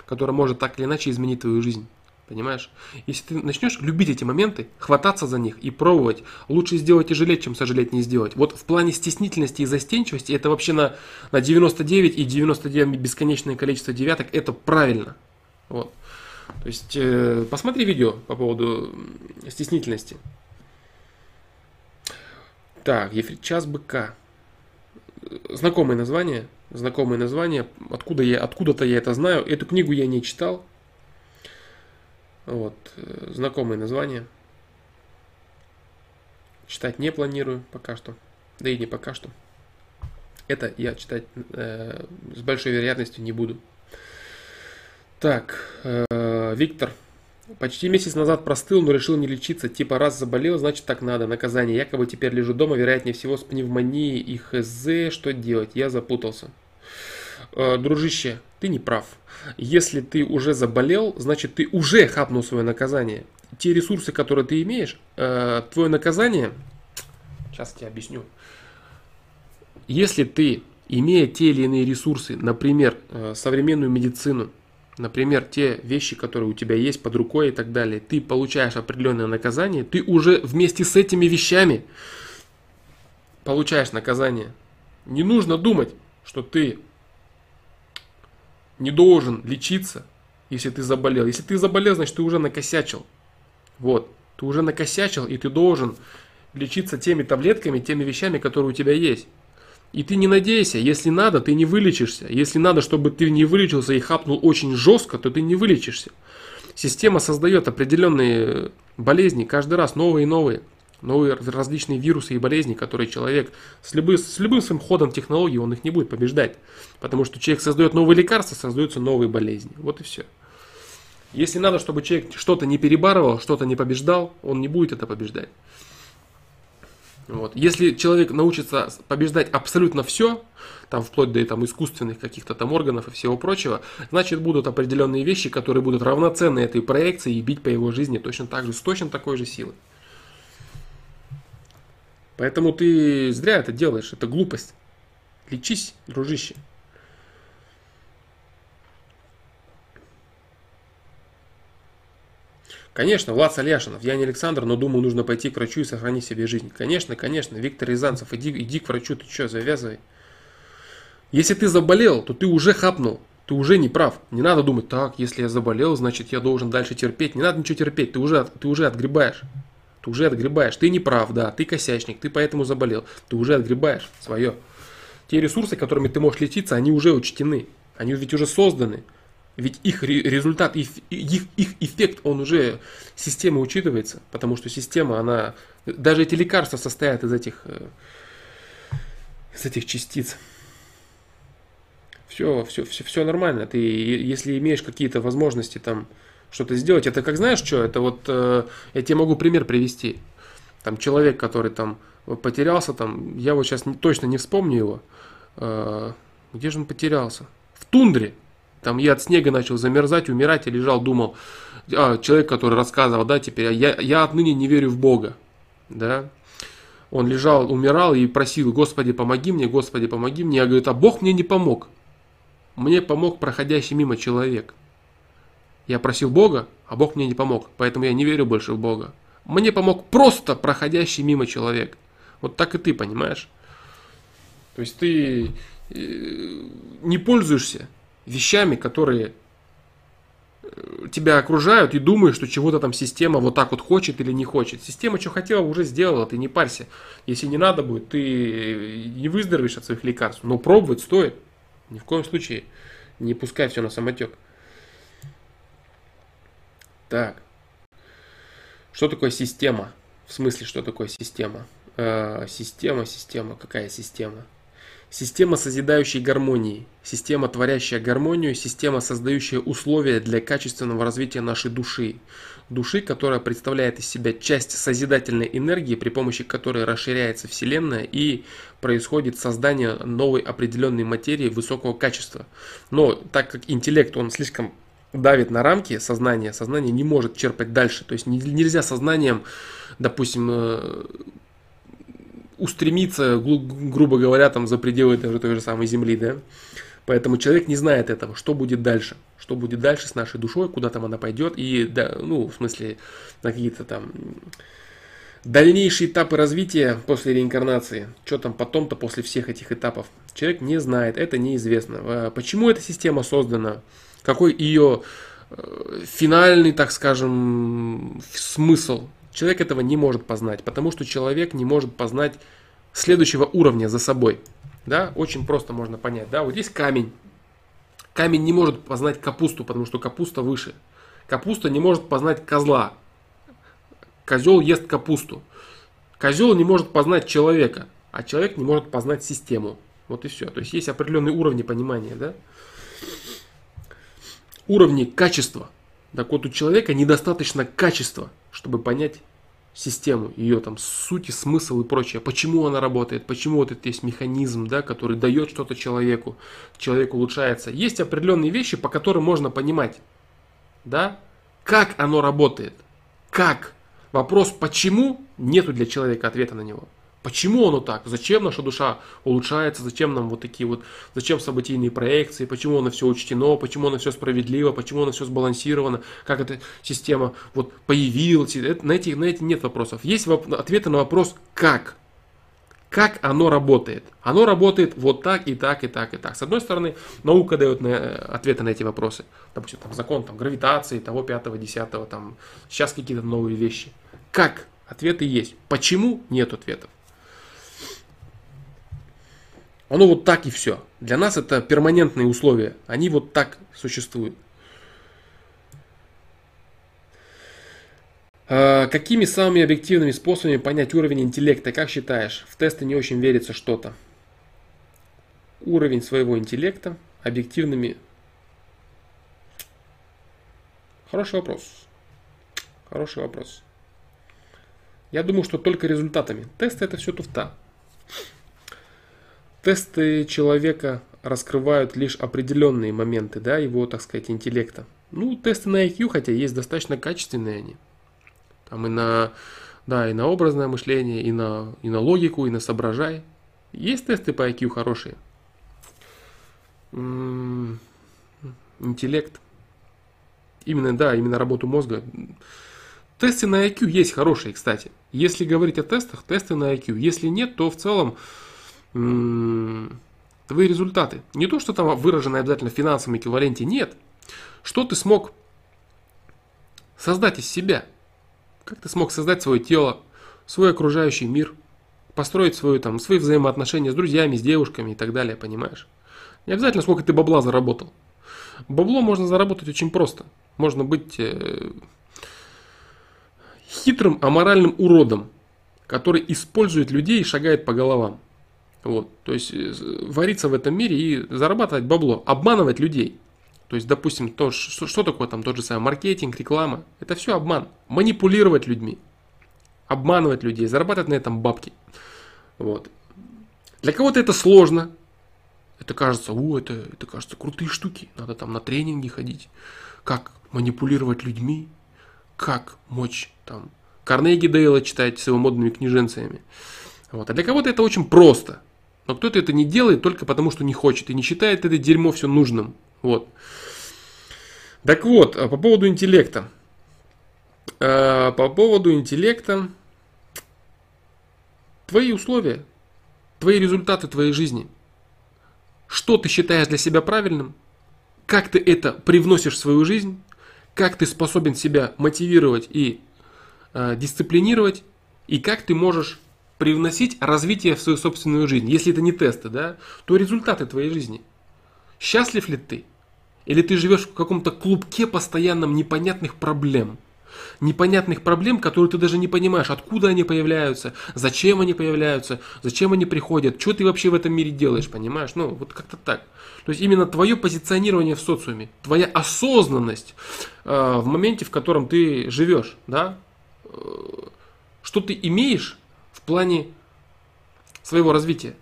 которое может так или иначе изменить твою жизнь. Понимаешь? Если ты начнешь любить эти моменты, хвататься за них и пробовать, лучше сделать и жалеть, чем сожалеть не сделать. Вот в плане стеснительности и застенчивости это вообще на, на 99 и 99 бесконечное количество девяток, это правильно. Вот. То есть э, посмотри видео по поводу стеснительности. Так, час быка. Знакомое название. Знакомое название. Откуда я, откуда-то я это знаю. Эту книгу я не читал. Вот, э, знакомые названия. Читать не планирую пока что. Да и не пока что. Это я читать э, с большой вероятностью не буду. Так, э, Виктор. Почти месяц назад простыл, но решил не лечиться. Типа раз заболел, значит так надо. Наказание. Якобы теперь лежу дома, вероятнее всего с пневмонией и хз. Что делать? Я запутался. Э, дружище, ты не прав. Если ты уже заболел, значит ты уже хапнул свое наказание. Те ресурсы, которые ты имеешь, э, твое наказание, сейчас я объясню. Если ты, имея те или иные ресурсы, например, э, современную медицину, например, те вещи, которые у тебя есть под рукой и так далее, ты получаешь определенное наказание, ты уже вместе с этими вещами получаешь наказание. Не нужно думать, что ты не должен лечиться, если ты заболел. Если ты заболел, значит ты уже накосячил. Вот, ты уже накосячил, и ты должен лечиться теми таблетками, теми вещами, которые у тебя есть. И ты не надейся, если надо, ты не вылечишься. Если надо, чтобы ты не вылечился и хапнул очень жестко, то ты не вылечишься. Система создает определенные болезни каждый раз, новые и новые новые различные вирусы и болезни, которые человек с, любым с любым своим ходом технологий, он их не будет побеждать. Потому что человек создает новые лекарства, создаются новые болезни. Вот и все. Если надо, чтобы человек что-то не перебарывал, что-то не побеждал, он не будет это побеждать. Вот. Если человек научится побеждать абсолютно все, там вплоть до там, искусственных каких-то там органов и всего прочего, значит будут определенные вещи, которые будут равноценны этой проекции и бить по его жизни точно так же, с точно такой же силой. Поэтому ты зря это делаешь, это глупость. Лечись, дружище. Конечно, Влад Соляшинов, я не Александр, но думаю, нужно пойти к врачу и сохранить себе жизнь. Конечно, конечно, Виктор Рязанцев, иди, иди к врачу, ты что, завязывай. Если ты заболел, то ты уже хапнул, ты уже не прав. Не надо думать, так, если я заболел, значит я должен дальше терпеть. Не надо ничего терпеть, ты уже, ты уже отгребаешь ты уже отгребаешь. Ты не прав, да, ты косячник, ты поэтому заболел. Ты уже отгребаешь свое. Те ресурсы, которыми ты можешь лечиться, они уже учтены. Они ведь уже созданы. Ведь их результат, их, их, эффект, он уже система учитывается, потому что система, она, даже эти лекарства состоят из этих, э, из этих частиц. Все, все, все, все нормально. Ты, если имеешь какие-то возможности там, что-то сделать. Это как знаешь что? Это вот э, я тебе могу пример привести. Там человек, который там потерялся, там, я вот сейчас не, точно не вспомню его. Э, где же он потерялся? В тундре. Там я от снега начал замерзать, умирать, и лежал, думал. А, человек, который рассказывал, да, теперь я, я отныне не верю в Бога. Да. Он лежал, умирал и просил, Господи, помоги мне, Господи, помоги мне. Я говорю, а Бог мне не помог. Мне помог проходящий мимо человек. Я просил Бога, а Бог мне не помог, поэтому я не верю больше в Бога. Мне помог просто проходящий мимо человек. Вот так и ты, понимаешь? То есть ты э, не пользуешься вещами, которые э, тебя окружают и думаешь, что чего-то там система вот так вот хочет или не хочет. Система что хотела, уже сделала, ты не парься. Если не надо будет, ты не выздоровеешь от своих лекарств. Но пробовать стоит. Ни в коем случае не пускай все на самотек. Так. Что такое система? В смысле, что такое система? Э, система, система. Какая система? Система созидающей гармонии, система творящая гармонию, система создающая условия для качественного развития нашей души. Души, которая представляет из себя часть созидательной энергии, при помощи которой расширяется Вселенная и происходит создание новой определенной материи высокого качества. Но так как интеллект, он слишком давит на рамки сознания, сознание не может черпать дальше. То есть нельзя сознанием, допустим, э, устремиться, грубо говоря, там за пределы даже той же самой Земли, да. Поэтому человек не знает этого, что будет дальше, что будет дальше с нашей душой, куда там она пойдет, и, да, ну, в смысле, на какие-то там дальнейшие этапы развития после реинкарнации, что там потом-то после всех этих этапов. Человек не знает, это неизвестно. А почему эта система создана, какой ее э, финальный, так скажем, смысл, Человек этого не может познать, потому что человек не может познать следующего уровня за собой. Да, очень просто можно понять. Да, вот есть камень. Камень не может познать капусту, потому что капуста выше. Капуста не может познать козла. Козел ест капусту. Козел не может познать человека, а человек не может познать систему. Вот и все. То есть есть определенные уровни понимания, да? Уровни качества. Так вот у человека недостаточно качества, чтобы понять систему, ее там суть и смысл и прочее, почему она работает, почему вот этот есть механизм, да, который дает что-то человеку, человек улучшается. Есть определенные вещи, по которым можно понимать, да, как оно работает, как. Вопрос почему, нету для человека ответа на него. Почему оно так? Зачем наша душа улучшается? Зачем нам вот такие вот, зачем событийные проекции? Почему оно все учтено? Почему оно все справедливо? Почему оно все сбалансировано? Как эта система вот появилась? На, эти, на эти нет вопросов. Есть воп- ответы на вопрос «как?». Как оно работает? Оно работает вот так и так и так и так. С одной стороны, наука дает на, э, ответы на эти вопросы. Допустим, там закон там, гравитации, того, пятого, десятого, там, сейчас какие-то новые вещи. Как? Ответы есть. Почему? Нет ответов. Оно вот так и все. Для нас это перманентные условия. Они вот так существуют. А, какими самыми объективными способами понять уровень интеллекта? Как считаешь? В тесты не очень верится что-то. Уровень своего интеллекта объективными... Хороший вопрос. Хороший вопрос. Я думаю, что только результатами. Тесты это все туфта. Тесты человека раскрывают лишь определенные моменты, да, его, так сказать, интеллекта. Ну, тесты на IQ, хотя есть достаточно качественные они. Там и на, да, и на образное мышление, и на, и на логику, и на соображай. Есть тесты по IQ хорошие. М-м- интеллект. Именно, да, именно работу мозга. Тесты на IQ есть хорошие, кстати. Если говорить о тестах, тесты на IQ. Если нет, то в целом твои результаты. Не то, что там выражено обязательно в финансовом эквиваленте, нет. Что ты смог создать из себя? Как ты смог создать свое тело, свой окружающий мир, построить свою, там, свои взаимоотношения с друзьями, с девушками и так далее, понимаешь? Не обязательно, сколько ты бабла заработал. Бабло можно заработать очень просто. Можно быть э, хитрым, аморальным уродом, который использует людей и шагает по головам. Вот, то есть э, вариться в этом мире и зарабатывать бабло, обманывать людей. То есть, допустим, то, что, что такое там тот же самый маркетинг, реклама, это все обман. Манипулировать людьми, обманывать людей, зарабатывать на этом бабки. Вот. Для кого-то это сложно. Это кажется, о, это, это кажется крутые штуки. Надо там на тренинги ходить. Как манипулировать людьми, как мочь там Карнеги Дейла читать с его модными книженцами. Вот. А для кого-то это очень просто. Но кто-то это не делает только потому, что не хочет и не считает это дерьмо все нужным. Вот. Так вот, а по поводу интеллекта. А, по поводу интеллекта. Твои условия, твои результаты твоей жизни. Что ты считаешь для себя правильным? Как ты это привносишь в свою жизнь? Как ты способен себя мотивировать и э, дисциплинировать? И как ты можешь привносить развитие в свою собственную жизнь, если это не тесты, да, то результаты твоей жизни. Счастлив ли ты? Или ты живешь в каком-то клубке постоянном непонятных проблем? непонятных проблем, которые ты даже не понимаешь, откуда они появляются, зачем они появляются, зачем они приходят, что ты вообще в этом мире делаешь, понимаешь? Ну, вот как-то так. То есть именно твое позиционирование в социуме, твоя осознанность э, в моменте, в котором ты живешь, да, э, что ты имеешь плане своего развития.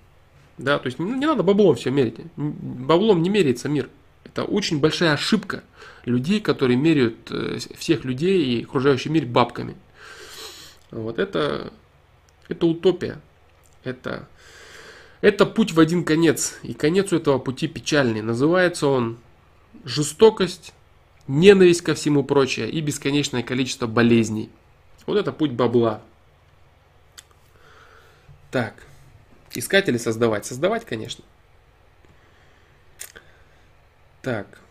Да, то есть ну, не надо баблом все мерить. Баблом не меряется мир. Это очень большая ошибка людей, которые меряют э, всех людей и окружающий мир бабками. Вот это, это утопия. Это, это путь в один конец. И конец у этого пути печальный. Называется он жестокость, ненависть ко всему прочее и бесконечное количество болезней. Вот это путь бабла. Так. Искать или создавать? Создавать, конечно. Так.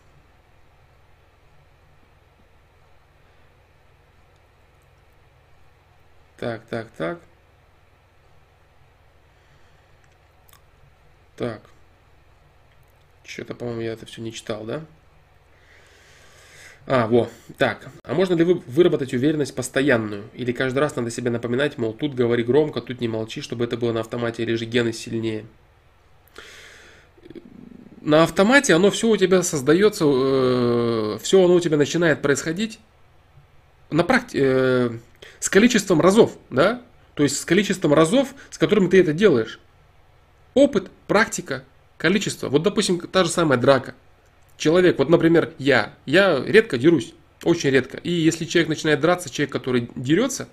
Так, так, так. Так. Что-то, по-моему, я это все не читал, да? А, во, так. А можно ли вы выработать уверенность постоянную? Или каждый раз надо себе напоминать, мол, тут говори громко, тут не молчи, чтобы это было на автомате, или же гены сильнее? На автомате оно все у тебя создается, э, все оно у тебя начинает происходить на практи- э, с количеством разов, да? То есть с количеством разов, с которыми ты это делаешь. Опыт, практика, количество. Вот, допустим, та же самая драка человек, вот, например, я, я редко дерусь, очень редко. И если человек начинает драться, человек, который дерется,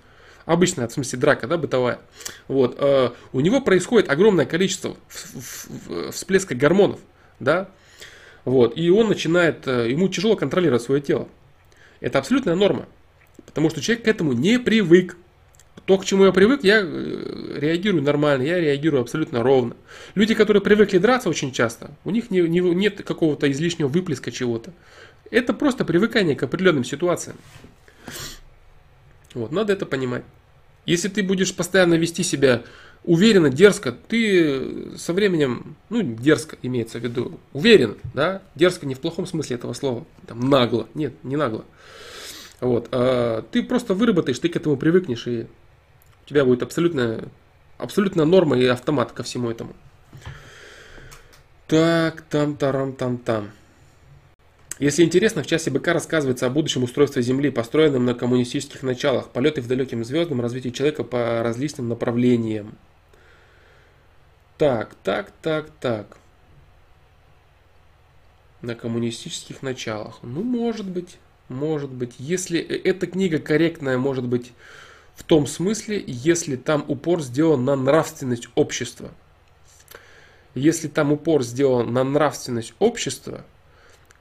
обычная, в смысле драка, да, бытовая, вот, э, у него происходит огромное количество всплеска гормонов, да, вот, и он начинает, э, ему тяжело контролировать свое тело. Это абсолютная норма, потому что человек к этому не привык. То, к чему я привык, я э, реагирую нормально, я реагирую абсолютно ровно. Люди, которые привыкли драться очень часто, у них не, не, нет какого-то излишнего выплеска чего-то. Это просто привыкание к определенным ситуациям. Вот, надо это понимать. Если ты будешь постоянно вести себя уверенно, дерзко, ты со временем, ну, дерзко имеется в виду, уверен, да, дерзко не в плохом смысле этого слова, там, нагло, нет, не нагло. Вот, а ты просто выработаешь, ты к этому привыкнешь, и у тебя будет абсолютно, абсолютно норма и автомат ко всему этому. Так, там, тарам, там, там. Если интересно, в часе БК рассказывается о будущем устройстве Земли, построенном на коммунистических началах, полеты в далеким звездам, развитии человека по различным направлениям. Так, так, так, так. На коммунистических началах. Ну, может быть, может быть. Если э, эта книга корректная, может быть, в том смысле, если там упор сделан на нравственность общества. Если там упор сделан на нравственность общества,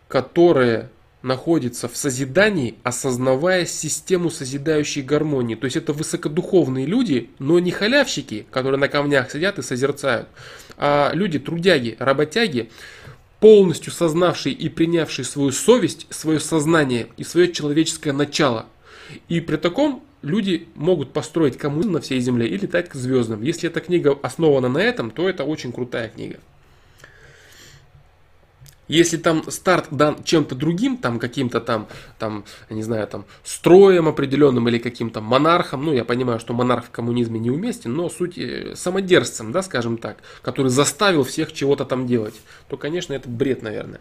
которое находится в созидании, осознавая систему созидающей гармонии. То есть это высокодуховные люди, но не халявщики, которые на камнях сидят и созерцают, а люди трудяги, работяги, полностью сознавшие и принявшие свою совесть, свое сознание и свое человеческое начало. И при таком люди могут построить коммунизм на всей Земле и летать к звездам. Если эта книга основана на этом, то это очень крутая книга. Если там старт дан чем-то другим, там каким-то там, там, не знаю, там строем определенным или каким-то монархом, ну я понимаю, что монарх в коммунизме неуместен, но суть э, самодержцем, да, скажем так, который заставил всех чего-то там делать, то, конечно, это бред, наверное.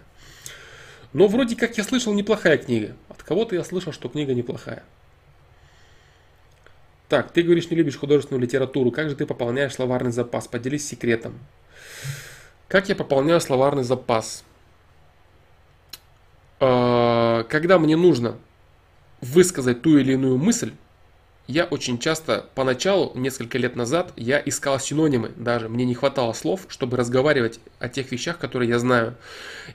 Но вроде как я слышал неплохая книга. От кого-то я слышал, что книга неплохая. Так, ты говоришь, не любишь художественную литературу. Как же ты пополняешь словарный запас? Поделись секретом. Как я пополняю словарный запас? А, когда мне нужно высказать ту или иную мысль, я очень часто, поначалу, несколько лет назад, я искал синонимы даже. Мне не хватало слов, чтобы разговаривать о тех вещах, которые я знаю.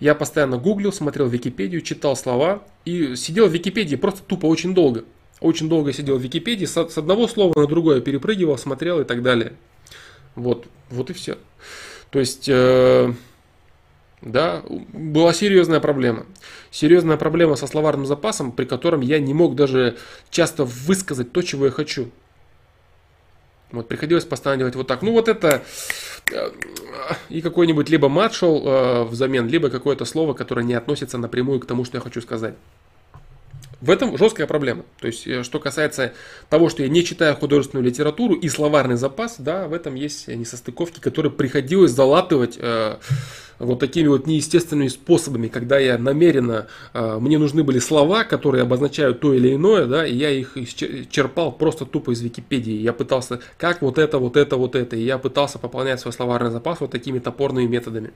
Я постоянно гуглил, смотрел Википедию, читал слова и сидел в Википедии просто тупо очень долго. Очень долго сидел в Википедии, с, одного слова на другое перепрыгивал, смотрел и так далее. Вот, вот и все. То есть, э, да, была серьезная проблема. Серьезная проблема со словарным запасом, при котором я не мог даже часто высказать то, чего я хочу. Вот приходилось постоянно делать вот так. Ну вот это э, и какой-нибудь либо мат шел э, взамен, либо какое-то слово, которое не относится напрямую к тому, что я хочу сказать. В этом жесткая проблема. То есть, э, что касается того, что я не читаю художественную литературу и словарный запас, да, в этом есть несостыковки, которые приходилось залатывать э, вот такими вот неестественными способами, когда я намеренно, э, мне нужны были слова, которые обозначают то или иное, да, и я их черпал просто тупо из Википедии. Я пытался, как вот это, вот это, вот это, и я пытался пополнять свой словарный запас вот такими топорными методами.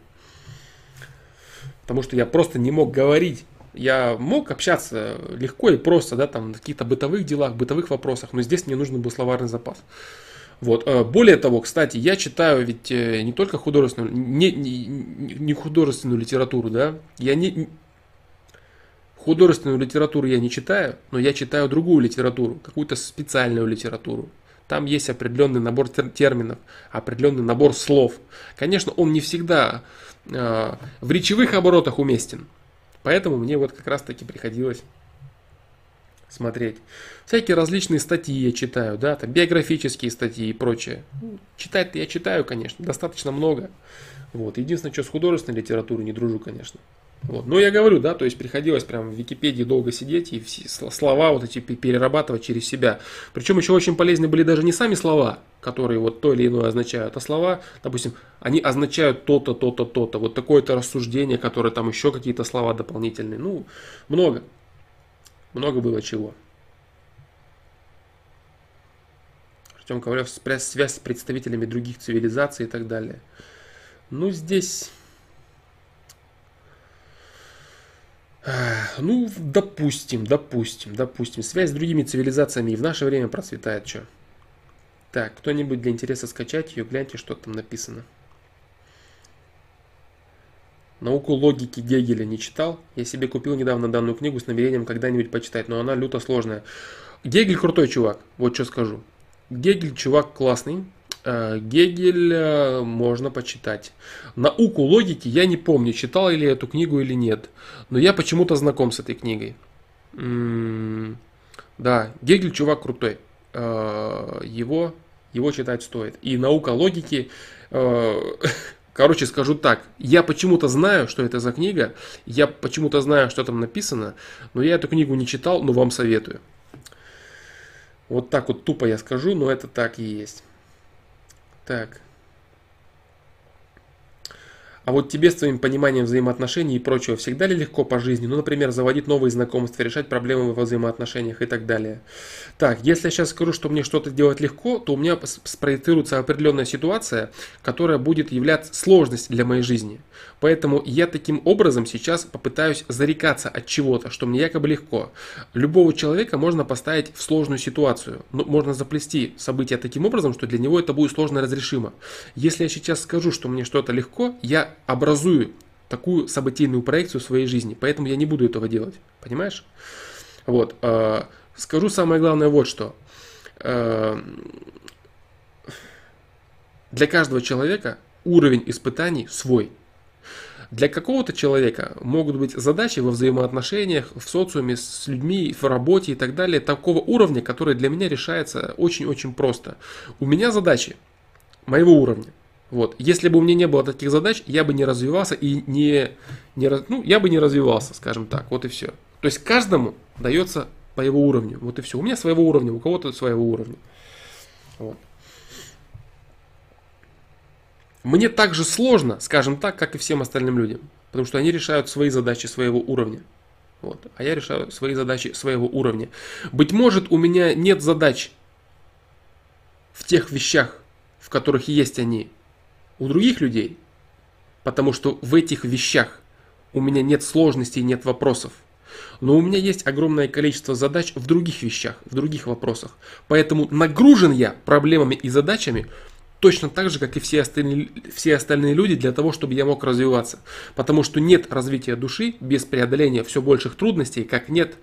Потому что я просто не мог говорить я мог общаться легко и просто, да, там, на каких-то бытовых делах, бытовых вопросах, но здесь мне нужен был словарный запас. Вот. Э, более того, кстати, я читаю ведь э, не только художественную, не, не, не художественную литературу, да, я не, художественную литературу я не читаю, но я читаю другую литературу, какую-то специальную литературу. Там есть определенный набор терминов, определенный набор слов. Конечно, он не всегда э, в речевых оборотах уместен, Поэтому мне вот как раз таки приходилось смотреть. Всякие различные статьи я читаю, да, там биографические статьи и прочее. Ну, читать-то я читаю, конечно, достаточно много. Вот. Единственное, что с художественной литературой не дружу, конечно. Вот. Но я говорю, да, то есть приходилось прям в Википедии долго сидеть и все слова вот эти перерабатывать через себя. Причем еще очень полезны были даже не сами слова, которые вот то или иное означают, а слова, допустим, они означают то-то, то-то, то-то, вот такое-то рассуждение, которое там еще какие-то слова дополнительные. Ну, много. Много было чего. Артем Ковалев, связь с представителями других цивилизаций и так далее. Ну, здесь Ну, допустим, допустим, допустим. Связь с другими цивилизациями и в наше время процветает что. Так, кто-нибудь для интереса скачать ее, гляньте, что там написано. Науку логики Гегеля не читал. Я себе купил недавно данную книгу с намерением когда-нибудь почитать, но она люто сложная. Гегель крутой чувак, вот что скажу. Гегель чувак классный, Гегель э, можно почитать. Науку логики я не помню, читал ли я эту книгу или нет. Но я почему-то знаком с этой книгой. Да, Гегель чувак крутой. Э, его, его читать стоит. И наука логики... Короче, скажу так, я почему-то знаю, что это за книга, я почему-то знаю, что там написано, но я эту книгу не читал, но вам советую. Вот так вот тупо я скажу, но это так и есть. Так. А вот тебе с твоим пониманием взаимоотношений и прочего всегда ли легко по жизни? Ну, например, заводить новые знакомства, решать проблемы во взаимоотношениях и так далее. Так, если я сейчас скажу, что мне что-то делать легко, то у меня спроецируется определенная ситуация, которая будет являться сложностью для моей жизни. Поэтому я таким образом сейчас попытаюсь зарекаться от чего-то, что мне якобы легко. Любого человека можно поставить в сложную ситуацию. Ну, можно заплести события таким образом, что для него это будет сложно разрешимо. Если я сейчас скажу, что мне что-то легко, я образую такую событийную проекцию своей жизни. Поэтому я не буду этого делать. Понимаешь? Вот. Э, скажу самое главное вот что. Э, для каждого человека уровень испытаний свой. Для какого-то человека могут быть задачи во взаимоотношениях, в социуме, с людьми, в работе и так далее, такого уровня, который для меня решается очень-очень просто. У меня задачи моего уровня. Вот. Если бы у меня не было таких задач, я бы не развивался и не, не ну, я бы не развивался, скажем так. Вот и все. То есть каждому дается по его уровню. Вот и все. У меня своего уровня, у кого-то своего уровня. Вот. Мне так же сложно, скажем так, как и всем остальным людям. Потому что они решают свои задачи своего уровня. Вот. А я решаю свои задачи своего уровня. Быть может, у меня нет задач в тех вещах, в которых есть они у других людей, потому что в этих вещах у меня нет сложностей, нет вопросов. Но у меня есть огромное количество задач в других вещах, в других вопросах. Поэтому нагружен я проблемами и задачами точно так же, как и все остальные, все остальные люди, для того, чтобы я мог развиваться. Потому что нет развития души без преодоления все больших трудностей, как нет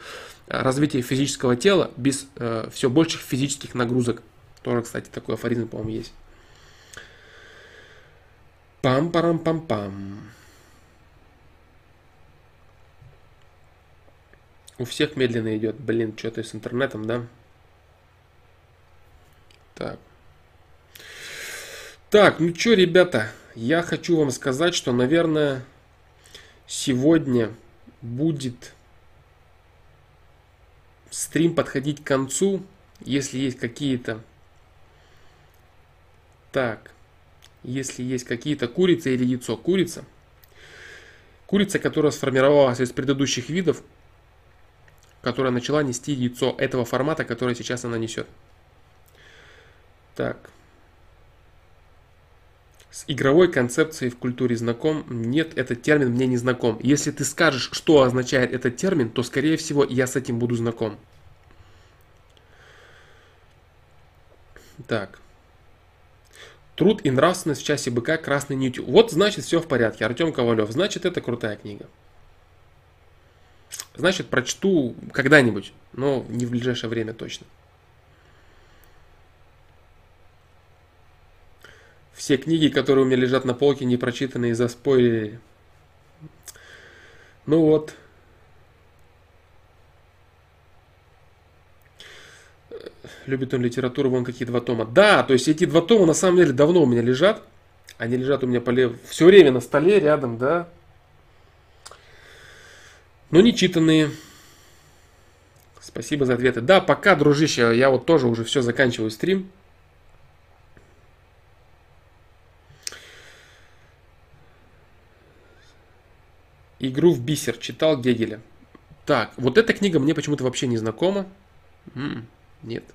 э, развития физического тела без э, все больших физических нагрузок. Тоже, кстати, такой афоризм, по-моему, есть. Пам-парам-пам-пам. У всех медленно идет. Блин, что-то с интернетом, да? Так. Так, ну что, ребята, я хочу вам сказать, что, наверное, сегодня будет стрим подходить к концу. Если есть какие-то... Так. Если есть какие-то курица или яйцо. Курица. Курица, которая сформировалась из предыдущих видов, которая начала нести яйцо этого формата, которое сейчас она несет. Так. С игровой концепцией в культуре знаком? Нет, этот термин мне не знаком. Если ты скажешь, что означает этот термин, то, скорее всего, я с этим буду знаком. Так. Труд и нравственность в часе быка красной нитью. Вот значит все в порядке. Артем Ковалев. Значит это крутая книга. Значит прочту когда-нибудь, но не в ближайшее время точно. Все книги, которые у меня лежат на полке, не прочитанные, заспойлили. Ну вот. Любит он литературу, вон какие два тома. Да, то есть эти два тома на самом деле давно у меня лежат. Они лежат у меня по лев... все время на столе рядом, да. Но не читанные. Спасибо за ответы. Да, пока, дружище, я вот тоже уже все заканчиваю стрим. Игру в бисер читал Гегеля. Так, вот эта книга мне почему-то вообще не знакома. М-м, нет.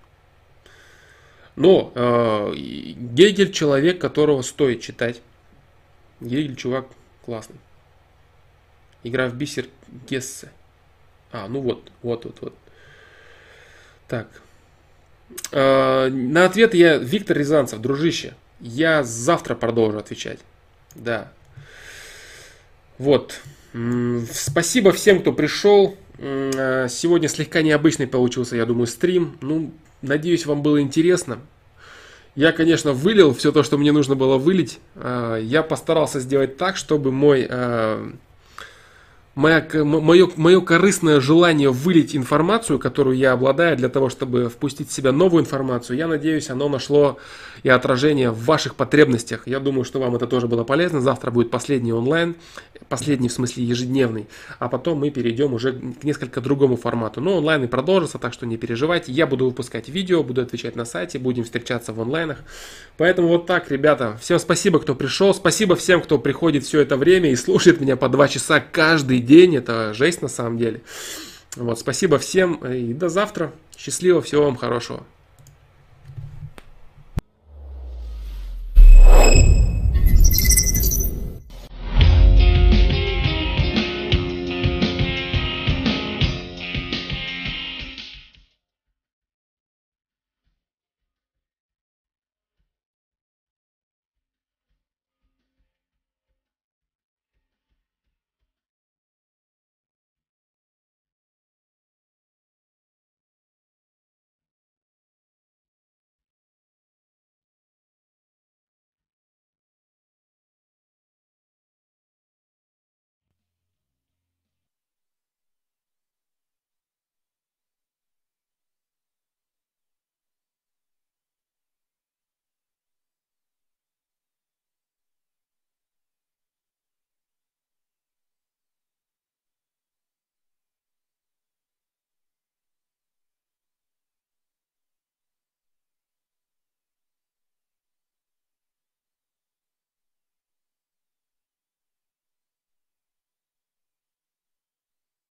Но э, Гегель человек, которого стоит читать. Гегель чувак классный. Игра в бисер Гессе. А, ну вот, вот, вот, вот. Так. Э, на ответ я Виктор Рязанцев, дружище. Я завтра продолжу отвечать. Да. Вот. Спасибо всем, кто пришел. Э, сегодня слегка необычный получился, я думаю, стрим. Ну, надеюсь, вам было интересно. Я, конечно, вылил все то, что мне нужно было вылить. Э, я постарался сделать так, чтобы мой мое, мое, мое корыстное желание вылить информацию, которую я обладаю, для того, чтобы впустить в себя новую информацию, я надеюсь, оно нашло и отражение в ваших потребностях. Я думаю, что вам это тоже было полезно. Завтра будет последний онлайн, последний в смысле ежедневный, а потом мы перейдем уже к несколько другому формату. Но онлайн и продолжится, так что не переживайте. Я буду выпускать видео, буду отвечать на сайте, будем встречаться в онлайнах. Поэтому вот так, ребята. Всем спасибо, кто пришел. Спасибо всем, кто приходит все это время и слушает меня по два часа каждый день. Это жесть на самом деле. Вот, спасибо всем и до завтра. Счастливо, всего вам хорошего.